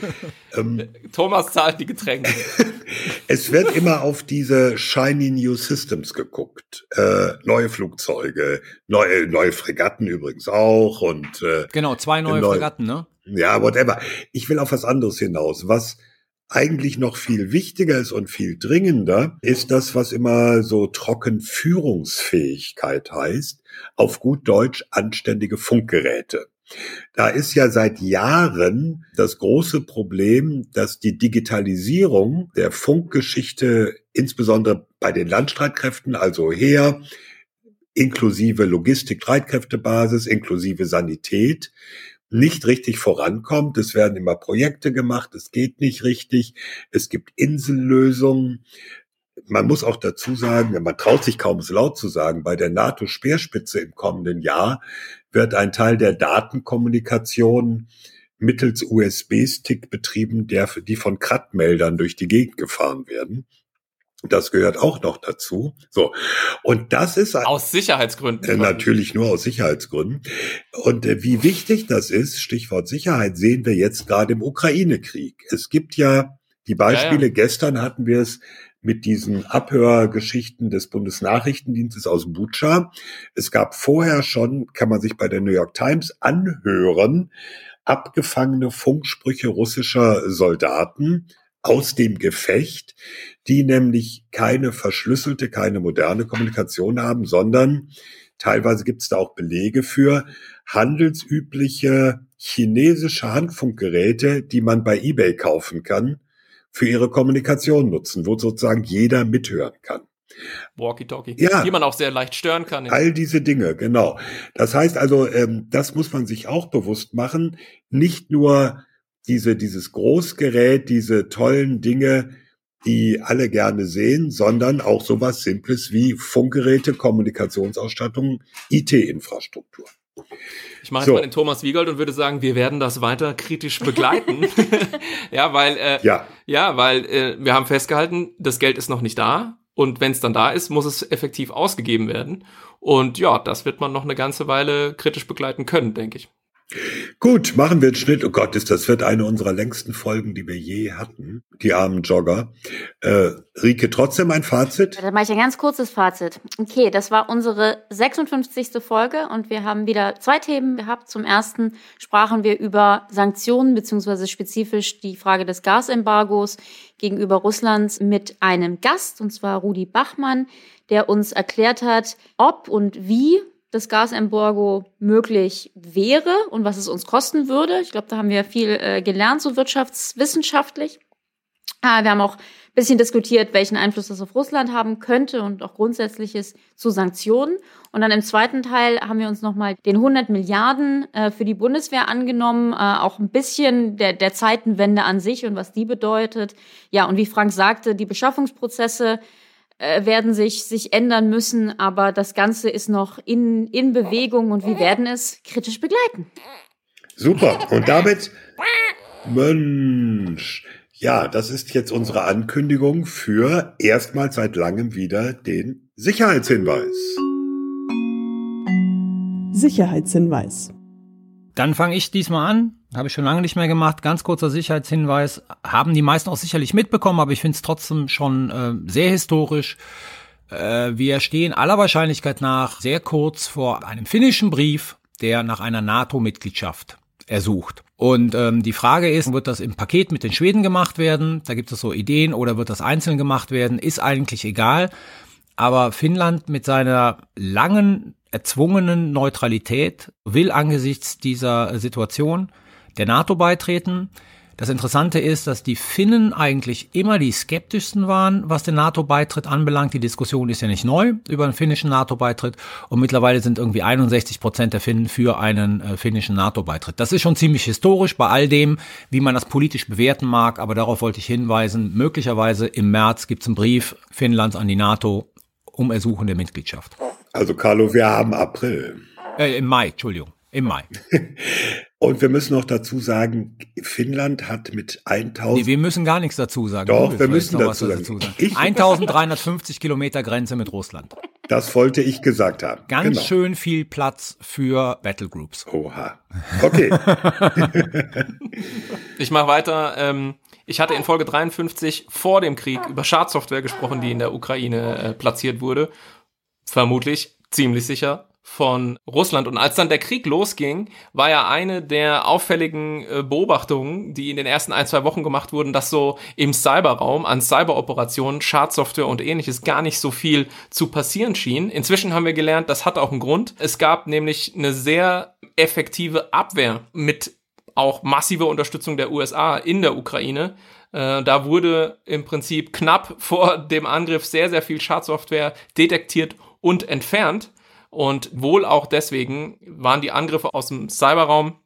Ähm, Thomas zahlt die Getränke. es wird immer auf diese shiny new systems geguckt. Äh, neue Flugzeuge, neue, neue Fregatten übrigens auch und äh, genau zwei neue, neue Fregatten, ne? Ja, whatever. Ich will auf was anderes hinaus. Was eigentlich noch viel wichtiger ist und viel dringender, ist das, was immer so trocken Führungsfähigkeit heißt, auf gut Deutsch anständige Funkgeräte. Da ist ja seit Jahren das große Problem, dass die Digitalisierung der Funkgeschichte, insbesondere bei den Landstreitkräften, also Heer, inklusive Logistik-Streitkräftebasis, inklusive Sanität, nicht richtig vorankommt. Es werden immer Projekte gemacht, es geht nicht richtig, es gibt Insellösungen. Man muss auch dazu sagen, man traut sich kaum es laut zu sagen, bei der NATO-Speerspitze im kommenden Jahr wird ein Teil der Datenkommunikation mittels USB-Stick betrieben, der, die von Krat-Meldern durch die Gegend gefahren werden. Das gehört auch noch dazu. So. Und das ist aus Sicherheitsgründen. Äh, natürlich nur aus Sicherheitsgründen. Und äh, wie wichtig das ist, Stichwort Sicherheit, sehen wir jetzt gerade im Ukraine-Krieg. Es gibt ja die Beispiele, ja, ja. gestern hatten wir es mit diesen Abhörgeschichten des Bundesnachrichtendienstes aus Butscha. Es gab vorher schon, kann man sich bei der New York Times anhören, abgefangene Funksprüche russischer Soldaten aus dem Gefecht, die nämlich keine verschlüsselte, keine moderne Kommunikation haben, sondern teilweise gibt es da auch Belege für handelsübliche chinesische Handfunkgeräte, die man bei eBay kaufen kann, für ihre Kommunikation nutzen, wo sozusagen jeder mithören kann. Walkie-Talkie, ja, die man auch sehr leicht stören kann. All diese Dinge, genau. Das heißt also, ähm, das muss man sich auch bewusst machen. Nicht nur diese, dieses Großgerät, diese tollen Dinge, die alle gerne sehen, sondern auch sowas Simples wie Funkgeräte, Kommunikationsausstattung, IT-Infrastruktur. Ich mache so. jetzt mal den Thomas Wiegold und würde sagen, wir werden das weiter kritisch begleiten. ja, weil äh, ja. ja, weil äh, wir haben festgehalten, das Geld ist noch nicht da und wenn es dann da ist, muss es effektiv ausgegeben werden. Und ja, das wird man noch eine ganze Weile kritisch begleiten können, denke ich. Gut, machen wir den Schnitt. Oh Gott, ist das wird eine unserer längsten Folgen, die wir je hatten. Die armen Jogger. Äh, Rike, trotzdem ein Fazit? Dann mache ich ein ganz kurzes Fazit. Okay, das war unsere 56. Folge und wir haben wieder zwei Themen gehabt. Zum ersten sprachen wir über Sanktionen beziehungsweise spezifisch die Frage des Gasembargos gegenüber Russlands mit einem Gast, und zwar Rudi Bachmann, der uns erklärt hat, ob und wie das Gasembargo möglich wäre und was es uns kosten würde. Ich glaube, da haben wir viel äh, gelernt, so wirtschaftswissenschaftlich. Äh, wir haben auch ein bisschen diskutiert, welchen Einfluss das auf Russland haben könnte und auch Grundsätzliches zu Sanktionen. Und dann im zweiten Teil haben wir uns nochmal den 100 Milliarden äh, für die Bundeswehr angenommen, äh, auch ein bisschen der, der Zeitenwende an sich und was die bedeutet. Ja, und wie Frank sagte, die Beschaffungsprozesse äh, werden sich, sich ändern müssen, aber das Ganze ist noch in, in Bewegung und wir werden es kritisch begleiten. Super. Und damit, Mensch, ja, das ist jetzt unsere Ankündigung für erstmals seit langem wieder den Sicherheitshinweis. Sicherheitshinweis. Dann fange ich diesmal an. Habe ich schon lange nicht mehr gemacht. Ganz kurzer Sicherheitshinweis. Haben die meisten auch sicherlich mitbekommen, aber ich finde es trotzdem schon äh, sehr historisch. Äh, wir stehen aller Wahrscheinlichkeit nach sehr kurz vor einem finnischen Brief, der nach einer NATO-Mitgliedschaft ersucht. Und ähm, die Frage ist, wird das im Paket mit den Schweden gemacht werden? Da gibt es so Ideen oder wird das einzeln gemacht werden? Ist eigentlich egal. Aber Finnland mit seiner langen erzwungenen Neutralität will angesichts dieser Situation der NATO beitreten. Das Interessante ist, dass die Finnen eigentlich immer die skeptischsten waren, was den NATO-Beitritt anbelangt. Die Diskussion ist ja nicht neu über einen finnischen NATO-Beitritt und mittlerweile sind irgendwie 61 Prozent der Finnen für einen äh, finnischen NATO-Beitritt. Das ist schon ziemlich historisch bei all dem, wie man das politisch bewerten mag, aber darauf wollte ich hinweisen. Möglicherweise im März gibt es einen Brief Finnlands an die NATO um Ersuchen der Mitgliedschaft. Also Carlo, wir haben April. Äh, Im Mai, Entschuldigung. Im Mai. Und wir müssen noch dazu sagen, Finnland hat mit 1000. Nee, wir müssen gar nichts dazu sagen. Doch, wir müssen dazu sagen. dazu sagen. Ich, 1350 Kilometer Grenze mit Russland. Das wollte ich gesagt haben. Ganz genau. schön viel Platz für Battlegroups. Oha. Okay. ich mache weiter. Ähm, ich hatte in Folge 53 vor dem Krieg über Schadsoftware gesprochen, die in der Ukraine äh, platziert wurde. Vermutlich, ziemlich sicher von Russland. Und als dann der Krieg losging, war ja eine der auffälligen äh, Beobachtungen, die in den ersten ein, zwei Wochen gemacht wurden, dass so im Cyberraum an Cyberoperationen, Schadsoftware und ähnliches gar nicht so viel zu passieren schien. Inzwischen haben wir gelernt, das hat auch einen Grund. Es gab nämlich eine sehr effektive Abwehr mit auch massiver Unterstützung der USA in der Ukraine. Äh, da wurde im Prinzip knapp vor dem Angriff sehr, sehr viel Schadsoftware detektiert und entfernt. Und wohl auch deswegen waren die Angriffe aus dem Cyberraum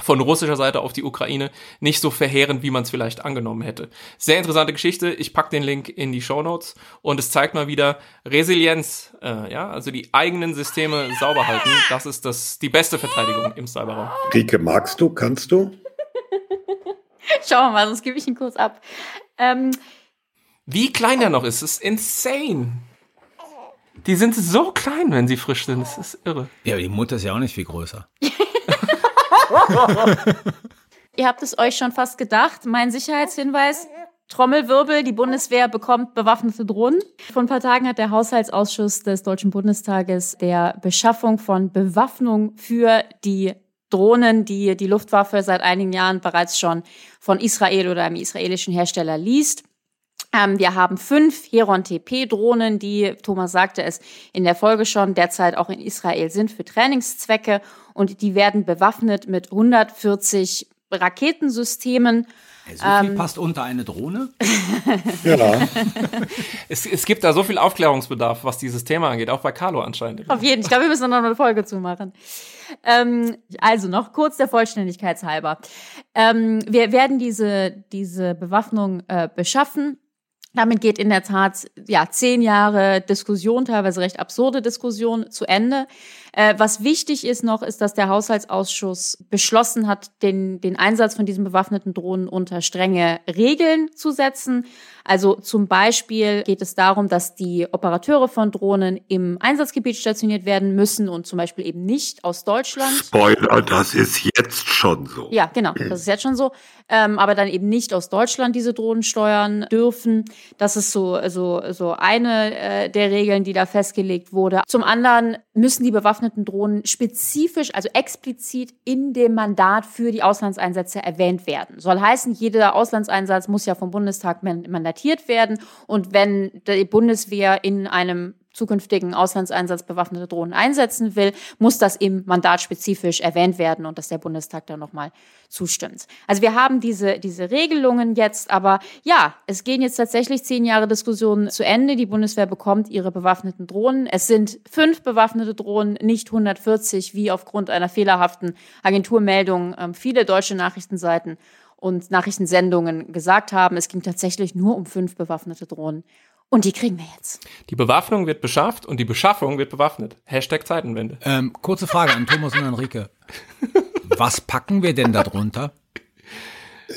von russischer Seite auf die Ukraine nicht so verheerend, wie man es vielleicht angenommen hätte. Sehr interessante Geschichte. Ich pack den Link in die Show Notes und es zeigt mal wieder Resilienz, äh, ja, also die eigenen Systeme sauber halten. Das ist das die beste Verteidigung im Cyberraum. Rike, magst du? Kannst du? Schauen wir mal, sonst gebe ich ihn kurz ab. Ähm, wie klein der noch ist, ist insane. Die sind so klein, wenn sie frisch sind. Das ist irre. Ja, die Mutter ist ja auch nicht viel größer. Ihr habt es euch schon fast gedacht. Mein Sicherheitshinweis. Trommelwirbel, die Bundeswehr bekommt bewaffnete Drohnen. Vor ein paar Tagen hat der Haushaltsausschuss des Deutschen Bundestages der Beschaffung von Bewaffnung für die Drohnen, die die Luftwaffe seit einigen Jahren bereits schon von Israel oder einem israelischen Hersteller liest, wir haben fünf Heron TP-Drohnen, die, Thomas sagte es in der Folge schon, derzeit auch in Israel sind für Trainingszwecke und die werden bewaffnet mit 140 Raketensystemen. So viel ähm, passt unter eine Drohne? ja. es, es gibt da so viel Aufklärungsbedarf, was dieses Thema angeht, auch bei Carlo anscheinend. Auf jeden Fall. Ich glaube, wir müssen noch eine Folge zumachen. Ähm, also noch kurz der Vollständigkeit halber. Ähm, wir werden diese, diese Bewaffnung äh, beschaffen damit geht in der Tat ja zehn Jahre Diskussion, teilweise recht absurde Diskussion zu Ende. Äh, was wichtig ist noch, ist, dass der Haushaltsausschuss beschlossen hat, den, den Einsatz von diesen bewaffneten Drohnen unter strenge Regeln zu setzen. Also zum Beispiel geht es darum, dass die Operateure von Drohnen im Einsatzgebiet stationiert werden müssen und zum Beispiel eben nicht aus Deutschland. Spoiler, das ist jetzt schon so. Ja, genau, das ist jetzt schon so. Ähm, aber dann eben nicht aus Deutschland diese Drohnen steuern dürfen. Das ist so, so, so eine äh, der Regeln, die da festgelegt wurde. Zum anderen müssen die bewaffneten Drohnen spezifisch, also explizit in dem Mandat für die Auslandseinsätze erwähnt werden. Soll heißen, jeder Auslandseinsatz muss ja vom Bundestag mandatiert mandatiert werden. Und wenn die Bundeswehr in einem zukünftigen Auslandseinsatz bewaffnete Drohnen einsetzen will, muss das im Mandat spezifisch erwähnt werden und dass der Bundestag da nochmal zustimmt. Also wir haben diese, diese Regelungen jetzt, aber ja, es gehen jetzt tatsächlich zehn Jahre Diskussionen zu Ende. Die Bundeswehr bekommt ihre bewaffneten Drohnen. Es sind fünf bewaffnete Drohnen, nicht 140, wie aufgrund einer fehlerhaften Agenturmeldung äh, viele deutsche Nachrichtenseiten und Nachrichtensendungen gesagt haben. Es ging tatsächlich nur um fünf bewaffnete Drohnen. Und die kriegen wir jetzt. Die Bewaffnung wird beschafft und die Beschaffung wird bewaffnet. Hashtag Zeitenwende. Ähm, kurze Frage an Thomas und Enrique. Was packen wir denn da drunter?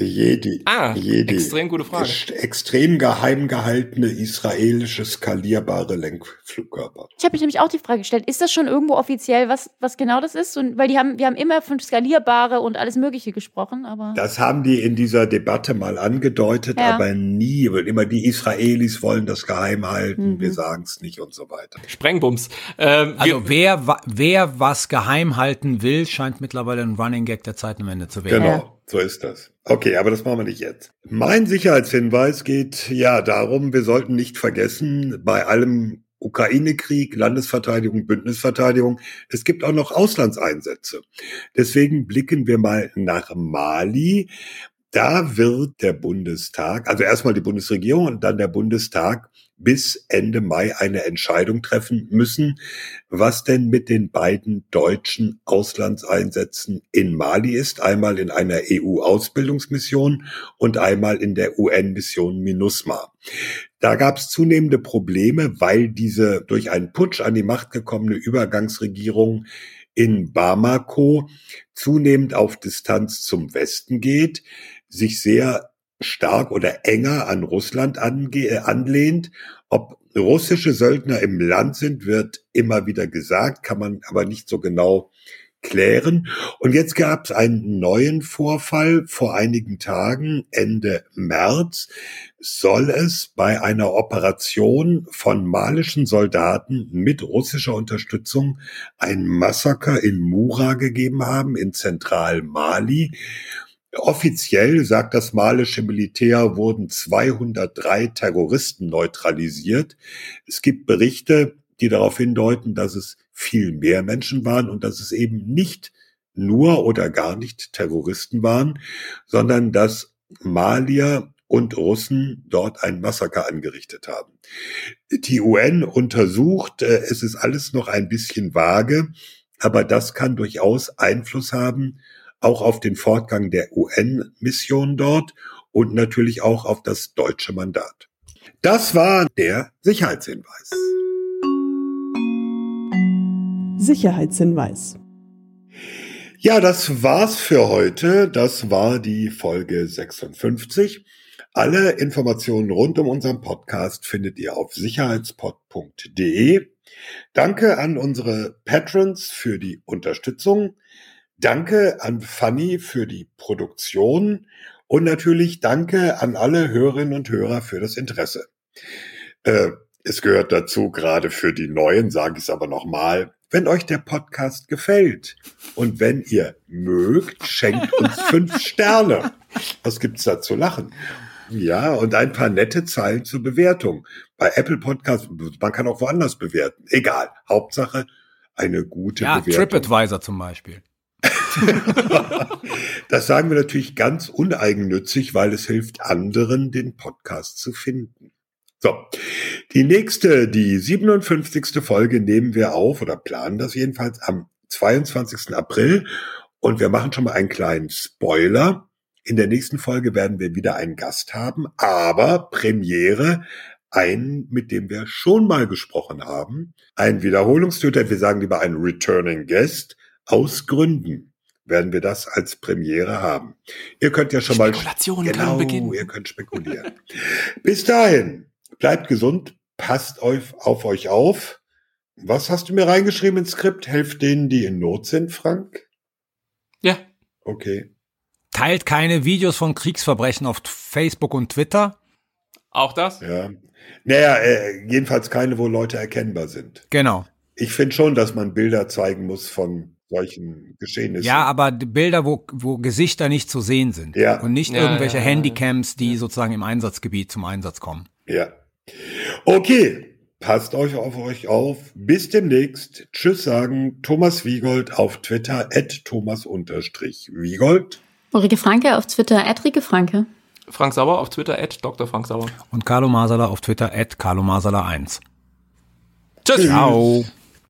Jedi. Ah, Jedi. extrem gute Frage. Ex extrem geheim gehaltene israelische skalierbare Lenkflugkörper. Ich habe mich nämlich auch die Frage gestellt, ist das schon irgendwo offiziell, was, was genau das ist? Und, weil die haben, wir haben immer von skalierbare und alles Mögliche gesprochen, aber. Das haben die in dieser Debatte mal angedeutet, Ja. aber nie, weil immer die Israelis wollen das geheim halten, Mhm. wir sagen es nicht und so weiter. Sprengbums. Ähm, Also wer, wa- wer was geheim halten will, scheint mittlerweile ein Running Gag der Zeitenwende zu werden. Genau, Ja. so ist das. Okay, aber das machen wir nicht jetzt. Mein Sicherheitshinweis geht ja darum, wir sollten nicht vergessen, bei allem Ukraine-Krieg, Landesverteidigung, Bündnisverteidigung, es gibt auch noch Auslandseinsätze. Deswegen blicken wir mal nach Mali. Da wird der Bundestag, also erstmal die Bundesregierung und dann der Bundestag bis Ende Mai eine Entscheidung treffen müssen, was denn mit den beiden deutschen Auslandseinsätzen in Mali ist. Einmal in einer EU-Ausbildungsmission und einmal in der UN-Mission MINUSMA. Da gab es zunehmende Probleme, weil diese durch einen Putsch an die Macht gekommene Übergangsregierung in Bamako zunehmend auf Distanz zum Westen geht, sich sehr stark oder enger an Russland äh, anlehnt. Ob russische Söldner im Land sind, wird immer wieder gesagt, kann man aber nicht so genau klären. Und jetzt gab es einen neuen Vorfall vor einigen Tagen, Ende März, soll es bei einer Operation von malischen Soldaten mit russischer Unterstützung ein Massaker in Mura gegeben haben, in Zentral-Mali. Offiziell sagt das malische Militär, wurden 203 Terroristen neutralisiert. Es gibt Berichte, die darauf hindeuten, dass es viel mehr Menschen waren und dass es eben nicht nur oder gar nicht Terroristen waren, sondern dass Malier und Russen dort ein Massaker angerichtet haben. Die UN untersucht, äh, es ist alles noch ein bisschen vage, aber das kann durchaus Einfluss haben, auch auf den Fortgang der UN-Mission dort und natürlich auch auf das deutsche Mandat. Das war der Sicherheitshinweis. Sicherheitshinweis. Ja, das war's für heute. Das war die Folge 56. Alle Informationen rund um unseren Podcast findet ihr auf sicherheitspod.de. Danke an unsere Patrons für die Unterstützung. Danke an Fanny für die Produktion und natürlich danke an alle Hörerinnen und Hörer für das Interesse. Äh, es gehört dazu, gerade für die Neuen, sage ich es aber nochmal, wenn euch der Podcast gefällt und wenn ihr mögt, schenkt uns fünf Sterne. Was gibt's da zu lachen? Ja, und ein paar nette Zeilen zur Bewertung. Bei Apple Podcast, man kann auch woanders bewerten. Egal. Hauptsache eine gute Ja, Bewertung. TripAdvisor zum Beispiel. das sagen wir natürlich ganz uneigennützig, weil es hilft anderen, den Podcast zu finden. So, die nächste, die 57. Folge nehmen wir auf oder planen das jedenfalls am 22. April und wir machen schon mal einen kleinen Spoiler. In der nächsten Folge werden wir wieder einen Gast haben, aber Premiere, einen, mit dem wir schon mal gesprochen haben, ein Wiederholungstöter, wir sagen lieber ein Returning Guest, aus Gründen werden wir das als Premiere haben. Ihr könnt ja schon mal Spekulationen genau, können beginnen. ihr könnt spekulieren. Bis dahin, bleibt gesund, passt euch auf euch auf. Was hast du mir reingeschrieben ins Skript? Helft denen, die in Not sind, Frank? Ja. Okay. Teilt keine Videos von Kriegsverbrechen auf Facebook und Twitter. Auch das? Ja. Naja, äh, jedenfalls keine, wo Leute erkennbar sind. Genau. Ich finde schon, dass man Bilder zeigen muss von solchen Geschehnissen. Ja, aber die Bilder, wo, wo Gesichter nicht zu sehen sind. Ja. Und nicht Ja, irgendwelche ja. Handycams, die sozusagen im Einsatzgebiet zum Einsatz kommen. Ja. Okay. Passt euch auf euch auf. Bis demnächst. Tschüss sagen Thomas Wiegold auf Twitter at Thomas-Wiegold. Ulrike Franke auf Twitter, Edrike Franke. Frank Sauer auf Twitter, at Dr. Frank Sauer. Und Carlo Masala auf Twitter at Carlo Masala 1. Tschüss. Ciao.